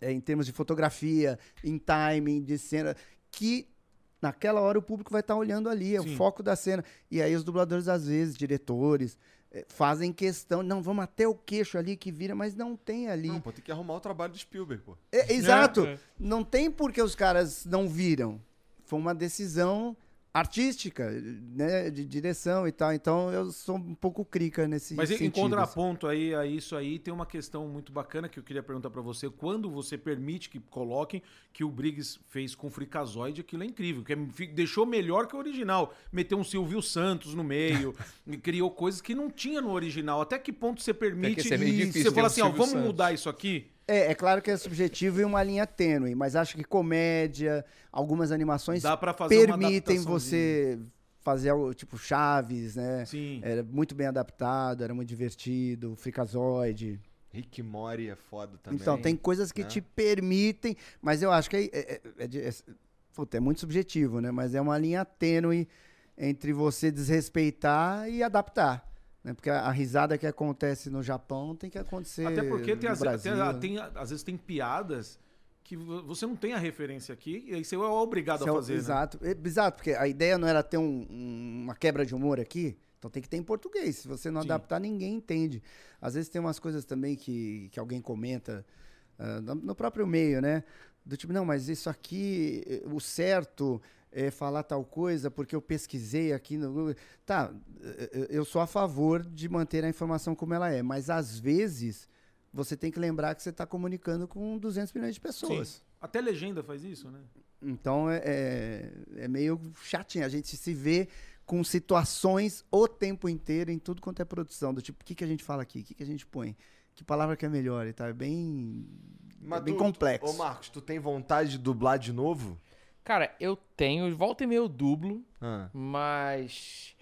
é, em termos de fotografia, em timing, de cena, que naquela hora o público vai estar olhando ali, é Sim. o foco da cena. E aí os dubladores, às vezes, diretores, fazem questão, não, vamos até o queixo ali que vira, mas não tem ali. Não, pô, tem que arrumar o trabalho do Spielberg, pô. É, exato. É. Não tem por que os caras não viram. Foi uma decisão artística, né, de direção e tal. Então eu sou um pouco crica nesse Mas em- sentido. em contraponto aí a isso aí, tem uma questão muito bacana que eu queria perguntar pra você. Quando você permite que coloquem que o Briggs fez com o Fricazoide, aquilo é incrível. Que é- deixou melhor que o original. Meteu um Silvio Santos no meio, e criou coisas que não tinha no original. Até que ponto você permite... isso é meio difícil você fala um assim, ó, vamos Santos. mudar isso aqui? É, é claro que é subjetivo e uma linha tênue, mas acho que comédia, algumas animações Dá pra fazer permitem você fazer algo tipo Chaves, né? Sim. Era muito bem adaptado, era muito divertido, Fricazoide. Rick Mori é foda também. Então, tem coisas que né? te permitem, mas eu acho que é, é, é, de- é- puta, é muito subjetivo, né? Mas é uma linha tênue entre você desrespeitar e adaptar. Né? Porque a, a risada que acontece no Japão tem que acontecer Até porque tem, no as, Brasil. tem- tem- às vezes tem piadas que vo- você não tem a referência aqui e aí você é obrigado Isso a é fazer, né? Exato. É, exato, porque a ideia não era ter um- um- uma quebra de humor aqui, então tem que ter em português. Se você não Sim. adaptar, ninguém entende. Às vezes tem umas coisas também que, que alguém comenta no, no próprio meio, né? Do tipo, não, mas isso aqui, eh, o certo é falar tal coisa porque eu pesquisei aqui no Google. Tá, eu sou a favor de manter a informação como ela é, mas às vezes você tem que lembrar que você está comunicando com 200 milhões de pessoas. Sim. Até legenda faz isso, né? Então é, é, é meio chatinho. A gente se vê com situações o tempo inteiro em tudo quanto é produção. Do tipo, o que, que a gente fala aqui? O que, que a gente põe? Que palavra que é melhor e tal. É bem, é bem tu- complexo. Ô, Marcos, tu tem vontade de dublar de novo? Cara, eu tenho, volta e meia eu dublo, Ah. mas.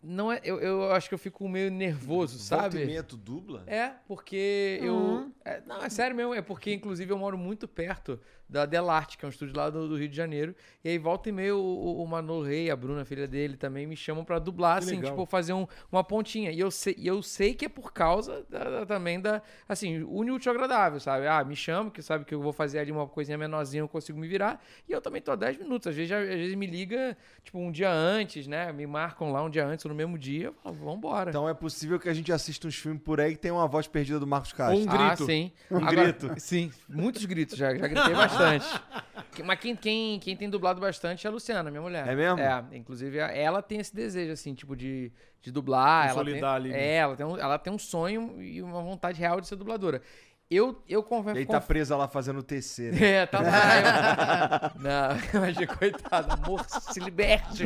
Não é. Eu, eu acho que eu fico meio nervoso, Volta sabe? e meia tu dubla? É, porque eu. é, não, é sério mesmo, é porque, inclusive, eu moro muito perto da Delarte, que é um estúdio lá do, do Rio de Janeiro. E aí, volta e meia, o, o, o Manolo Rey, a Bruna, filha dele, também me chamam pra dublar, Que assim, legal. tipo, fazer um- uma pontinha. E eu sei, e eu sei que é por causa da- da- também da. Assim, une o agradável, sabe? Ah, me chama, que sabe que eu vou fazer ali uma coisinha menorzinha, eu consigo me virar. E eu também tô há 10 minutos. Às vezes, às vezes me liga, tipo, um dia antes, né? Me marcam lá um dia antes ou no mesmo dia. Eu falo, vambora. Então é possível que a gente assista uns filmes por aí que tem uma voz perdida do Marcos Castro. Ou um Ah, grito. sim. Um Agora- grito. Sim, muitos gritos, já, já gritei bastante. Que- Mas quem, quem, quem tem dublado bastante é a Luciana, minha mulher. É mesmo? É, inclusive ela tem esse desejo, assim, tipo, de, de dublar. Ela tem, ali, né? É, ela tem, um, ela tem um sonho e uma vontade real de ser dubladora. Eu, eu E confesso. aí tá presa lá fazendo TC, né? É, tá lá. eu- Não, mas coitada, amor, se liberte.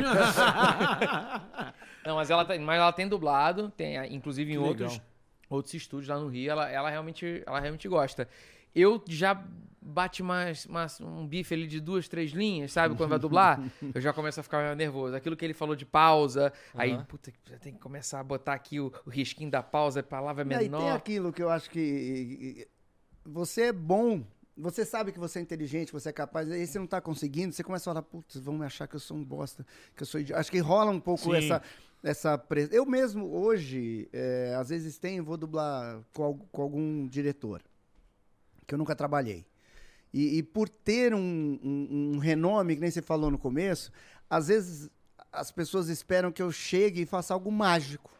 Não, mas ela, tá- mas ela tem dublado, tem, inclusive em Que outros, legal. outros estúdios lá no Rio, ela, ela, realmente, ela realmente gosta. Eu já bate mais, mais um bife ali de duas, três linhas, sabe? Quando vai dublar, eu já começo a ficar nervoso. Aquilo que ele falou de pausa, aí, puta, já tem que começar a botar aqui o, o risquinho da pausa, a palavra é E aí tem menor. aquilo que eu acho que você é bom, você sabe que você é inteligente, que você é capaz, aí você não tá conseguindo, você começa a falar, putz, vão me achar que eu sou um bosta, que eu sou idiota. Acho que rola um pouco Sim. essa essa pres... Eu mesmo hoje, é, às vezes tenho, vou dublar com, com algum diretor que eu nunca trabalhei. E, e por ter um, um- um renome, que nem você falou no começo, às vezes as pessoas esperam que eu chegue e faça algo mágico.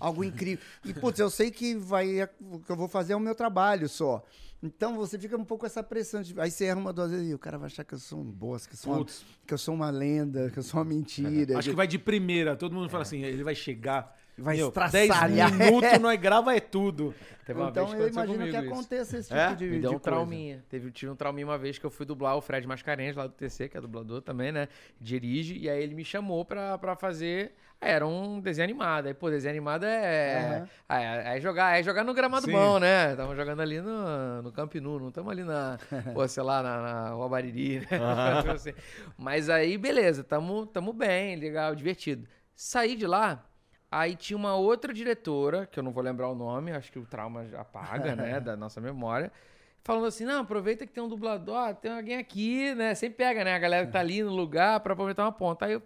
Algo incrível. E, putz, eu sei que vai, o que eu vou fazer é o meu trabalho só. Então você fica um pouco com essa pressão. De, aí você erra uma duas vezes e o cara vai achar que eu sou um bosta, que eu sou, uma, que eu sou uma lenda, que eu sou uma mentira. Acho que vai de primeira. Todo mundo fala assim, ele vai chegar. Vai meu, estraçalhar. 10 minutos, nós grava é tudo. Teve uma Então vez que eu imagino que isso. aconteça esse tipo É? de, Me deu de um coisa. trauminha. Teve, tive um trauminha uma vez que eu fui dublar o Fred Mascarenhas lá do TC, que é dublador também, né? Dirige, e aí ele me chamou pra, pra fazer. Era um desenho animado. Aí, pô, desenho animado é. Aham. Aí, é jogar, é jogar no gramado Sim. bom, né? Tamo jogando ali no, no Camp Nou, não estamos ali na. pô, sei lá, na, na Rua Bariri, né? Assim. Mas aí, beleza, tamo, tamo bem, legal, divertido. Saí de lá. Aí tinha uma outra diretora, que eu não vou lembrar o nome, acho que o trauma já apaga, né, da nossa memória, falando assim, não, aproveita que tem um dublador, ó, tem alguém aqui, né, sempre pega, né, a galera que tá ali no lugar pra aproveitar uma ponta. Aí, eu,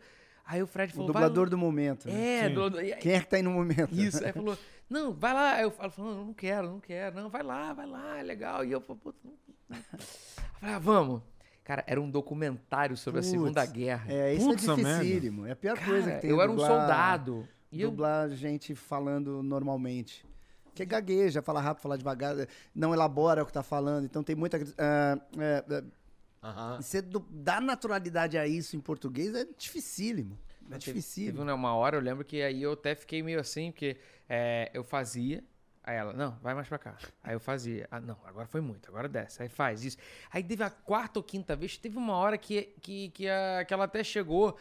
aí o Fred O falou, dublador vai... do momento. né? É, dublador... e aí- Quem é que tá aí no momento? isso, aí falou, não, vai lá. Aí eu falo, não, não quero, não quero. Não, vai lá, vai lá, é legal. E eu falei, "Puta, não- não." Eu falei, ah, vamos. Cara, era um documentário sobre Putz, a Segunda Guerra. É, isso Putz, é a merda. dificílimo. É a pior Cara, coisa que tem. eu era um soldado. E eu- dublar gente falando normalmente. Que gagueja, fala rápido, fala devagar, não elabora o que tá falando. Então tem muita. é, é, Aham. você dar naturalidade a isso em português é dificílimo. É Teve, dificílimo. teve uma hora, eu lembro que aí eu até fiquei meio assim, porque é, eu fazia, aí ela, não, vai mais pra cá. Aí eu fazia, ah, não, agora foi muito, agora desce, aí faz isso. Aí teve a quarta ou quinta vez, teve uma hora que, que, que, a- que ela até chegou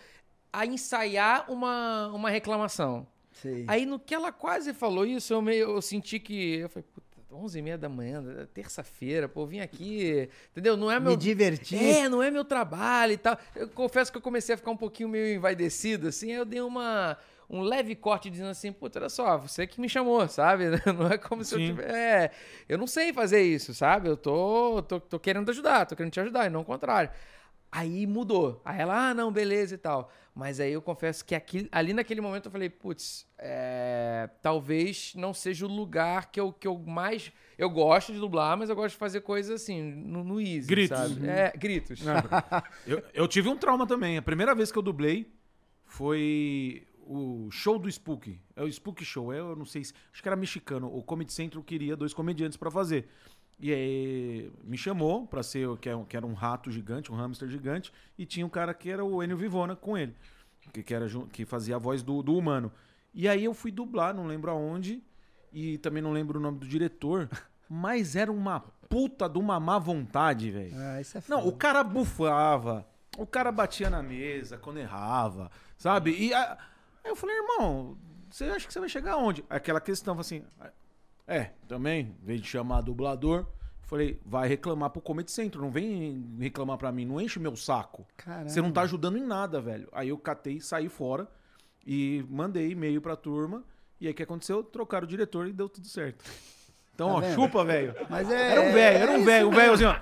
a ensaiar uma, uma reclamação. Sei. Aí no que ela quase falou isso, eu meio eu senti que. Eu falei, puta, 11 e meia da manhã, terça-feira, pô, vim aqui, entendeu? Não é meu. Me divertir. É, não é meu trabalho e tal. Eu confesso que eu comecei a ficar um pouquinho meio envaidecido, assim, aí eu dei uma. Um leve corte dizendo assim, puta, olha só, você que me chamou, sabe? Não é como se eu Sim. tivesse. É, eu não sei fazer isso, sabe? Eu tô, tô, tô querendo ajudar, tô querendo te ajudar, e não o contrário. Aí mudou. Aí ela, ah, não, beleza e tal. Mas aí eu confesso que aqui, ali naquele momento eu falei, putz, é, talvez não seja o lugar que eu, que eu mais. Eu gosto de dublar, mas eu gosto de fazer coisas assim, no, no easy. Gritos. Sabe? É, gritos. Eu, eu tive um trauma também. A primeira vez que eu dublei foi o show do Spook. É o Spook Show. é, Eu não sei se. Acho que era mexicano. O Comedy Central queria dois comediantes pra fazer. E aí me chamou pra ser o- que era um- rato gigante, um hamster gigante. E tinha um cara que era o Enio Vivona com ele. Que, que, era, que fazia a voz do, do humano. E aí eu fui dublar, não lembro aonde. E também não lembro o nome do diretor. Mas era uma puta de uma má vontade, velho. Ah, isso é Não, foda. o cara bufava, o cara batia na mesa quando errava, sabe? E a- aí eu falei, irmão, você acha que você vai chegar aonde? Aquela questão, assim, é, também, em vez de chamar dublador, falei, vai reclamar pro Comedy Centro, não vem reclamar pra mim, não enche meu saco. Caramba. Você não tá ajudando em nada, velho. Aí eu catei, saí fora e mandei e-mail pra turma. E aí o que aconteceu? Trocaram o diretor e deu tudo certo. Então, Tá ó, vendo? chupa, velho. Mas é. Era um velho, era é um isso velho, um velho assim, ó.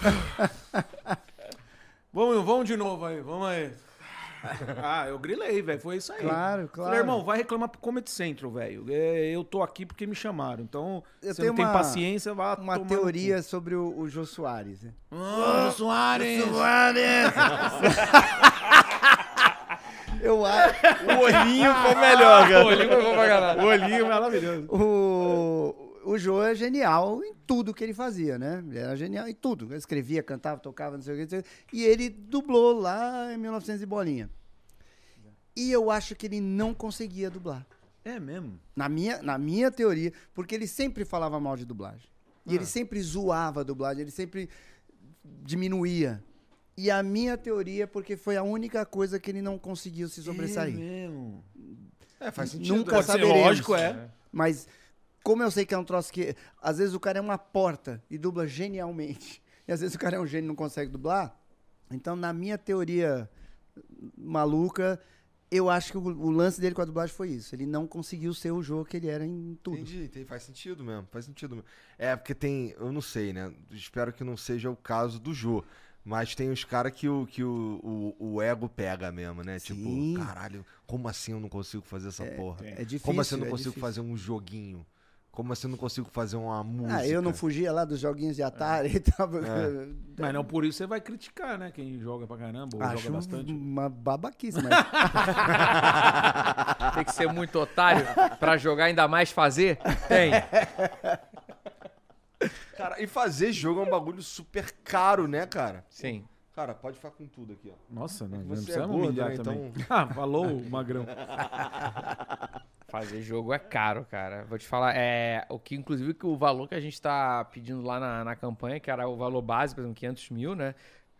vamos, vamos de novo aí, vamos aí. Ah, eu grilei, velho, foi isso aí. Claro, claro. Falei, irmão, vai reclamar pro Comedy Central, velho. É, eu tô aqui porque me chamaram. Então, Eu você tenho não tem uma- paciência, vá Uma teoria sobre o, o Jô Soares. né? cu. Ah, Soares! Eu acho. O olhinho foi melhor, cara. O olhinho maravilhoso. O, o Jô é genial em tudo que ele fazia, né? Ele era genial em tudo. Ele escrevia, cantava, tocava, não sei o que. não sei o que. E ele dublou lá em 1900 e bolinha. E eu acho que ele não conseguia dublar. É mesmo? Na minha, na minha teoria, porque ele sempre falava mal de dublagem. E Ah. ele sempre zoava a dublagem, ele sempre diminuía. E a minha teoria é porque foi a única coisa que ele não conseguiu se sobressair. É mesmo. É, faz sentido. Nunca Pode saberemos. lógico, é. Mas como eu sei que é um troço que. Às vezes o cara é uma porta e dubla genialmente. E às vezes o cara é um gênio e não consegue dublar. Então, na minha teoria maluca, eu acho que o, o lance dele com a dublagem foi isso. Ele não conseguiu ser o jogo que ele era em tudo. Entendi, entendi, faz sentido mesmo, faz sentido mesmo. É, porque tem, eu não sei, né? Espero que não seja o caso do Jô. Mas tem os caras que, o, que o, o, o ego pega mesmo, né? Sim. Tipo, caralho, como assim eu não consigo fazer essa porra? É difícil. como assim eu não é consigo difícil. fazer um joguinho? Como assim eu não consigo fazer uma música? Ah, eu não fugia lá dos joguinhos de Atari e tal. Mas não por isso você vai criticar, né? Quem joga pra caramba ou Acho joga bastante. uma babaquice, mas Tem que ser muito otário pra jogar, ainda mais fazer? Tem. Cara, e fazer jogo é um bagulho super caro, né, cara? Sim. Cara, pode ficar com tudo aqui, ó. Nossa, não, não Você precisa é me gordo, humilhar né? também. Então- Ah, falou, magrão. Fazer jogo é caro, cara. Vou te falar, é o que, inclusive, que o valor que a gente tá pedindo lá na, na campanha, que era o valor base, por exemplo, 500 mil, né?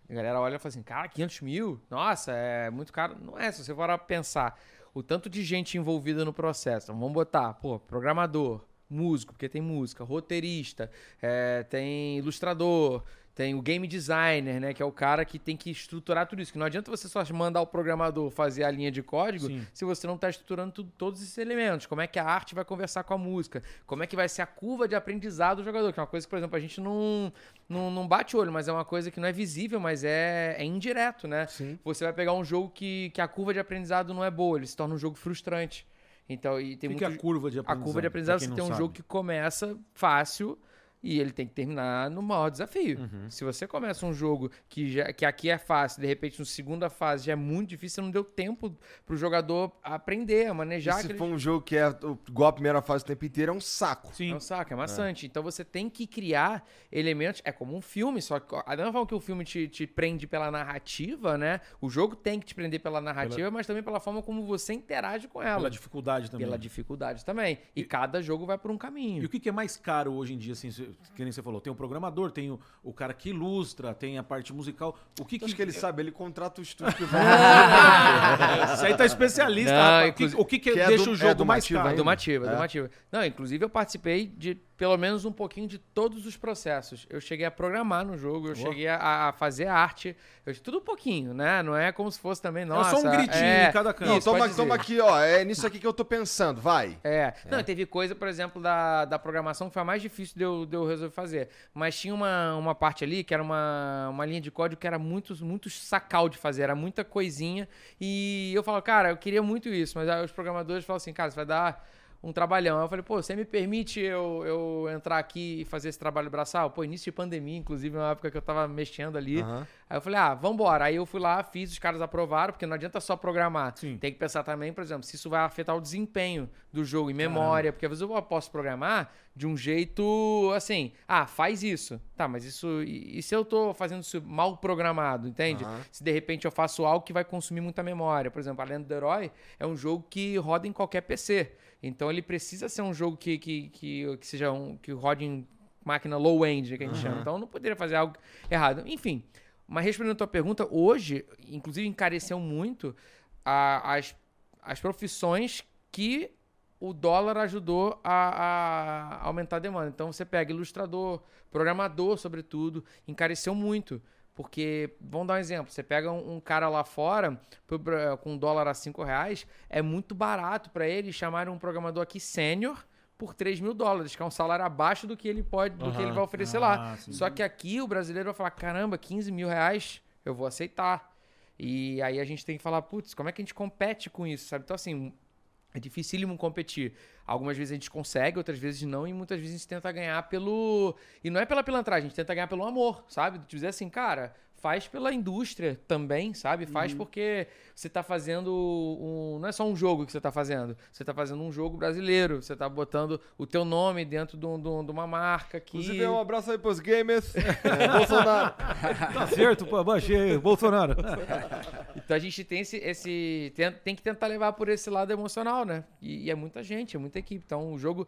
A galera olha e fala assim, cara, 500 mil? Nossa, é muito caro. Não é, se você for pensar o tanto de gente envolvida no processo. Então, vamos botar, pô, programador, músico, porque tem música, roteirista, é, tem ilustrador, tem o game designer, né? Que é o cara que tem que estruturar tudo isso. Que não adianta você só mandar o programador fazer a linha de código Sim. se você não está estruturando tudo- todos esses elementos. Como é que a arte vai conversar com a música? Como é que vai ser a curva de aprendizado do jogador? Que é uma coisa que, por exemplo, a gente não, não, não bate olho, mas é uma coisa que não é visível, mas é, é indireto, né? Sim. Você vai pegar um jogo que, que a curva de aprendizado não é boa, ele se torna um jogo frustrante. Então, e tem O que que é muito... a curva de A aprendizado? curva de aprendizado, você tem um sabe? jogo que começa fácil, E ele tem que terminar no maior desafio. Uhum. Se você começa um jogo que, já, que aqui é fácil, de repente, na segunda fase já é muito difícil, você não deu tempo pro jogador aprender, a E manejar se aquele for um jogo que é igual a primeira fase o tempo inteiro, é um saco. Sim. É um saco, é maçante. Então você tem que criar elementos. É como um filme, só que a mesma forma que o filme te, te prende pela narrativa, né? O jogo tem que te prender pela narrativa, mas também pela forma como você interage com ela. Pela dificuldade também. Pela dificuldade também. E, cada jogo vai por um caminho. E o que, que é mais caro hoje em dia, assim, que nem você falou? Tem o programador, tem o, o cara que ilustra, tem a parte musical. O que, Acho que, que ele sabe, ele contrata o estúdio que vai. Você aí tá especialista. Não, rapaz. O que- inclusive- o que, que que é deixa do- o é jogo do mais caro? É ainda? do Mativa, é É? do Mativa. Não, inclusive eu participei de pelo menos um pouquinho de todos os processos. Eu cheguei a programar no jogo, eu cheguei a, a fazer arte, eu, tudo um pouquinho, né? Não é como se fosse também, nossa... só um gritinho é, em cada canto. Não, toma, toma aqui, ó. É nisso aqui que eu tô pensando, vai. É. Não, teve coisa, por exemplo, da, da programação que foi a mais difícil de eu, de eu resolver fazer. Mas tinha uma, uma parte ali que era uma, uma linha de código que era muito, muito sacal de fazer, era muita coisinha. E eu falo, cara, eu queria muito isso, mas aí os programadores falam assim, cara, isso vai dar um trabalhão. Aí eu falei, pô, você me permite eu, eu entrar aqui e fazer esse trabalho braçal? Pô, início de pandemia, inclusive, uma época que eu tava mexendo ali. Aham. Aí eu falei, ah, vambora. Aí eu fui lá, fiz, os caras aprovaram, porque não adianta só programar. Sim. Tem que pensar também, por exemplo, se isso vai afetar o desempenho do jogo em memória, porque às vezes eu posso programar de um jeito assim, ah, faz isso. Tá, mas isso. E, e se eu tô fazendo isso mal programado, entende? Aham. Se de repente eu faço algo que vai consumir muita memória. Por exemplo, a Lenda do Herói é um jogo que roda em qualquer PC. Então ele precisa ser um jogo que, que, que, que seja um. que rode em máquina low-end, que a gente chama. Então não poderia fazer algo errado. Enfim. Mas respondendo a tua pergunta, hoje, inclusive encareceu muito a- as, as profissões que o dólar ajudou a, a aumentar a demanda. Então você pega ilustrador, programador, sobretudo, encareceu muito. Porque, vamos dar um exemplo, você pega um, um cara lá fora com um dólar a 5 reais, é muito barato para ele chamar um programador aqui sênior por 3 mil dólares, que é um salário abaixo do que ele pode, do que ele vai oferecer lá. Ah, sim. Só que aqui o brasileiro vai falar: caramba, 15 mil reais, eu vou aceitar. E aí a gente tem que falar, putz, como é que a gente compete com isso, sabe? Então, assim, é dificílimo competir. Algumas vezes a gente consegue, outras vezes não, e muitas vezes a gente tenta ganhar pelo. E não é pela pilantragem, a gente tenta ganhar pelo amor, sabe? De dizer assim, cara, faz pela indústria também, sabe? Faz porque você tá fazendo um. Não é só um jogo que você tá fazendo. Você tá fazendo um jogo brasileiro. Você tá botando o teu nome dentro de, um- de um- de uma marca que. Inclusive, um abraço aí pros gamers. É, Bolsonaro. Tá certo, pô, baixei, Bolsonaro. Então a gente tem esse. esse tem, tem que tentar levar por esse lado emocional, né? E, e é muita gente, é muita equipe. Então o jogo.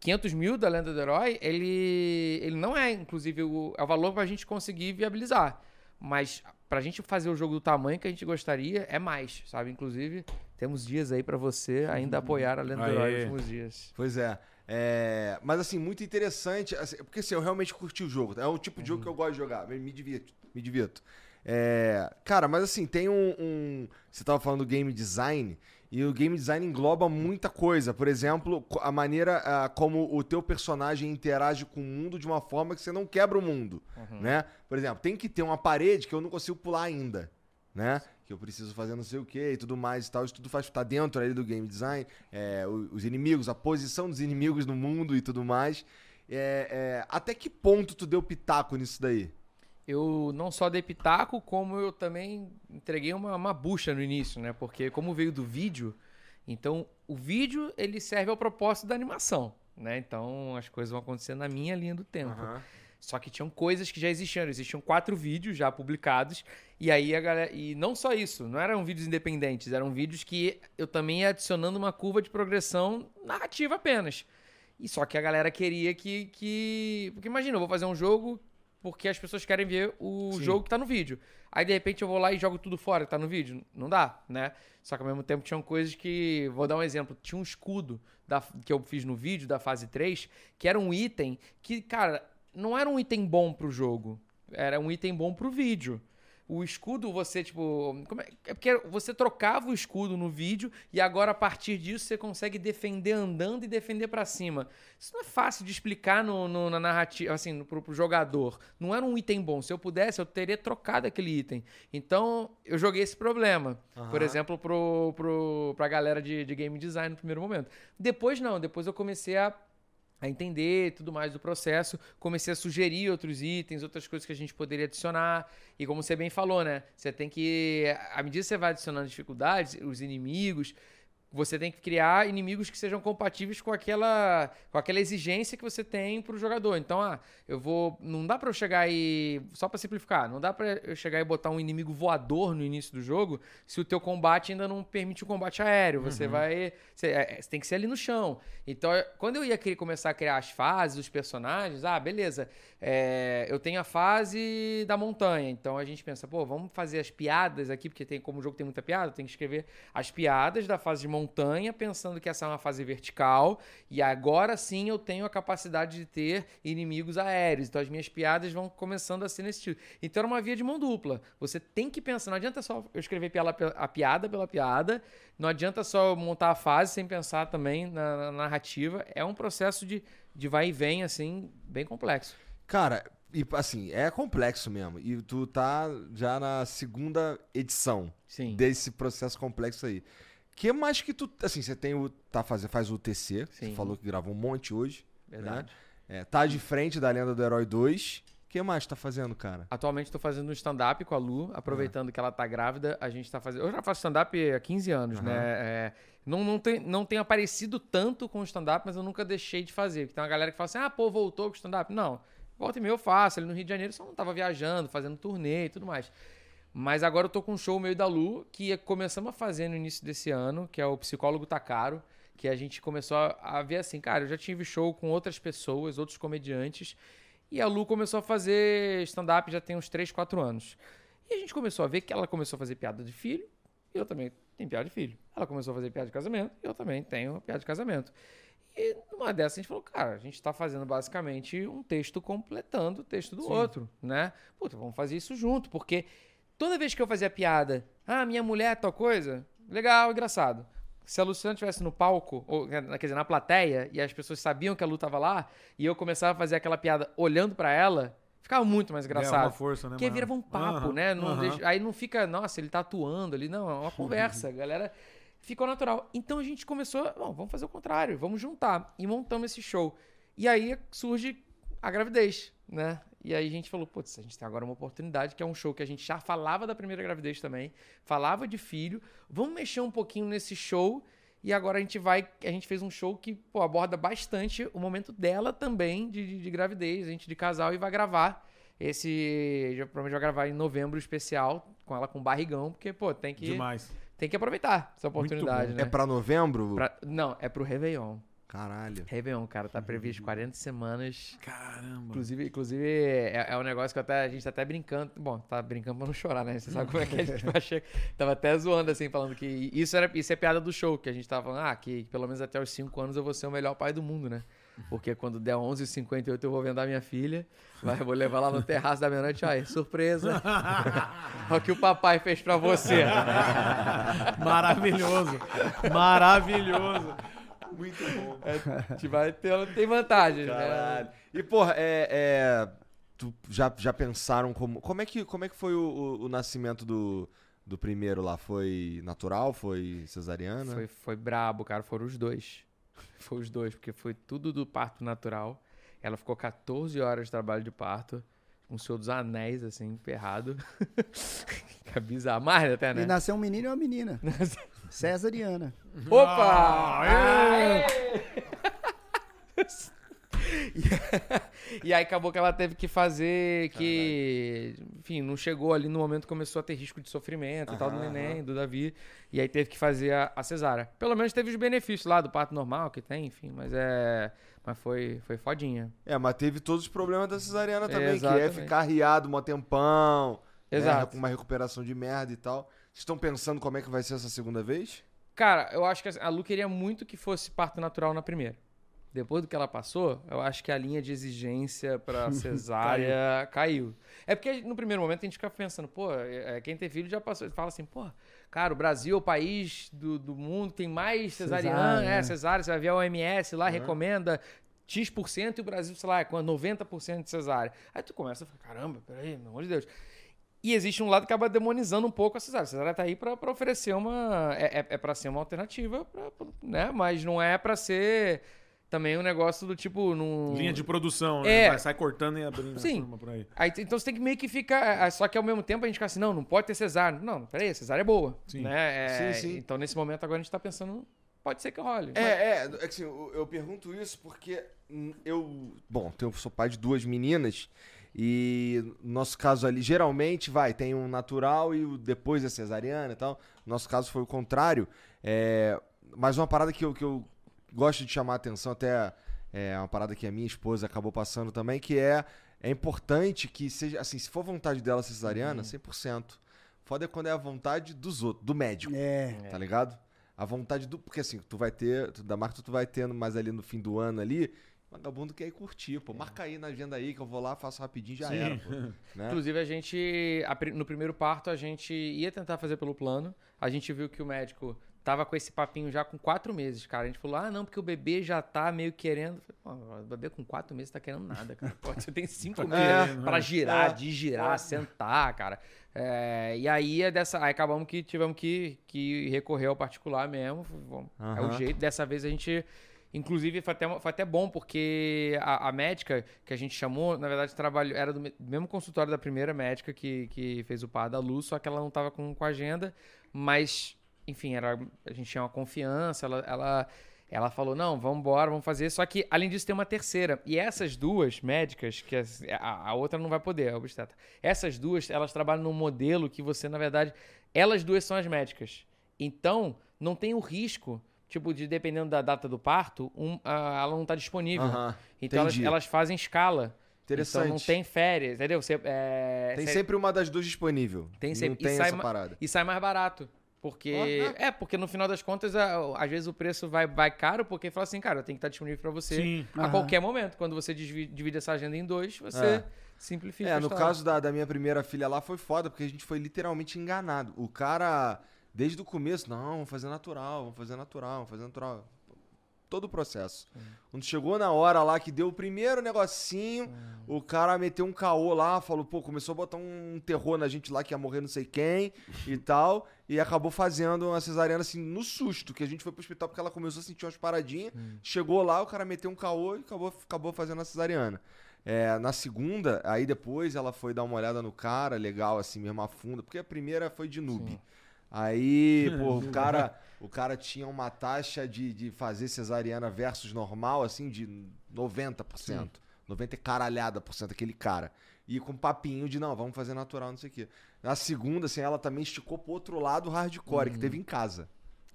500 mil da Lenda do Herói, ele, ele não é, inclusive, o, é o valor pra gente conseguir viabilizar. Mas pra gente fazer o jogo do tamanho que a gente gostaria, é mais, sabe? Inclusive, temos dias aí pra você ainda apoiar a Lenda do Herói nos últimos dias. Pois é. É, Mas assim, muito interessante. assim, porque assim, eu realmente curti o jogo. É o tipo de jogo que eu gosto de jogar. Me, me divirto. Me divirto. É, Cara, mas assim, tem um, um- Você tava falando do game design. E o game design engloba muita coisa. Por exemplo, a maneira ah, como o teu personagem interage com o mundo de uma forma que você não quebra o mundo. Né? Por exemplo, tem que ter uma parede que eu não consigo pular ainda. Né? Que eu preciso fazer não sei o que e tudo mais e tal. Isso tudo faz tá dentro ali do game design. É, os inimigos, a posição dos inimigos no mundo e tudo mais. É, é, até que ponto tu deu pitaco nisso daí? Eu não só dei pitaco, como eu também entreguei uma, uma bucha no início, né? Porque como veio do vídeo, então o vídeo ele serve ao propósito da animação, né? Então as coisas vão acontecer na minha linha do tempo. Só que tinham coisas que já existiam. Existiam quatro vídeos já publicados. E aí a galera. E não só isso, não eram vídeos independentes, eram vídeos que eu também ia adicionando uma curva de progressão narrativa apenas. E só que a galera queria que. que... Porque imagina, eu vou fazer um jogo porque as pessoas querem ver o Sim. jogo que tá no vídeo. Aí de repente eu vou lá e jogo tudo fora que tá no vídeo. Não dá, né? Só que ao mesmo tempo tinham coisas que. Vou dar um exemplo. Tinha um escudo da- que eu fiz no vídeo da fase 3, que era um item que, cara, não era um item bom pro jogo. Era um item bom pro vídeo. O escudo, você, tipo. é, é porque você trocava o escudo no vídeo e agora, a partir disso, você consegue defender andando e defender pra cima. Isso não é fácil de explicar no, no- na narrativa, assim, pro, pro jogador. Não era um item bom. Se eu pudesse, eu teria trocado aquele item. Então, eu joguei esse problema. Por Aham. exemplo, pro, pro, pra galera de, de game design no primeiro momento. Depois, não. Depois eu comecei a a entender tudo mais do processo, comecei a sugerir outros itens, outras coisas que a gente poderia adicionar. E como você bem falou, né? Você tem que, à medida que você vai adicionando dificuldades, os inimigos, você tem que criar inimigos que sejam compatíveis com aquela, com aquela exigência que você tem pro jogador. Então, ah, eu vou. Não dá para eu chegar e. Só para simplificar, não dá para eu chegar e botar um inimigo voador no início do jogo se o teu combate ainda não permite o combate aéreo. Você vai. Você, é, você tem que ser ali no chão. Então, quando eu ia querer começar a criar as fases, os personagens, ah, beleza. É, eu tenho a fase da montanha. Então a gente pensa, pô, vamos fazer as piadas aqui, porque tem, como o jogo tem muita piada, tem que escrever as piadas da fase de montanha, pensando que essa é uma fase vertical. E agora sim eu tenho a capacidade de ter inimigos aéreos. Então as minhas piadas vão começando a ser nesse estilo. Então era uma via de mão dupla. Você tem que pensar, não adianta só eu escrever pela- a piada pela piada, não adianta só eu montar a fase sem pensar também na, na narrativa. É um processo de, de vai e vem, assim, bem complexo. Cara, e assim, é complexo mesmo. E tu tá já na segunda edição Sim. desse processo complexo aí. Que mais que tu. Assim, você tem o. Tá faz, faz o. Você Sim. falou que gravou um monte hoje. Verdade. né? É, tá de frente da Lenda do Herói 2. O que mais tá fazendo, cara? Atualmente estou fazendo um stand-up com a Lu, aproveitando que ela tá grávida. A gente tá fazendo. Eu já faço stand-up há 15 anos, né? É, não, não, tem, não tenho aparecido tanto com o stand-up, mas eu nunca deixei de fazer. Porque tem uma galera que fala assim: ah, pô, voltou com o stand-up. Não. Volta e meia eu faço. Ali no Rio de Janeiro só não tava viajando, fazendo turnê e tudo mais. Mas agora eu tô com um show meio da Lu, que começamos a fazer no início desse ano, que é o Psicólogo Tá Caro, que a gente começou a- ver assim, cara, eu já tive show com outras pessoas, outros comediantes, e a Lu começou a fazer stand-up já tem uns 3, 4 anos. E a gente começou a ver que ela começou a fazer piada de filho, e eu também tenho piada de filho. Ela começou a fazer piada de casamento, e eu também tenho piada de casamento. E numa dessas a gente falou, cara, a gente tá fazendo basicamente um texto completando o texto do outro, né? Puta, vamos fazer isso junto, porque toda vez que eu fazia piada, ah, minha mulher é tal coisa, legal, engraçado. Se a Luciana estivesse no palco, ou quer dizer, na plateia, e as pessoas sabiam que a Lu tava lá, e eu começava a fazer aquela piada olhando pra ela, ficava muito mais engraçado. uma força, né, Porque virava um papo, Aham, né? Não aham. deixa- aí não fica, nossa, ele tá atuando ali. Não, é uma conversa. A galera ficou natural. Então a gente começou, bom, vamos fazer o contrário, vamos juntar. E montamos esse show. E aí surge a gravidez, né? E aí a gente falou, putz, a gente tem agora uma oportunidade, que é um show que a gente já falava da primeira gravidez também, falava de filho. Vamos mexer um pouquinho nesse show. E agora a gente vai. A gente fez um show que pô, aborda bastante o momento dela também de, de, de gravidez, a gente de casal, e vai gravar. Esse. Já, provavelmente vai gravar em novembro especial com ela com barrigão, porque, pô, tem que, Demais. tem que aproveitar essa oportunidade, né? É pra novembro? Pra- Não, é pro Réveillon. Caralho. Réveillon, cara, tá previsto 40 semanas. Caramba. Inclusive, inclusive é, é um negócio que até, a gente tá até brincando. Bom, tá brincando pra não chorar, né? Você sabe como é que a gente vai chegar. Tava até zoando, assim, falando que isso, era, isso é piada do show, que a gente tava falando, ah, que, pelo menos até os 5 anos eu vou ser o melhor pai do mundo, né? Porque quando der 11h58 eu vou vendar minha filha, vai, vou levar lá no terraço da meia-noite, aí, surpresa. Olha o que o papai fez pra você. Maravilhoso. Maravilhoso. Muito bom. A gente vai ter, tem vantagem, Caralho. né? E, porra, é. é, tu já, já pensaram como. Como é que, como é que foi o, o- o nascimento do, do primeiro lá? Foi natural? Foi cesariana? Foi, foi brabo, cara. Foram os dois. Foi os dois, porque foi tudo do parto natural. Ela ficou 14 horas de trabalho de parto, com o Senhor dos Anéis, assim, emperrado. é bizarro. Mais até, né? E nasceu um menino e uma menina. Cesariana. Opa! Aê! e aí acabou que ela teve que fazer que, enfim, não chegou ali no momento que começou a ter risco de sofrimento e tal do neném, do Davi, e aí teve que fazer a, a cesárea. Pelo menos teve os benefícios lá do parto normal que tem, enfim, mas é, mas foi foi fodinha. É, mas teve todos os problemas da cesariana também, que é Exatamente. ficar riado um tempão. né, Exato. com uma recuperação de merda e tal. Vocês estão pensando como é que vai ser essa segunda vez? Cara, eu acho que a Lu queria muito que fosse parto natural na primeira. Depois do que ela passou, eu acho que a linha de exigência pra cesárea caiu. É porque no primeiro momento a gente fica pensando, pô, é, quem tem filho já passou. Fala assim, pô, cara, o Brasil é o país do, do mundo que tem mais cesariana, Cesárea, é, né? cesárea, você vai ver a OMS lá, recomenda X% e o Brasil, sei lá, é com 90% de cesárea. Aí tu começa a falar, caramba, peraí, pelo amor de Deus. E existe um lado que acaba demonizando um pouco a cesárea. A cesárea tá aí pra, pra oferecer uma. É, é, é pra ser uma alternativa, pra- pra- né? Mas não é pra ser também um negócio do tipo. Num... Linha de produção, É. né? Vai, sai cortando e abrindo Sim. a forma por aí. Aí, então você tem que meio que ficar. ah, Só que ao mesmo tempo a gente fica assim, não, não pode ter cesárea. Não, peraí, cesárea é boa. Sim. Né? É, Sim, sim. Então nesse momento agora a gente tá pensando, pode ser que role. É, é, é que assim, eu, eu pergunto isso porque eu, bom, eu sou pai de duas meninas e no nosso caso ali, geralmente, vai, tem um natural e o- depois a cesariana e tal. No nosso caso foi o contrário. É, mas uma parada que eu, que eu gosto de chamar a atenção, até é uma parada que a minha esposa acabou passando também, que é, é importante que seja, assim, se for vontade dela cesariana, 100%. Foda é quando é a vontade dos outros, do médico É. tá ligado? A vontade do. Porque assim, tu vai ter. Tu, da marca tu vai tendo mais ali no fim do ano ali. Vagabundo quer ir curtir, pô. Marca aí na agenda aí que eu vou lá, faço rapidinho já Sim. era, pô. Né? Inclusive, a gente, no primeiro parto, a gente ia tentar fazer pelo plano. A gente viu que o médico tava com esse papinho já com quatro meses, cara. A gente falou, ah, não, porque o bebê já tá meio querendo. Falei, Pô, o bebê com quatro meses tá querendo nada, cara. Pô, você tem cinco meses pra girar, É. digirar, sentar, cara. É, e aí, é dessa, aí acabamos que tivemos que, que recorrer ao particular mesmo. Bom, É o jeito. Dessa vez a gente. Inclusive, foi até, foi até bom, porque a, a médica que a gente chamou, na verdade, trabalhou, era do me- mesmo consultório da primeira médica que, que fez o par da Lu, só que ela não estava com, com agenda, mas, enfim, era, a gente tinha uma confiança, ela, ela, ela falou, não, vamos embora, vamos fazer. Só que, além disso, tem uma terceira. E essas duas médicas, que a, a outra não vai poder, a obstetra. Essas duas, elas trabalham num modelo que você, na verdade, elas duas são as médicas. Então, não tem o risco, tipo, de dependendo da data do parto, um, a- ela não tá disponível. Então, elas, elas fazem escala. Interessante. Então, não tem férias, entendeu? Você, é, Tem você- sempre uma das duas disponível. Tem Não sempre. tem e sai essa parada. E sai mais barato. Porque. É, porque no final das contas, às vezes o preço vai, vai caro, porque fala assim, cara, eu tenho que estar disponível pra você Sim. a Aham. qualquer momento. Quando você divide, divide essa agenda em dois, você É. simplifica. É, no caso da, da minha primeira filha lá foi foda, porque a gente foi literalmente enganado. O cara, desde o começo, não, vamos fazer natural, vamos fazer natural, vamos fazer natural. Todo o processo. Quando chegou na hora lá que deu o primeiro negocinho, o cara meteu um caô lá, falou, pô, começou a botar um terror na gente lá que ia morrer não sei quem e tal, e acabou fazendo uma cesariana assim no susto, que a gente foi pro hospital porque ela começou a sentir umas paradinhas, chegou lá, o cara meteu um caô e acabou, acabou fazendo a cesariana. É, na segunda, aí depois ela foi dar uma olhada no cara, legal assim, mesmo a funda, porque a primeira foi de noob. Aí, pô, o cara, o cara tinha uma taxa de, de fazer cesariana versus normal, assim, de 90%. 90 e caralhada por cento, aquele cara. E com papinho de, não, vamos fazer natural, não sei o quê. Na segunda, assim, ela também esticou pro outro lado o hardcore, que teve em casa.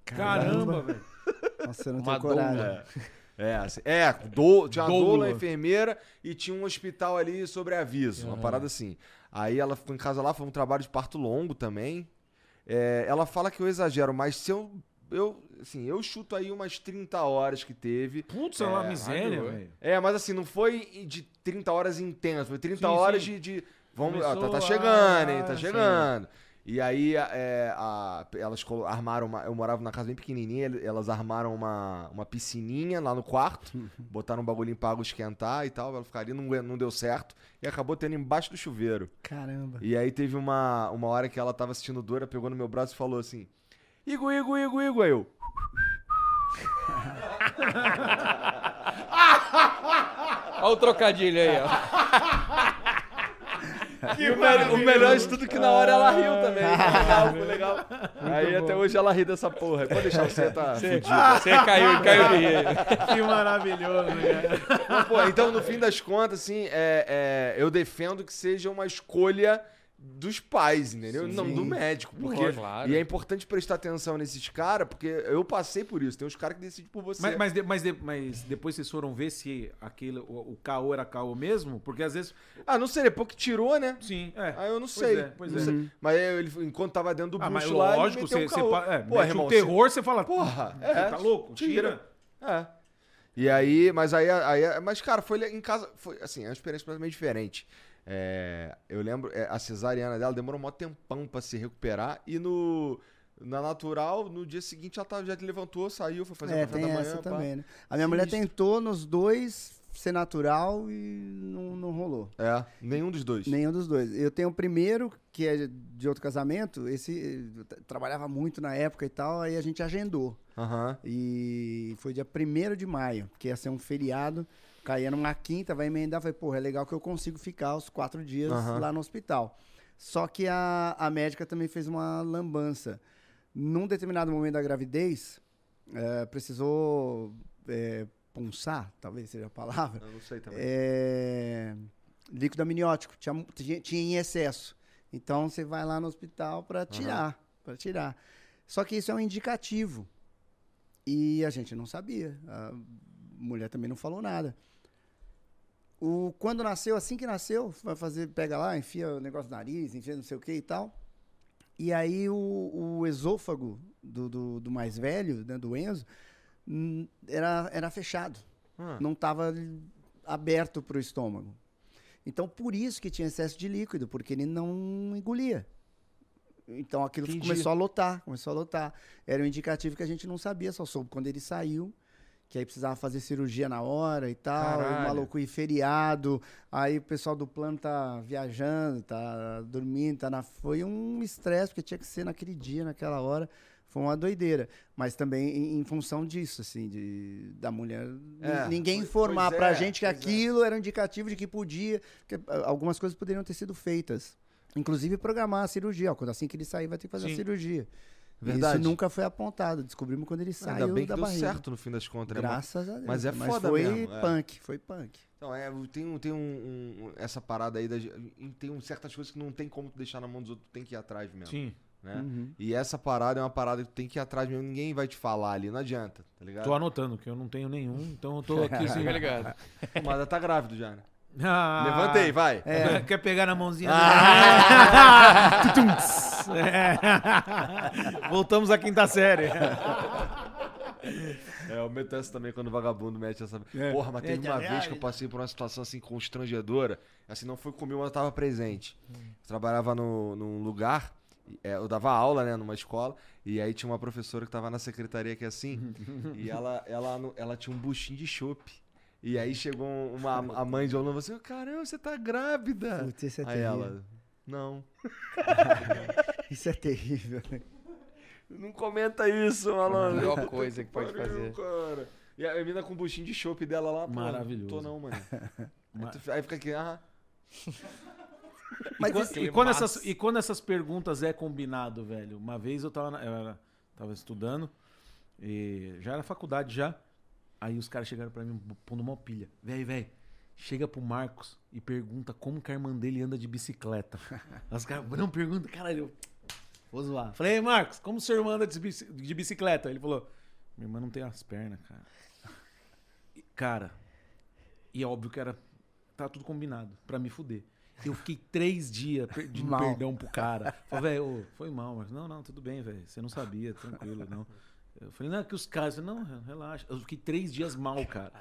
Caramba, velho. Nossa, eu não Uma tenho coragem. doula. É, assim, é, do, tinha uma Doula. enfermeira e tinha um hospital ali sobre aviso, uma parada assim. Aí ela ficou em casa lá, foi um trabalho de parto longo também. É, ela fala que eu exagero, mas se eu, eu, assim, eu chuto aí umas 30 horas que teve. Putz, é uma É, miséria, velho. É, mas assim, não foi de 30 horas intensas, foi 30 Sim, horas sim. de, de- Vamos, ó, tá, tá chegando, hein? Tá sim. E aí, é, a- elas armaram uma. Eu morava numa casa bem pequenininha, elas armaram uma, uma piscininha lá no quarto, botaram um bagulhinho pra água esquentar e tal. Ela ficaria, não, não deu certo. E acabou tendo embaixo do chuveiro. Caramba. E aí teve uma, uma hora que ela tava assistindo dor, ela pegou no meu braço e falou assim: Igor, Igor, Igor, Igor. Aí eu. Olha o trocadilho aí, ó. E o, melhor, o melhor de tudo é que na hora ela riu também. Foi legal, foi legal. Aí até hoje ela ri dessa porra. Pode deixar você tá fudido. Você caiu, caiu de rir. Que maravilhoso, cara. Mas, pô, então, no fim das contas, assim, é, é, eu defendo que seja uma escolha dos pais, entendeu? Não do médico. Porque, claro. E é importante prestar atenção nesses caras, porque eu passei por isso. Tem uns caras que decidem por você. Mas, mas, de- mas, de- mas depois vocês foram ver se aquele, o, o caô era caô mesmo? Porque às vezes. Ah, não sei, depois que tirou, né? Sim, é. Ah, eu não Pois sei. é, pois não é. sei. Mas ele, enquanto tava dentro do Ah, bucho lá, lógico, você, um você é, irmão, um terror, você fala. Porra, "Você é, tá louco? Tira. É. E aí, mas aí, aí mas cara, foi em casa, foi assim, é uma experiência completamente diferente. É, eu lembro, é, a cesariana dela demorou um tempão pra se recuperar e no na natural, no dia seguinte ela tava, já levantou, saiu, foi fazer É, o café tem da manhã. essa pá. também, né? A minha mulher tentou nos dois ser natural e não, não rolou. É, nenhum dos dois. Nenhum dos dois. Eu tenho o primeiro, que é de outro casamento. Esse tra- trabalhava muito na época e tal, aí a gente agendou. Aham. E foi dia 1 de maio, que ia ser um feriado. Caía numa quinta, vai emendar. Falei, porra, é legal que eu consigo ficar os quatro dias Aham. lá no hospital. Só que a, a médica também fez uma lambança. Num determinado momento da gravidez, eh, precisou eh, punçar, talvez seja a palavra, Eu não sei também. é, líquido amniótico, tinha, tinha, tinha em excesso. Então você vai lá no hospital para tirar, para tirar. Só que isso é um indicativo. E a gente não sabia. A mulher também não falou nada. O, quando nasceu, assim que nasceu, vai fazer, pega lá, enfia o negócio no nariz, enfia não sei o que e tal. E aí o, o esôfago do, do, do mais velho, né, do Enzo, era, era fechado Ah. não estava aberto para o estômago. Então, por isso que tinha excesso de líquido, porque ele não engolia. Então, aquilo Entendi. começou a lotar, começou a lotar. Era um indicativo que a gente não sabia, só soube quando ele saiu, que aí precisava fazer cirurgia na hora e tal, e o Caralho. maluco ir feriado, aí o pessoal do plano tá viajando, tá dormindo, tá na... Foi um estresse, porque tinha que ser naquele dia, naquela hora. Foi uma doideira. Mas também em, em função disso, assim, de, da mulher. É, ninguém informar pois pra é, gente que é. aquilo era um indicativo de que podia. Que ah, algumas coisas poderiam ter sido feitas. Inclusive programar a cirurgia. Ó, quando assim que ele sair, vai ter que fazer Sim. a cirurgia. Verdade. Isso nunca foi apontado. Descobrimos quando ele saiu Ainda bem que da deu barriga. certo no fim das contas, né? Graças a Deus. Mas é foda foi mesmo, é. punk, foi punk. Então, é, tem, um, tem um, um- essa parada aí, da, tem um, certas coisas que não tem como tu deixar na mão dos outros, tu tem que ir atrás mesmo. Sim. Né? Uhum. E essa parada é uma parada que tu tem que ir atrás mesmo, ninguém vai te falar ali, não adianta, tá ligado? Tô anotando, que eu não tenho nenhum, então eu tô aqui assim. Fica ligado. Mas tá grávida já, né? Ah, Levantei, vai. É. Quer pegar na mãozinha Ah. É. Voltamos à quinta série. É, eu meto essa também quando o vagabundo mete essa. É. Porra, mas teve Mete uma a vez que eu passei por uma situação assim constrangedora. Assim, não foi comigo, mas eu tava presente. Hum. Eu trabalhava no, num lugar, é, eu dava aula, né, numa escola, e aí tinha uma professora que tava na secretaria que é assim, e ela, ela, no- ela tinha um buchinho de chope. E aí chegou uma, a mãe de aluno e falou assim: caramba, você tá grávida. Putz, isso é aí terrível. ela, não. Isso é terrível. Não comenta isso, A malandro. melhor coisa que pode fazer. cara. E a menina com o buchinho de chope dela lá, pô, Maravilhoso. Não tô não, mano. Aí, tu- aí fica aqui, ah, Mas e, quando, e quando essas, e quando essas perguntas é combinado, velho? Uma vez eu tava, na- eu era- tava estudando, e já era faculdade já. Aí os caras chegaram pra mim pondo uma pilha. Véi, véi, chega pro Marcos e pergunta como que a irmã dele anda de bicicleta. Os caras, não pergunta, caralho. eu Vou zoar. Falei, ei, Marcos, como sua irmã anda de bici- de bicicleta? Ele falou, minha irmã não tem as pernas, cara. E, Cara, e é óbvio que era. Tá tudo combinado pra me fuder. Eu fiquei três dias pedindo perdão pro cara. Falei, velho, foi mal, mas não, não, tudo bem, velho. Você não sabia, tranquilo, não. Eu falei, não, é que os caras, falei, não, relaxa. Eu fiquei três dias mal, cara.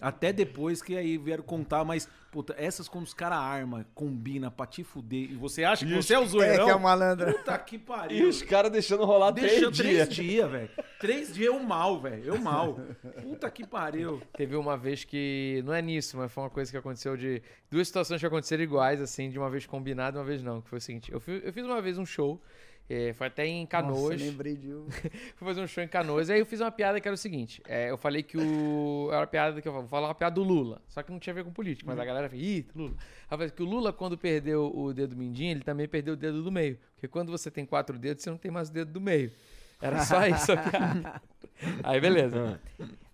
Até depois que aí vieram contar, mas, puta, essas quando os caras arma, combina pra te fuder, e você acha que você é o é zoeirão, que é o malandro. puta que E pariu. os caras deixando rolar Deixa três três dias. dias, velho. Três dias eu mal, velho. Eu mal. Puta que pariu. Teve uma vez que. Não é nisso, mas foi uma coisa que aconteceu de. Duas situações que aconteceram iguais, assim, de uma vez combinado e uma vez não. Que foi o seguinte: eu, fui- eu fiz uma vez um show, eh, foi até em Canoas. Nossa, lembrei de um. fui fazer um show em Canoas. Aí eu fiz uma piada que era o seguinte: é, eu falei que o. Era uma piada que eu vou falar uma piada do Lula. Só que não tinha a ver com política, mas a galera falou, ih, Lula. Falei que o Lula, quando perdeu o dedo mindinho, ele também perdeu o dedo do meio. Porque quando você tem quatro dedos, você não tem mais o dedo do meio. Era só isso a piada. Aí, beleza.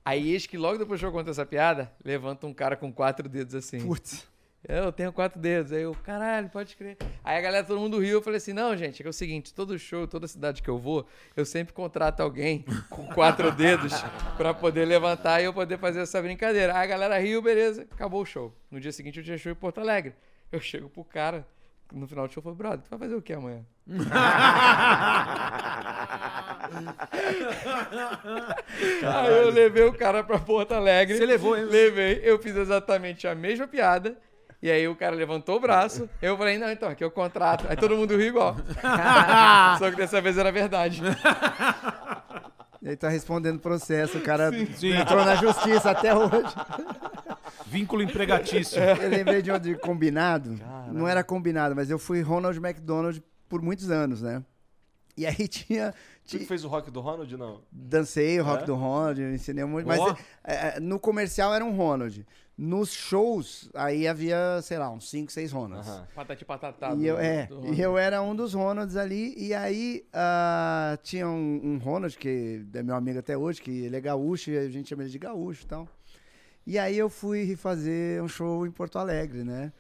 Aí, eis que logo depois que eu conto essa piada, levanta um cara com quatro dedos assim. Putz. Eu tenho quatro dedos. Aí eu, caralho, pode crer. Aí a galera, todo mundo riu. Eu falei assim: não, gente, é, é o seguinte: todo show, toda cidade que eu vou, eu sempre contrato alguém com quatro dedos pra poder levantar e eu poder fazer essa brincadeira. Aí a galera riu, beleza, acabou o show. No dia seguinte eu tinha show em Porto Alegre. Eu chego pro cara, no final do show, eu falo, brother, tu vai fazer o que amanhã? Aí eu levei o cara pra Porto Alegre. Você levou, hein? Levei. Eu fiz exatamente a mesma piada. E aí o cara levantou o braço. Eu falei, não, então, aqui é o contrato. Aí todo mundo riu igual. Só que dessa vez era verdade. Ele tá respondendo processo, o cara Sim. entrou na justiça até hoje. Vínculo empregatício. Eu lembrei de um de combinado. Não era combinado, mas eu fui Ronald McDonald por muitos anos, né? E aí tinha. Que fez o rock do Ronald, não? dancei o rock É? do Ronald, eu ensinei um monte. Mas é, é, no comercial era um Ronald. Nos shows, aí havia, sei lá, uns 5, 6 Ronalds. Aham. Patati patatá. E eu, é, e eu era um dos Ronalds ali, e aí ah, tinha um, um Ronald, que é meu amigo até hoje, que ele é gaúcho, e a gente chama ele de gaúcho e tal. E aí eu fui fazer um show em Porto Alegre, né?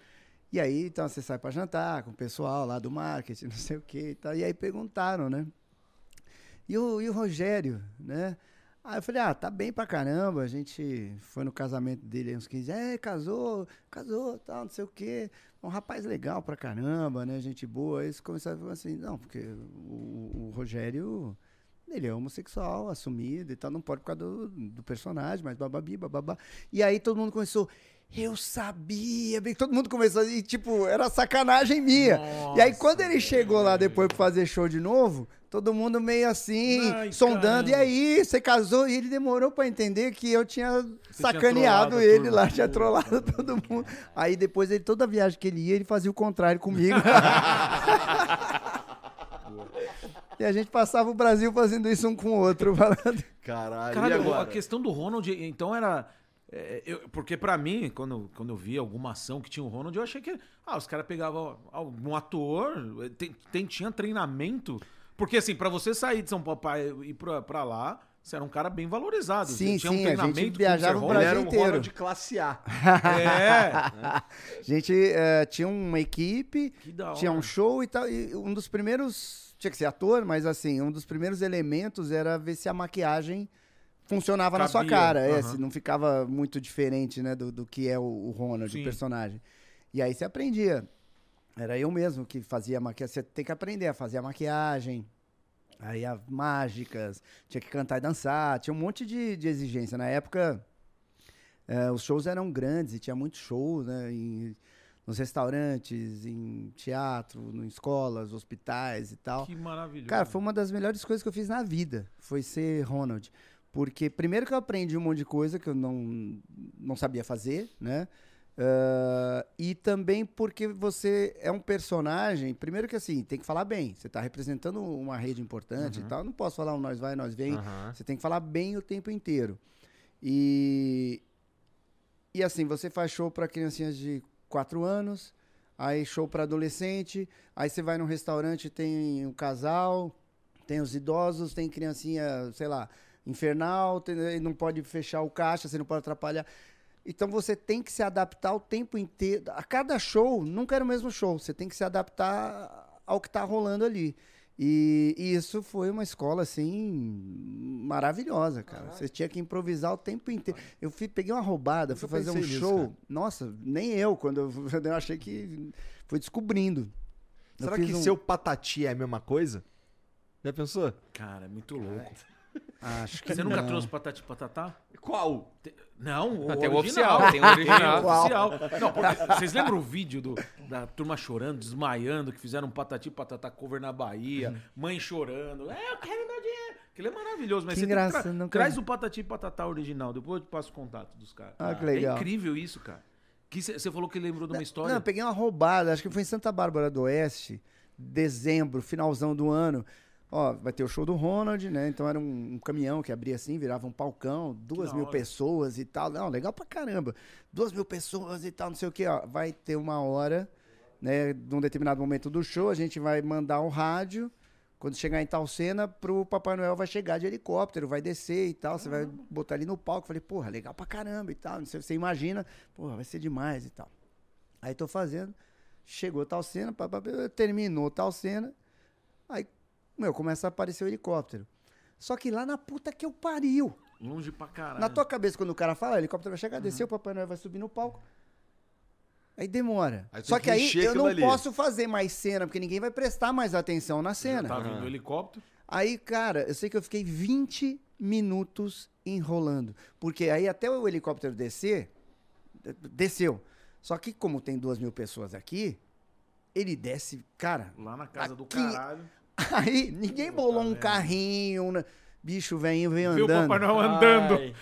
E aí, então, você sai pra jantar com o pessoal lá do marketing, não sei o que e tal. E aí perguntaram, né? E o, e o Rogério, né? Aí eu falei, ah, tá bem pra caramba. A gente foi no casamento dele uns 15 dias. É, casou, casou, tal, não sei o quê. Um rapaz legal pra caramba, né? Gente boa. Aí eles começaram a falar assim, não, porque o, o Rogério, ele é homossexual, assumido e tal, não pode por causa do, do personagem, mas bababi, bababá. E aí todo mundo começou, eu sabia, bem, todo mundo começou, e tipo, era sacanagem minha. e aí quando ele chegou lá depois pra fazer show de novo, todo mundo meio assim, Ai, sondando, e caramba. aí, você casou? E ele demorou pra entender que eu tinha tinha sacaneado trollado a ele lá, tinha trollado todo mundo. Aí depois, ele, toda viagem que ele ia, ele fazia o contrário comigo. e a gente passava o Brasil fazendo isso um com o outro. falando. Caralho, e Caralho, agora? a questão do Ronald, então era. é, eu- porque pra mim, quando, quando eu vi alguma ação que tinha o Ronald, eu achei que. Ah, os caras pegavam algum ator, eh, tem, tem- tinha treinamento. Porque assim, pra você sair de São Paulo pra ir pra, pra lá, você era um cara bem valorizado. Sim, tinha um sim, a gente treinamento viajava o Brasil era um inteiro. Ronald classe A. É, A gente eh, tinha uma equipe, tinha um show e tal. E um dos primeiros. Tinha que ser ator, mas assim, um dos primeiros elementos era ver se a maquiagem funcionava na sua Cabia, cara. É, aham. se não ficava muito diferente, né, do, do que é o, o Ronald, Sim. o personagem. E aí você aprendia. Era eu mesmo que fazia a maquiagem. Você tem que aprender a fazer a maquiagem. Aí as mágicas, tinha que cantar e dançar, tinha um monte de, de exigência. Na época, eh, os shows eram grandes e tinha muitos shows, né? em- nos restaurantes, em teatro, em escolas, hospitais e tal. Que maravilhoso. Cara, foi uma das melhores coisas que eu fiz na vida, foi ser Ronald. Porque primeiro que eu aprendi um monte de coisa que eu não, não sabia fazer, né? Ah, e também porque você é um personagem, primeiro que assim, tem que falar bem. Você tá representando uma rede importante e tal. Não posso falar um nós vai, nós vem. Aham. Você tem que falar bem o tempo inteiro. E, e assim, você faz show para criancinhas de 4 anos, aí show para adolescente, aí você vai num restaurante, tem um casal, tem os idosos, tem criancinha, sei lá, infernal, tem- não pode fechar o caixa, você não pode atrapalhar. Então você tem que se adaptar o tempo inteiro. A cada show, nunca era o mesmo show. Você tem que se adaptar ao que tá rolando ali. E, e isso foi uma escola, assim, maravilhosa, cara. Você tinha que improvisar o tempo inteiro. Eu fui, peguei uma roubada, fui fazer um nisso, show. cara. Nossa, nem eu, quando eu, eu achei que. Fui descobrindo. Será que um- seu patati é a mesma coisa? Já pensou? Cara, é muito louco. Acho que Você nunca não. trouxe patati patatá? Qual? Te- Não, o Tem o original. oficial, tem o original. Tem o oficial. Não, porque vocês lembram o vídeo do, da turma chorando, desmaiando, que fizeram um patati patatá cover na Bahia, mãe chorando. É, eu quero meu dinheiro. Aquilo é maravilhoso, mas Que você tem graça, que tra- nunca- traz o patati patatá original, depois eu te passo o contato dos caras. Ah, que legal. É incrível isso, cara. Que Você falou que lembrou de uma história. Não, eu peguei uma roubada, acho que foi em Santa Bárbara do Oeste, dezembro, finalzão do ano. Ó, vai ter o show do Ronald, né? Então era um, um caminhão que abria assim, virava um palcão, duas da mil hora. pessoas e tal. Não, legal pra caramba. Duas mil pessoas e tal, não sei o que, ó. Vai ter uma hora, né? Num determinado momento do show, a gente vai mandar um rádio. Quando chegar em tal cena, pro Papai Noel vai chegar de helicóptero, vai descer e tal. Você vai botar ali no palco. Falei, porra, legal pra caramba e tal. Não sei, você imagina, porra, vai ser demais e tal. Aí tô fazendo, chegou tal cena, terminou tal cena, aí, meu, começa a aparecer o helicóptero. Só que lá na puta que eu pariu. Longe pra caralho. Na tua cabeça, quando o cara fala, o helicóptero vai chegar, desceu, o Papai Noel vai subir no palco. Aí demora. Aí Só que que aí eu não ali. posso fazer mais cena, porque ninguém vai prestar mais atenção na cena. Tá vindo o helicóptero. Aí, cara, eu sei que eu fiquei 20 minutos enrolando. Porque aí até o helicóptero descer, desceu. Só que como tem duas mil pessoas aqui, ele desce, cara. Lá na casa do Aqui- caralho. Aí ninguém bolou um carrinho, né? bicho velhinho veio Viu o andando. Papai Noel andando.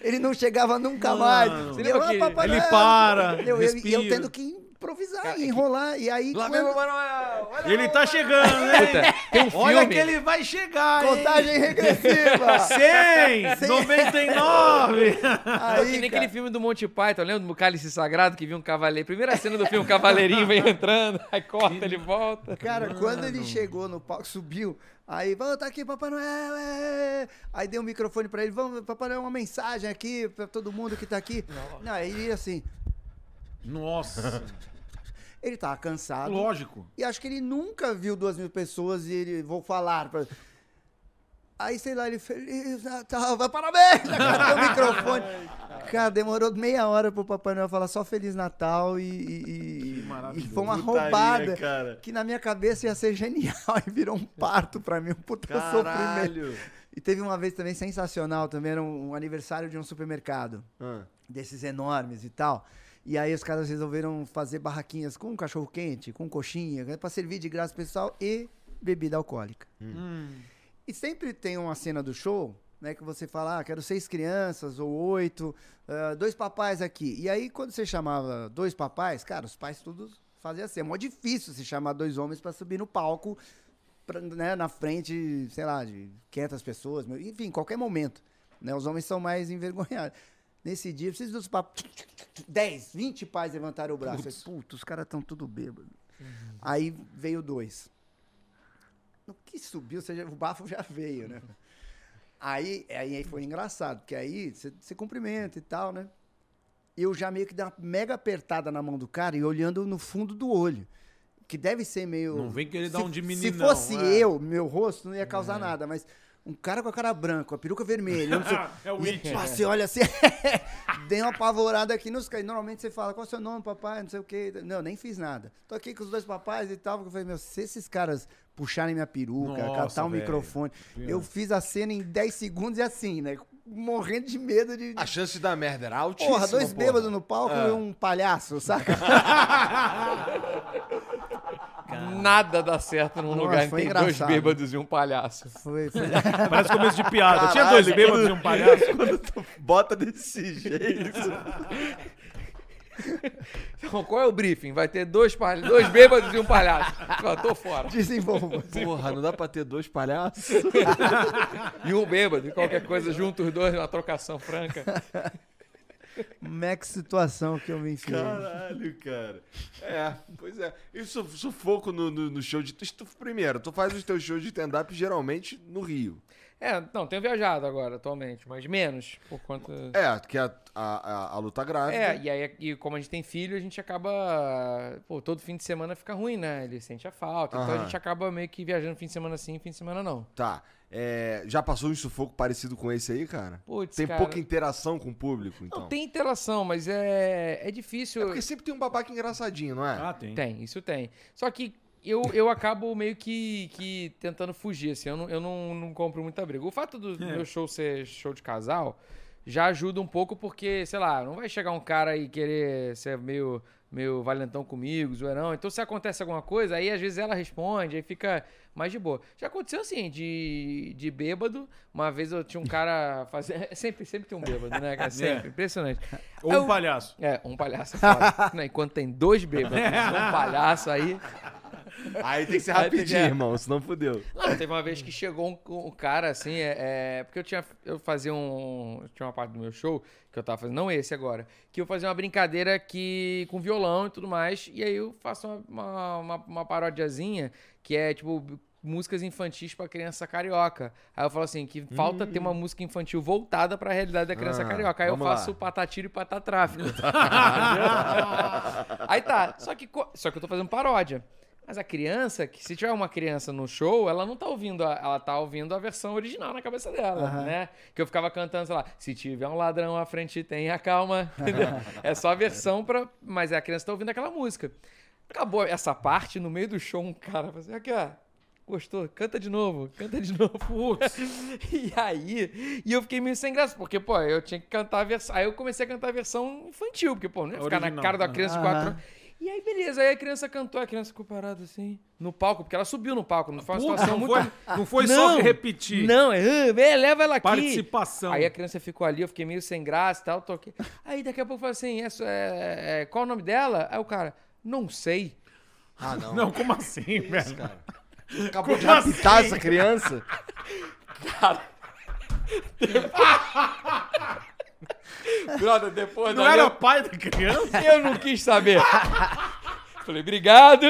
Ele não chegava nunca Mano. mais. Ah, que Papai Ele para, Eu, eu, e eu tendo que improvisar, enrolar. E aí, Lá quando- vem o Papai Noel! Ele tá chegando, né? Tem um Olha filme. que ele vai chegar, hein? Contagem regressiva. 100, 99. É Aí, que nem cara, aquele filme do Monty Python, lembra do Cálice Sagrado que viu um cavaleiro? Primeira cena do filme, o cavaleirinho vem entrando, aí corta, ele volta. Cara, quando ele chegou no palco, subiu, aí, vamos, tá aqui, Papai Noel, é. Aí deu um microfone pra ele, vamos, Papai Noel, uma mensagem aqui pra todo mundo que tá aqui. Não, aí ele assim, Nossa, ele tava cansado. lógico. E acho que ele nunca viu duas mil pessoas e ele, vou falar. Pra... Aí, sei lá, ele, Feliz Natal, vai, parabéns! Cadê o microfone? Cara, demorou meia hora pro Papai Noel falar só Feliz Natal e, e- e- maravilhoso. e foi uma Putaria, roubada cara. que na minha cabeça ia ser genial e virou um parto pra mim, um puta sofrimento. Caralho. E teve uma vez também sensacional, também era um, um aniversário de um supermercado Ah. desses enormes e tal. E aí os caras resolveram fazer barraquinhas com cachorro quente, com coxinha, né, pra servir de graça pessoal e bebida alcoólica. E sempre tem uma cena do show, né, que você fala, ah, quero seis crianças ou oito, ah, dois papais aqui. E aí quando você chamava dois papais, cara, os pais todos faziam assim. É mó difícil se chamar dois homens pra subir no palco, pra, né, na frente, sei lá, de 500 pessoas, enfim, qualquer momento. Né, os homens são mais envergonhados. Nesse dia, preciso dos papais. 10, 20 pais levantaram o braço. Aí, Puta, os caras estão tudo bêbados. Aí veio dois. No que subiu, ou seja, o bafo já veio, né? Aí, aí foi engraçado, porque aí você cumprimenta e tal, né? Eu já meio que dei uma mega apertada na mão do cara e olhando no fundo do olho. Que deve ser meio. Não vem querer dar Se- um de Se fosse é. eu, meu rosto, não ia causar nada, mas um cara com a cara branca, a peruca vermelha. eu não sei- É o e, It. pá, Você olha assim, dei uma apavorada aqui nos caras. Normalmente você fala, qual é o seu nome, papai? Não sei o quê. Não, nem fiz nada. Tô aqui com os dois papais e tal. porque Eu falei, meu, se esses caras puxarem minha peruca, Nossa, catar o velho. microfone. Eu fiz a cena em 10 segundos e assim, né? Morrendo de medo de. A chance dar merda era altíssima. Porra, dois bêbados no palco É. e um palhaço, saca? Nada dá certo num Nossa, lugar em que tem dois bêbados e um palhaço. Foi, foi. Parece começo de piada. Tinha Caralho, dois bêbados e um palhaço. Quando tu bota desse jeito. Então, qual é o briefing? Vai ter dois, palha- dois bêbados e um palhaço. Ó, tô fora. Desenvolva. Porra, não dá pra ter dois palhaços? E um bêbado, e qualquer coisa junto os dois, uma trocação franca. Max situação que eu me enfiei. Caralho, cara. É, pois é. E su- sufoco no, no, no show de. tu- Primeiro, tu faz os teus shows de stand-up geralmente no Rio. É, não, tenho viajado agora, atualmente, mas menos, por conta... É, que a, a, a, luta grávida. É, e aí, e como a gente tem filho, a gente acaba. Pô, todo fim de semana fica ruim, né? Ele sente a falta. Então a gente acaba meio que viajando fim de semana sim, fim de semana não. Tá. É, já passou um sufoco parecido com esse aí, cara? Putz, Tem cara, pouca interação com o público, então. Não, tem interação, mas é, é difícil. É porque sempre tem um babaca engraçadinho, não é? Ah, tem. Tem, isso tem. Só que eu, eu acabo meio que, que tentando fugir, assim. Eu não, eu não, não compro muita briga. O fato do É. meu show ser show de casal já ajuda um pouco, porque, sei lá, não vai chegar um cara e querer ser meio, meio valentão comigo, zoeirão. Então, se acontece alguma coisa, aí às vezes ela responde, aí fica mais de boa. Já aconteceu assim, de, de bêbado. Uma vez eu tinha um cara fazendo. Sempre, sempre tem um bêbado, né, cara? Sempre. Impressionante. Ou Eu- um palhaço. É, um palhaço é foda. Né, Enquanto tem dois bêbados, um palhaço aí. Aí tem que ser tem que- rapidinho, irmão, senão fudeu. Não, teve uma vez que chegou um, um cara assim, é, é, porque eu tinha, eu fazia um, tinha uma parte do meu show que eu tava fazendo, não esse agora, que eu fazia uma brincadeira que com violão e tudo mais, e aí eu faço uma, uma, uma, uma parodiazinha que é tipo músicas infantis pra criança carioca. Aí eu falo assim, que falta ter uma música infantil voltada pra realidade da criança Ah, carioca. Aí eu vamos lá. faço patatiro e patatráfico. Aí tá, só que, só que eu tô fazendo paródia. Mas a criança, que se tiver uma criança no show, ela não tá ouvindo, a, ela tá ouvindo a versão original na cabeça dela, né? Que eu ficava cantando, sei lá, se tiver um ladrão à frente, tenha calma. é só a versão pra. Mas a criança tá ouvindo aquela música. Acabou essa parte, no meio do show, um cara falou assim: aqui, ó. Gostou? Canta de novo, canta de novo. E aí, e eu fiquei meio sem graça, porque, pô, eu tinha que cantar a versão. Aí eu comecei a cantar a versão infantil, porque, pô, não ia ficar na Original. cara da criança de quatro anos. E aí, beleza, aí a criança cantou, a criança ficou parada assim, no palco, porque ela subiu no palco, não foi uma Puta, situação não, muito. foi, não foi só Não, repetir. Não, é, vem, leva ela aqui. Participação. Aí a criança ficou ali, eu fiquei meio sem graça e tal, toquei. Aí daqui a pouco eu falei assim: essa é, é- qual o nome dela? Aí o cara, não sei. Ah, não. Não, como assim, velho? cara. Acabou de Como raptar assim? essa criança? Brother, depois Não dali era eu- pai da criança? Eu não quis saber. Falei, obrigado.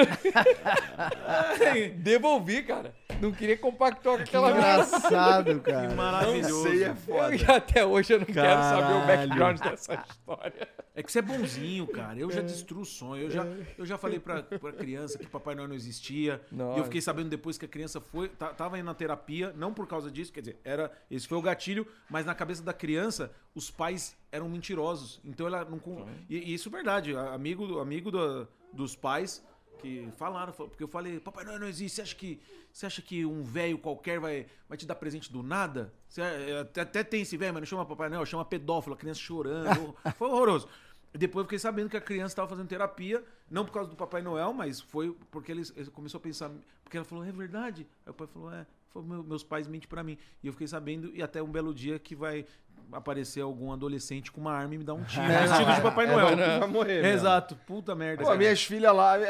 Devolvi, cara. Não queria compactar com aquela. Engraçado, cara. Que maravilhoso. sei, é Eu- foda. e até hoje eu não quero saber o Caralho. background dessa história. É que você é bonzinho, cara. Eu já destruo sonho. Eu já, eu já falei pra, pra criança que Papai Noel não existia. Nossa. E eu fiquei sabendo depois que a criança foi. tava indo na terapia, não por causa disso, quer dizer, era. Esse foi o gatilho, mas na cabeça da criança, os pais eram mentirosos. Então ela não. E, e isso é verdade. Amigo, amigo da- dos pais que falaram, fal- porque eu falei, Papai Noel não existe. Você acha que, você acha que um velho qualquer vai, vai te dar presente do nada? Você- é, até, até tem esse velho, mas não chama Papai Noel, chama pedófilo, a criança chorando. Foi horroroso. Depois eu fiquei sabendo que a criança estava fazendo terapia, não por causa do Papai Noel, mas foi porque ele, ele começou a pensar. Porque ela falou, é verdade. Aí o pai falou, é, foi meu- meus pais mentem pra mim. E eu fiquei sabendo, e até um belo dia que vai aparecer algum adolescente com uma arma e me dar um tiro. Vestido de Papai Noel. Vai morrer. Exato, puta merda. Pô, cara. minhas filhas lá, eu-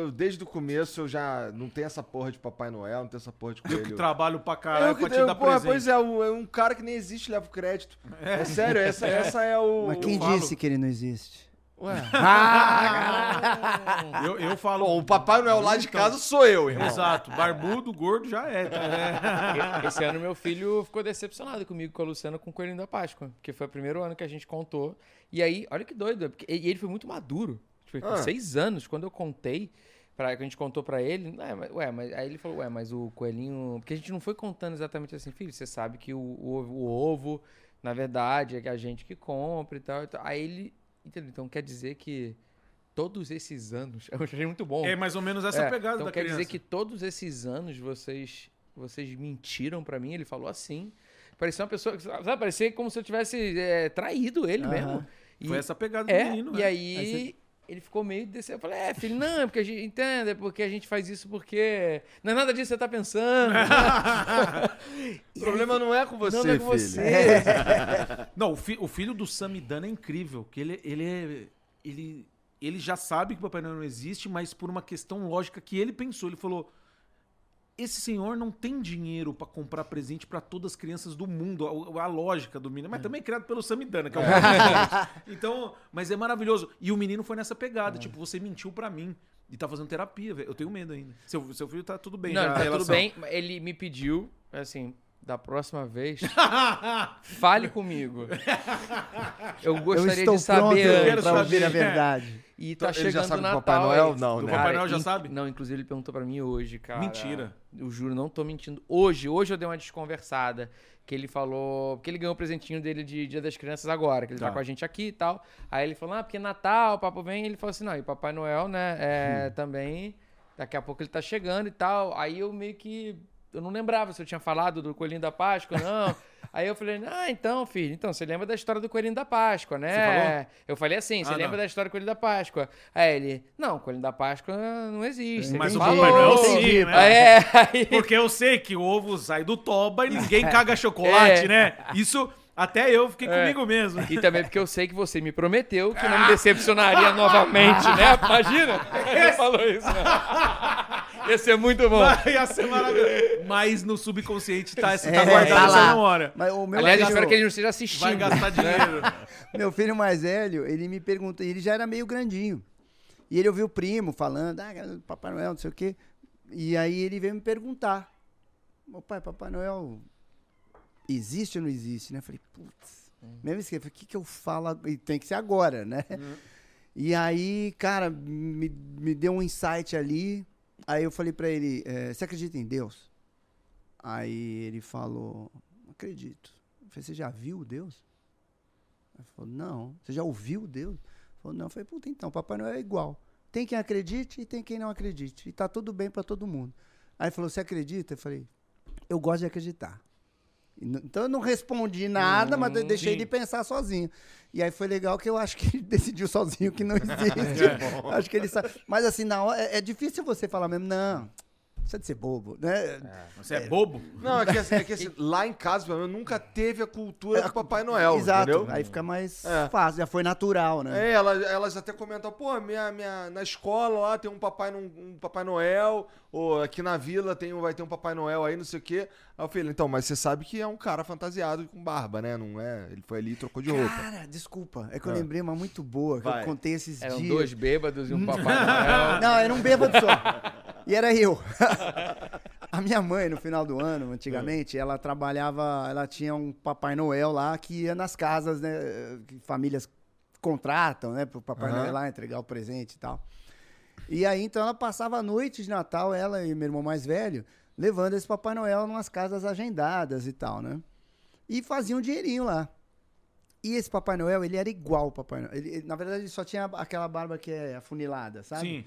eu- desde o começo eu já não tenho essa porra de Papai Noel, não tenho essa porra de Eu que coelho. trabalho pra caralho Eu que pra te tenho- dar porra, presente. pois é, um, é um cara que nem existe leva o crédito. É, sério, essa, essa é o. Mas quem eu disse que ele não existe? Ué. Eu, eu falo. Bom, o Papai Noel lá de Então, casa sou eu, irmão. Exato, barbudo, gordo já é. tá? Esse ano meu filho ficou decepcionado comigo, com a Luciana, com o Coelhinho da Páscoa. Porque foi o primeiro ano que a gente contou. E aí, olha que doido. é porque- E ele foi muito maduro. Tipo, com Ah. seis anos, quando eu contei, pra, que a gente contou pra ele, "Ué, mas, ué, mas aí ele falou, ué, mas o coelhinho. Porque a gente não foi contando exatamente assim, filho, você sabe que o, o, ovo- o ovo, na verdade, é que a gente que compra e tal, e tal. Aí ele. Entendeu? Então quer dizer que todos esses anos. Eu achei muito bom. É mais ou menos essa É, pegada então da quer criança. dizer que todos esses anos vocês vocês mentiram pra mim? Ele falou assim. Parecia uma pessoa, sabe, parecia como se eu tivesse é, traído ele mesmo. E, Foi essa pegada do é, menino, e né? aí, Aí ele ficou meio desse, eu falei: "É, filho, não, é porque a gente entende, é porque a gente faz isso porque não é nada disso que você tá pensando". O problema não é com você, não, não é com filho. você. Não, o, fi- o filho do Samidana é incrível, que ele, ele é. Ele, ele já sabe que o Papai Noel não existe, mas por uma questão lógica que ele pensou. Ele falou: esse senhor não tem dinheiro pra comprar presente pra todas as crianças do mundo. A, a lógica do menino. Mas também é criado pelo Samidana, que é o Então, mas é maravilhoso. E o menino foi nessa pegada, tipo, você mentiu pra mim. E tá fazendo terapia, velho. Eu tenho medo ainda. Seu, seu filho tá tudo bem, não, tá tudo bem. Ele me pediu assim, da próxima vez, fale comigo. Eu Eu gostaria estou de saber pronto quero antes. saber. a verdade. E tá Ele já chegando sabe o do Natal. Papai Noel? Não, Do né? Papai Noel já in- sabe? Não, inclusive ele perguntou pra mim hoje, cara. Mentira. Eu juro, não tô mentindo. Hoje, hoje eu dei uma desconversada. Que ele falou. Porque ele ganhou o presentinho dele de Dia das Crianças agora, que ele tá, Tá. com a gente aqui e tal. Aí ele falou, ah, porque Natal, o papo vem. Ele falou assim, não, e Papai Noel, né, é, também. Daqui a pouco ele tá chegando e tal. Aí eu meio que. Eu não lembrava se eu tinha falado do Coelhinho da Páscoa, não. Aí eu falei, ah, então, filho, então, você lembra da história do Coelhinho da Páscoa, né? Você falou? Eu falei assim, você Ah, lembra não. da história do Coelhinho da Páscoa? Aí ele, não, Coelhinho da Páscoa não existe. Mas o falou." Papai Noel sim, né? É, aí... Porque eu sei que o ovo sai do toba e ninguém caga chocolate, É. né? Isso até eu fiquei É. comigo mesmo. E também porque eu sei que você me prometeu que não me decepcionaria novamente, né? Imagina? Ele falou isso, né? Ia ser muito bom. Ia ser maravilhoso. Mas no subconsciente tá, essa, tá É, guardado tá essa lá. memória. Mas o meu Aliás, eu espero que ele não esteja assistindo. Vai gastar dinheiro. Meu filho mais velho, ele me perguntou, ele já era meio grandinho. E ele ouviu o primo falando, ah, Papai Noel, não sei o quê. E aí ele veio me perguntar: Meu pai, Papai Noel existe ou não existe? Né? Eu falei, putz, mesmo esquema, o que, que eu falo? E tem que ser agora, né? E aí, cara, me, me deu um insight ali. Aí eu falei pra ele: "É, Você acredita em Deus? Aí ele falou: Acredito. Eu falei: Você já viu Deus? Ele falou, não. Você já ouviu Deus? Ele falou, não. Eu falei, puta, então, Papai Noel é igual. Tem quem acredite e tem quem não acredite. E tá tudo bem pra todo mundo. Aí ele falou, você acredita? Eu falei, eu gosto de acreditar. Então eu não respondi nada, mas eu deixei sim. de pensar sozinho. E aí foi legal que eu acho que ele decidiu sozinho que não existe. acho que ele sabe. Mas assim, na hora, é, é difícil você falar mesmo, não. Precisa de ser bobo, né? Você é bobo? Não, é que, assim, é que assim, lá em casa, pelo menos, nunca teve a cultura do Papai Noel, Exato. entendeu? Aí fica mais É. fácil, já foi natural, né? É, elas, elas até comentam, pô, minha, minha, na escola lá tem um Papai, no- um Papai Noel, ou aqui na vila tem, um- vai ter um Papai Noel aí, não sei o quê. Aí eu falei, então, mas você sabe que é um cara fantasiado com barba, né? Não é? Ele foi ali e trocou de roupa. Cara, desculpa. É que eu lembrei uma muito boa que Vai. eu contei esses Eram dias. dois bêbados e um Papai Noel. Não, era um bêbado só. E era eu. A minha mãe, no final do ano, antigamente, ela trabalhava, ela tinha um Papai Noel lá que ia nas casas, né? Famílias contratam, né? Pro Papai Aham. Noel lá entregar o presente e tal. E aí, então, ela passava a noite de Natal, ela e meu irmão mais velho, levando esse Papai Noel umas casas agendadas e tal, né? E fazia um dinheirinho lá. E esse Papai Noel, ele era igual o Papai Noel. Ele- na verdade, ele só tinha aquela barba que é afunilada, sabe? Sim.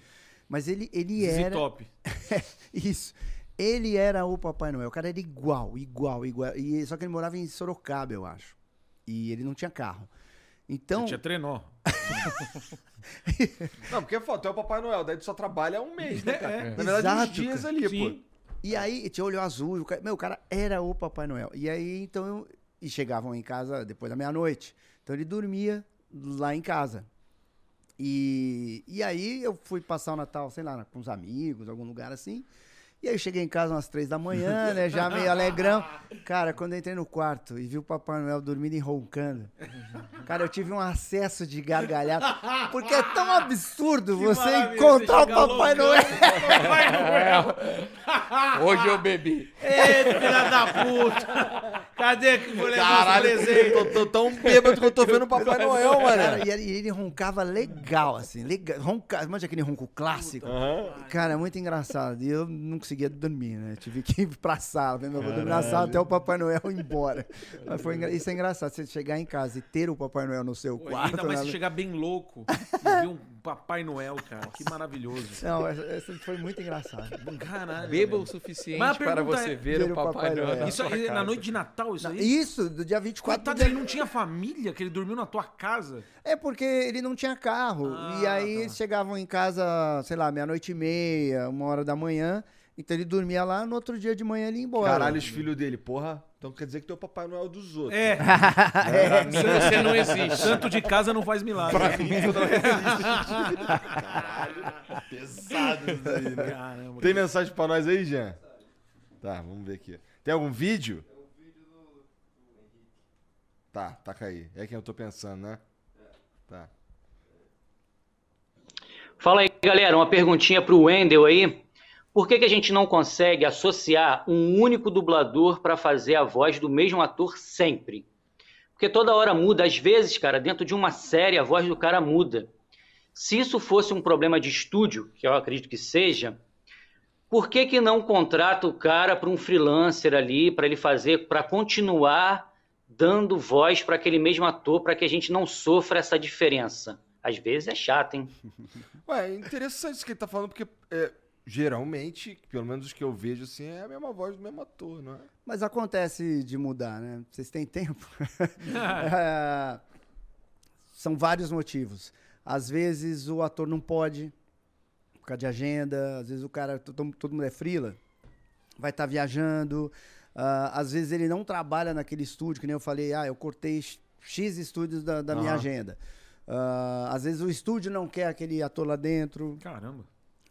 Mas ele, ele era. top. Isso. Ele era o Papai Noel. O cara era igual, igual, igual. E, só que ele morava em Sorocaba, eu acho. E ele não tinha carro. Então. Tinha trenó. Não, porque é foto, é o Papai Noel, daí tu só trabalha um mês, né, cara? É, é. Na verdade, uns Exato, dias cara. ali, Sim. pô. E aí tinha olho azul. O cara, meu, o cara era o Papai Noel. E aí, então. eu- e chegavam em casa depois da meia-noite. Então ele dormia lá em casa. E, e aí eu fui passar o Natal, sei lá, com os amigos, algum lugar assim. E aí eu cheguei em casa umas três da manhã, né? Já meio alegrão. Cara, quando eu entrei no quarto e vi o Papai Noel dormindo e roncando, cara, eu tive um acesso de gargalhada. Porque é tão absurdo você maravilha, encontrar você o Papai. Noel. Papai Noel. Hoje eu bebi. Ei, filha da puta. Cadê que vou levar Caralho, os presentes? tô, tô tão bêbado que eu tô vendo o Papai Noel, mano. e ele, e ele roncava legal, assim, legal. Ronca, manja aquele ronco clássico? Cara, muito engraçado. E eu não conseguia dormir, né? Tive que ir pra sala. Falei, meu, vou dormir na sala até o Papai Noel ir embora. Mas foi engra- Isso é engraçado, você chegar em casa e ter o Papai Noel no seu quarto. Ainda mais né? se chegar bem louco e ver um Papai Noel, cara. Que maravilhoso. Não, essa, essa foi muito engraçado. Caralho. Beba o suficiente para você é- ver, ver o Papai, Papai Noel. Isso aí, na noite de Natal, isso aí? Isso, do dia 24 Coitado, do dia- ele não tinha família, que ele dormiu na tua casa. É porque ele não tinha carro. e Ah, aí tá. eles chegavam em casa, sei lá, meia-noite e meia, uma hora da manhã. Então ele dormia lá, no outro dia de manhã ele ia embora. Caralho, os filhos dele, porra. Então quer dizer que teu Papai Noel é dos outros. É, Pra mim você não existe. santo de casa não faz milagre. Pesado isso daí, né? Caramba. Tem mensagem pra nós aí, Jean? Tá, vamos ver aqui. Tem algum vídeo? Tá, taca aí. É quem eu tô pensando, né? Tá. Fala aí, galera, uma perguntinha pro Wendel aí. Por que, que a gente não consegue associar um único dublador para fazer a voz do mesmo ator sempre? Porque toda hora muda. Às vezes, cara, dentro de uma série a voz do cara muda. Se isso fosse um problema de estúdio, que eu acredito que seja, por que, que não contrata o cara para um freelancer ali, para ele fazer, para continuar dando voz para aquele mesmo ator, para que a gente não sofra essa diferença? Às vezes é chato, hein? Ué, é interessante isso que ele tá falando, porque é, geralmente, pelo menos os que eu vejo assim, é a mesma voz do mesmo ator, não é? Mas acontece de mudar, né? Vocês têm tempo? É, são vários motivos. Às vezes o ator não pode, por causa de agenda. Às vezes o cara, todo, todo mundo é frila, vai estar viajando. ah, às vezes ele não trabalha naquele estúdio, que nem eu falei, ah, eu cortei X estúdios da, da minha Aham. agenda. Ah, às vezes o estúdio não quer aquele ator lá dentro. Caramba.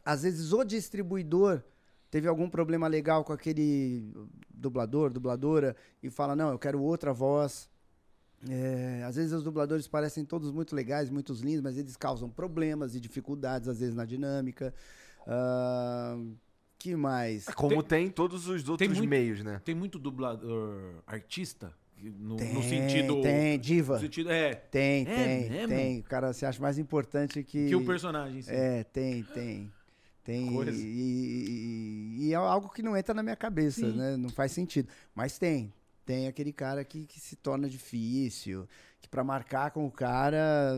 Às vezes o distribuidor teve algum problema legal com aquele dublador, dubladora, e fala, não, eu quero outra voz. É, às vezes os dubladores parecem todos muito legais, muito lindos, mas eles causam problemas e dificuldades, às vezes, na dinâmica. Ah, que mais? Como tem, todos os outros muito- meios, né? Tem muito dublador artista? No, Tem, no sentido. tem, diva. no sentido é. Tem, É tem, mesmo? tem. O cara se acha mais importante que... Que o personagem. Sim. É, tem, tem. Tem. Coisa. E, e- e é algo que não entra na minha cabeça, Sim. né? Não faz sentido. Mas tem. Tem aquele cara que, que se torna difícil, que pra marcar com o cara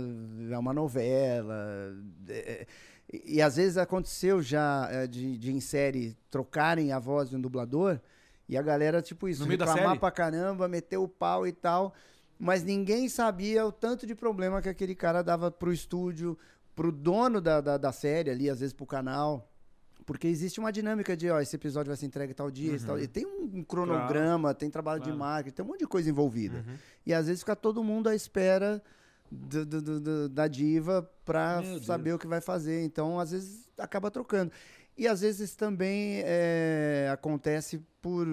é uma novela. é- e, e às vezes aconteceu já é, de, de em série trocarem a voz de um dublador e a galera, tipo isso, reclamar pra caramba, meter o pau e tal. Mas ninguém sabia o tanto de problema que aquele cara dava pro estúdio, pro dono da, da, da série ali, às vezes pro canal, Porque existe uma dinâmica de, ó, esse episódio vai ser entregue tal dia, esse tal dia. Tem um, cronograma, tem trabalho de Claro. marketing, tem um monte de coisa envolvida. Uhum. E às vezes fica todo mundo à espera do- do- do- da diva Deus. saber o que vai fazer. Então, às vezes, acaba trocando. E às vezes também é, acontece por,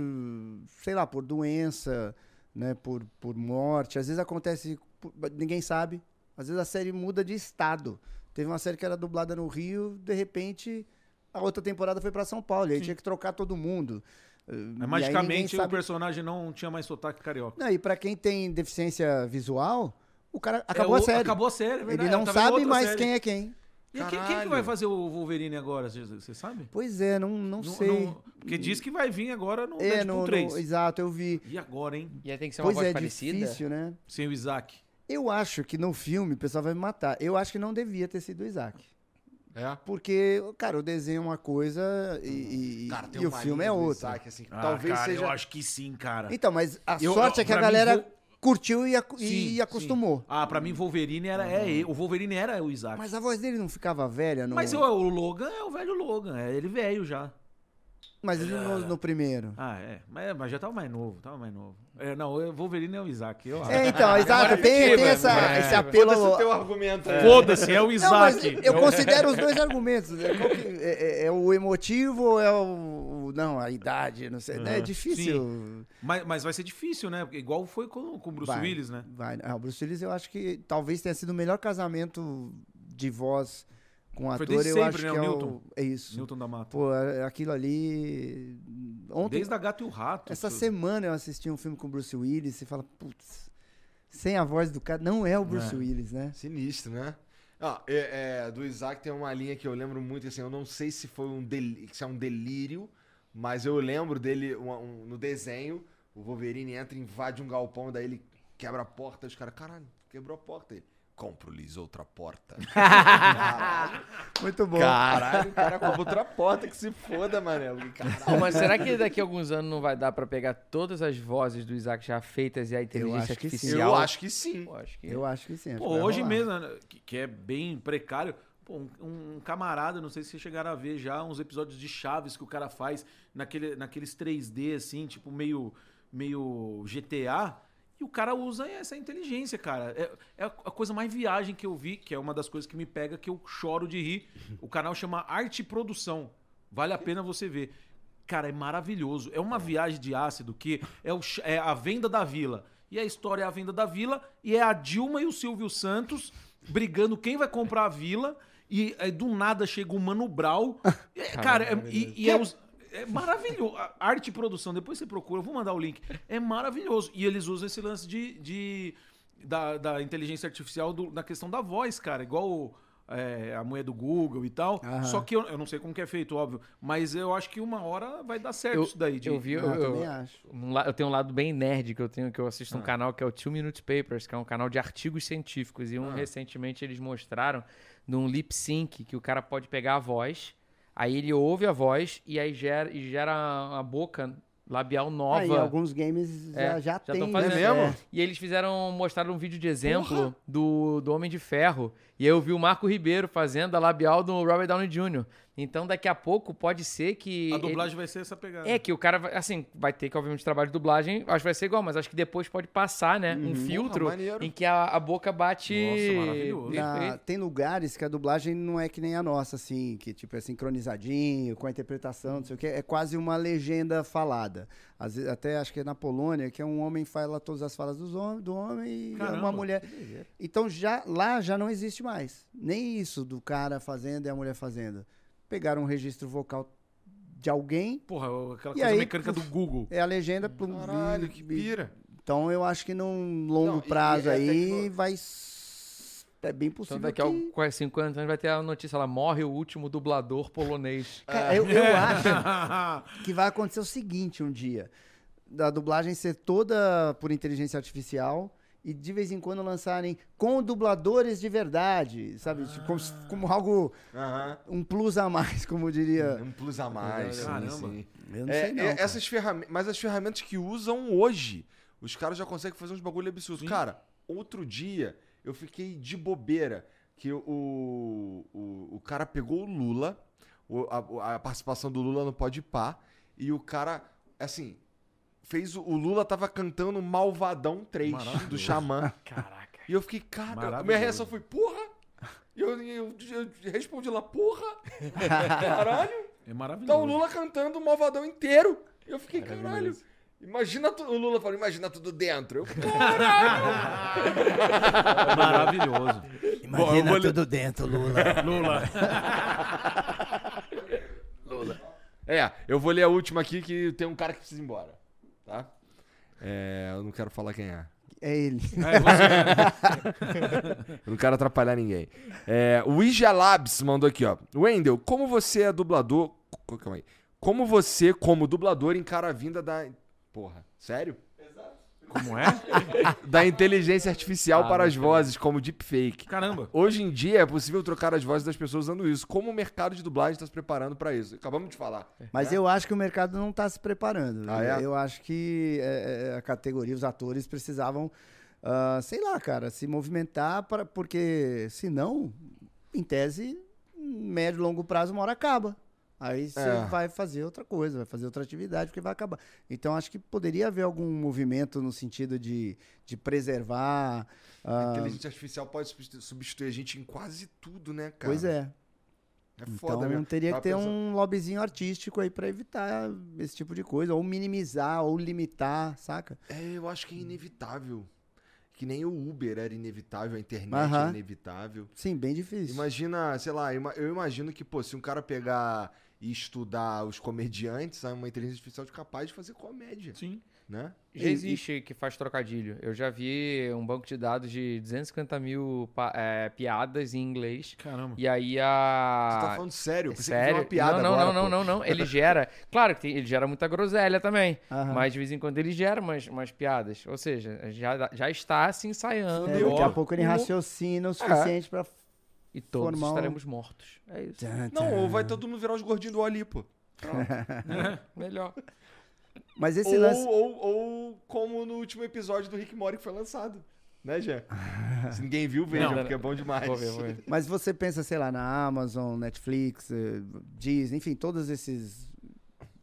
sei lá, por doença, né? Por, por morte. Às vezes acontece, por- ninguém sabe. Às vezes a série muda de estado. Teve uma série que era dublada no Rio, de repente a outra temporada foi pra São Paulo. E aí tinha que trocar todo mundo. Ninguém magicamente o sabe- personagem não tinha mais sotaque carioca. não, e pra quem tem deficiência visual, o cara acabou É, a o- série. Acabou a série, é Ele verdade. não Tava em sabe mais série. quem é quem. E quem, quem que vai fazer o Wolverine agora? Você você sabe? Pois é, não, não, Não- sei. não- porque diz que vai vir agora no é, Deadpool no, 3. no- exato, eu vi. E agora, hein? E aí tem que ser uma Pois voz é, parecida. difícil, né? Sem o Isaac. Eu acho que no filme, o pessoal vai me matar. Eu acho que não devia ter sido o Isaac. É? Porque, cara, o desenho é uma coisa e, e- Cara, tem e o filme é do outra. Isaac, assim, que Ah, talvez cara, seja... eu acho que sim, cara. Então, mas a Eu- sorte eu- é que a galera vou- curtiu e, acu- Sim, e acostumou. sim. Ah, pra mim Wolverine era é ele. O Wolverine era o Isaac. Mas, Mas a voz dele não ficava velha no... o, o Logan é o velho Logan, é ele velho já. Mas ele no, no primeiro. Ah, é. Mas, mas já tava mais novo, tava mais novo. É, não, o Wolverine é o Isaac, eu acho. É, então, exato. Tem, tem Narrativa, essa, é. esse apelo... Foda-se o teu argumento aí. Foda-se, é o Não, Isaac. eu considero os dois argumentos. né? É, é- é o emotivo ou é o, Não, a idade, não sei. né? É difícil. Mas, mas vai ser difícil, né? Igual foi com, com o Bruce Vai, Willis, né? Vai. Ah, o Bruce Willis, eu acho que talvez tenha sido o melhor casamento de voz com Foi ator. desde eu sempre, acho né, que o é Newton. É isso. Newton da Mata. Pô, é- aquilo ali. Ontem, Desde a Gato e o Rato. essa tudo. semana eu assisti um filme com o Bruce Willis e fala, putz, sem a voz do cara. Não é o Bruce É. Willis, né? Sinistro, né? Ah, é, é, do Isaac tem uma linha que eu lembro muito, assim, eu não sei se foi um, deli- se é um delírio, mas eu lembro dele um- um- no desenho, o Wolverine entra, invade um galpão, daí ele quebra a porta, os caras, caralho, quebrou a porta. Ele, compro-lhes outra porta. caralho, Muito bom. caralho, o cara compra outra porta, que se foda, mané. Caralho. Mas será que daqui a alguns anos não vai dar pra pegar todas as vozes do Isaac já feitas e a inteligência acho que sim. artificial? Eu acho que sim. Pô, acho que... Eu acho que sim. acho Pô, que hoje rolar. mesmo, né, que, é bem precário, pô, um, um camarada, não sei se vocês chegaram a ver já, uns episódios de Chaves que o cara faz naquele, naqueles 3D, assim, tipo meio, meio GTA, e o cara usa essa inteligência, cara. É, é a coisa mais viagem que eu vi, que é uma das coisas que me pega, que eu choro de rir. O canal chama Arte Produção. Vale a pena você ver. Cara, é maravilhoso. É uma viagem de ácido que é, o é a venda da vila. E a história é a venda da vila. E é a Dilma e o Silvio Santos brigando quem vai comprar a vila. E aí, do nada chega o Mano Brau. É, cara, é- e, e é, os- é maravilhoso. A arte e produção, depois você procura, eu vou mandar o link. É maravilhoso. E eles usam esse lance de. de- da, da inteligência artificial do- na questão da voz, cara. Igual é, a mulher do Google e tal. Aham. Só que eu, eu não sei como que é feito, óbvio. Mas eu acho que uma hora vai dar certo Eu- isso daí. De, eu vi, Ah, eu, também eu, acho. um eu tenho um lado bem nerd que eu tenho, que eu assisto Ah. um canal que é o Two Minute Papers, que é um canal de artigos científicos. E um Ah. recentemente eles mostraram num lip sync que o cara pode pegar a voz, aí ele ouve a voz e aí gera, e gera uma boca labial nova. Em alguns games É, já, já já tem. tão fazendo. É mesmo? E eles fizeram, mostraram um vídeo de exemplo do, do Homem de Ferro. E aí eu vi o Marco Ribeiro fazendo a labial do Robert Downey Jr. Então daqui a pouco pode ser que. a ele- dublagem vai ser essa pegada. É, que o cara, vai, assim, vai ter que, obviamente, trabalho de dublagem, acho que vai ser igual, mas acho que depois pode passar, né? Um filtro Porra, maneiro. em que a, a boca bate. Nossa, maravilhoso. Na- tem lugares que a dublagem não é que nem a nossa, assim, que tipo é sincronizadinho, com a interpretação, não sei o que, é quase uma legenda falada. Às vezes, até acho que é na Polônia, que é um homem fala todas as falas dos hom do homem e Caramba, uma mulher. Então já lá já não existe mais. Nem isso do cara fazendo e a mulher fazendo. Pegaram um registro vocal de alguém, Porra, aquela coisa aí, mecânica do Google. é a legenda. plum, Caralho, que pira. Então eu acho que num longo Não, prazo e é aí vai. É bem possível. Então daqui a que... quase 50 anos vai ter a notícia lá, morre o último dublador polonês. Cara, eu, eu acho que vai acontecer o seguinte um dia. Da dublagem ser toda por inteligência artificial e de vez em quando lançarem com dubladores de verdade, sabe? Tipo, Como, como algo, Aham. um plus a mais, como diria. Um plus a mais. sim, Caramba. sim. Eu não É, sei não. é, essas ferramentas, mas as ferramentas que usam hoje, os caras já conseguem fazer uns bagulho absurdo. Cara, outro dia eu fiquei de bobeira que o, o, o cara pegou o Lula, o- a, a participação do Lula no Pode Pá. E o cara, assim, fez. o- Lula tava cantando Malvadão 3 do Xamã. Caraca. E eu fiquei, cara, minha reação foi, porra! E eu, eu, eu respondi lá, porra! Caralho! É maravilhoso. Tá o Lula cantando o Malvadão inteiro. Eu fiquei, caralho. Imagina tu- o Lula falou, imagina tudo dentro. Eu, É maravilhoso. Imagina tudo dentro, Lula. Lula. é, eu vou ler a última aqui que tem um cara que precisa ir embora. Tá? É, eu não quero falar quem é. É ele. É, você- Eu não quero atrapalhar ninguém. É, o Ija Labs mandou aqui, ó. Wendel, como você é dublador. Calma aí. Como você, como dublador, encara a vinda da. Porra, sério? Como é? Da inteligência artificial Ah, para as vozes, como deepfake. Caramba. Hoje em dia é possível trocar as vozes das pessoas usando isso. Como o mercado de dublagem está se preparando para isso? Acabamos de falar. Mas eu acho que o mercado não está se preparando. Ah, é? Eu acho que é, é, a categoria, os atores precisavam, ah, sei lá, cara, se movimentar, para, porque senão, em tese, médio e longo prazo, uma hora acaba. Aí você É. vai fazer outra coisa, vai fazer outra atividade, porque vai acabar. Então, acho que poderia haver algum movimento no sentido de, de preservar. A ah, inteligência artificial pode substitu- substituir a gente em quase tudo, né, cara? pois é. É foda Então mesmo. teria que ter pensando- um lobbyzinho artístico aí pra evitar esse tipo de coisa, ou minimizar, ou limitar, saca? É, eu acho que é inevitável. Que nem o Uber era inevitável, a internet Aham. é inevitável. Sim, bem difícil. Imagina, sei lá, eu imagino que, pô, se um cara pegar e estudar os comediantes, é uma inteligência artificial capaz de fazer comédia, Sim. né? Já existe que faz trocadilho. Eu já vi um banco de dados de 250 mil é, piadas em inglês. Caramba. E aí Você a. tá falando sério? Eu É pensei sério? uma piada não, não, agora, não, pô. não, não, não. Ele gera. Claro que tem- ele gera muita groselha também. Aham. Mas de vez em quando ele gera umas, umas piadas. Ou seja, já, já está se ensaiando. É, daqui a pouco ele raciocina o suficiente pra. E todos Formar um- estaremos mortos. É isso. Não, ou vai todo mundo virar os gordinhos do Ali, pô. Melhor. Mas esse Ou, lance. ou, ou como no último episódio do Rick Mori que foi lançado. Né, Jean? Se ninguém viu, veja, Não. porque é bom demais. Vou ver, vou ver. Mas você pensa, sei lá, na Amazon, Netflix, eh, Disney, enfim, todos esses,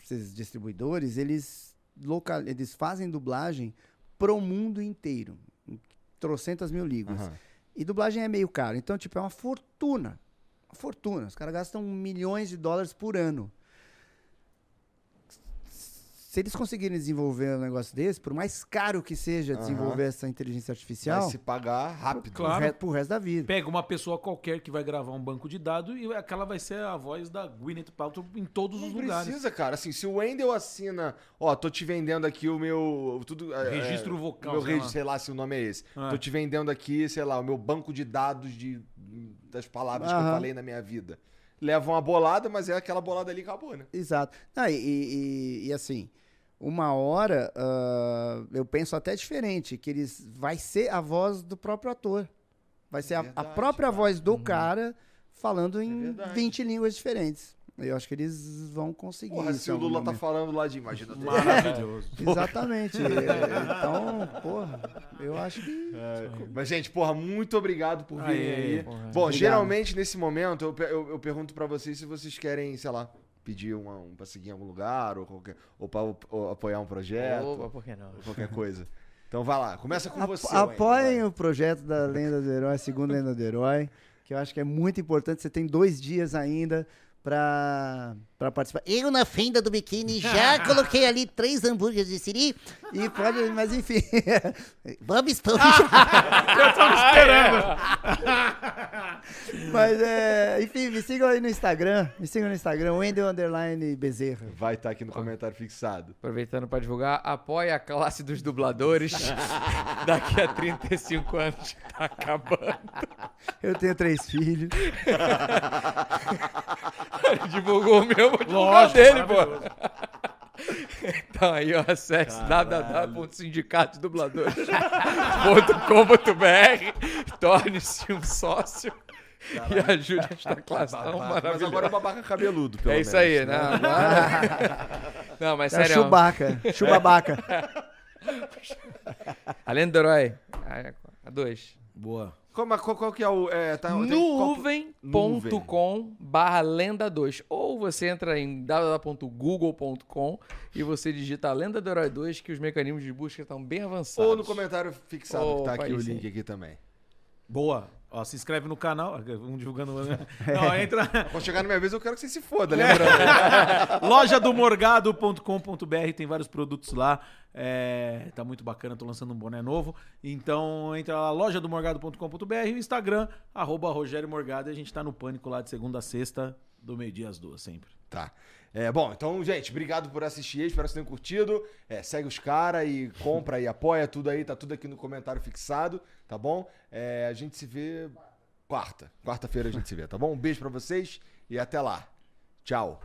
esses distribuidores, eles, local, eles fazem dublagem pro mundo inteiro. em Trocentas mil línguas. Aham. E dublagem é meio caro. Então, tipo, é uma fortuna. Uma fortuna. Os caras gastam milhões de dólares por ano. Se eles conseguirem desenvolver um negócio desse, por mais caro que seja desenvolver essa inteligência Vai artificial, se pagar rápido. pro, Claro. re, pro resto da vida. Pega uma pessoa qualquer que vai gravar um banco de dados e aquela vai ser a voz da Gwyneth Paltrow em todos Não os lugares. precisa, cara. Assim, se o Wendel assina, ó, tô te vendendo aqui o meu. Tudo, é, Registro é, vocal, Meu sei registro, lá. sei lá se o nome é esse. Ah. Tô te vendendo aqui, sei lá, o meu banco de dados de, das palavras que eu falei na minha vida. Leva uma bolada, mas é aquela bolada ali e acabou, né? Exato. Ah, e, e- e, assim, uma hora ah, eu penso até diferente, que eles vai ser a voz do próprio ator. Vai ser a- a, verdade, própria cara. voz do cara falando em verdade. 20 línguas diferentes. Eu acho que eles vão conseguir. Porra, se o Lula tá momento. falando lá de imagina. Maravilhoso. Exatamente. É, então, porra, eu acho que. Mas, gente, porra, muito obrigado por Aê, aí. porra. Bom, Obrigado. geralmente nesse momento eu, eu, eu pergunto pra vocês se vocês querem, sei lá, pedir uma, um pra seguir em algum lugar ou, qualquer, ou pra ou apoiar um projeto, Opa, por que não? ou qualquer coisa. Então vai lá, começa com Apo- você. apoiem Wendel, o projeto da Lenda do Herói, a segunda Lenda do Herói, que eu acho que é muito importante. Você tem dois dias ainda pra, pra participar. Eu, na fenda do biquíni, já coloquei ali três hambúrgueres de siri e pode, mas enfim. Vamos expor. mas é, enfim, me sigam aí no Instagram. Me sigam no Instagram, Wendel Underline Bezerra. vai. Estar aqui no comentário fixado. Aproveitando para divulgar, apoia a classe dos dubladores. Daqui a 35 anos tá acabando. Eu tenho três filhos. Ele divulgou o meu, vou divulgar o Lógico, dele, pô. Então aí, ó, acesse www.sindicatodubladores.com.br Torne-se um sócio e ajude esta classe tão Mas maravilhosa. agora é babaca cabeludo, pelo É isso menos, aí, né? Agora- Não, mas É sério. Chewbacca. Chubabaca. Além do herói. A dois. Boa. Como, qual, qual que é o. É, tá, nuvem.com barra lenda 2 ou você entra em www.google.com e você digita lenda do herói 2 que os mecanismos de busca estão bem avançados. Ou no comentário fixado que tá aqui o aí sim. link aqui também. Boa. Ó, se inscreve no canal. Um divulgando. Não, entra. Quando chegar na minha vez, eu quero que você se foda, lembrando. Lojadomorgado.com.br tem vários produtos lá. É, tá muito bacana, tô lançando um boné novo. Então entra lá, lojadomorgado.com.br e o Instagram, arroba Rogério Morgado. E a gente tá no pânico lá de segunda a sexta, do meio-dia às duas, sempre. Tá. É, bom, então, gente, obrigado por assistir espero que vocês tenham curtido. É, segue os caras e compra e apoia tudo aí, tá tudo aqui no comentário fixado, tá bom? É, a gente se vê quarta. Quarta-feira a gente se vê, tá bom? Um beijo pra vocês e até lá. Tchau.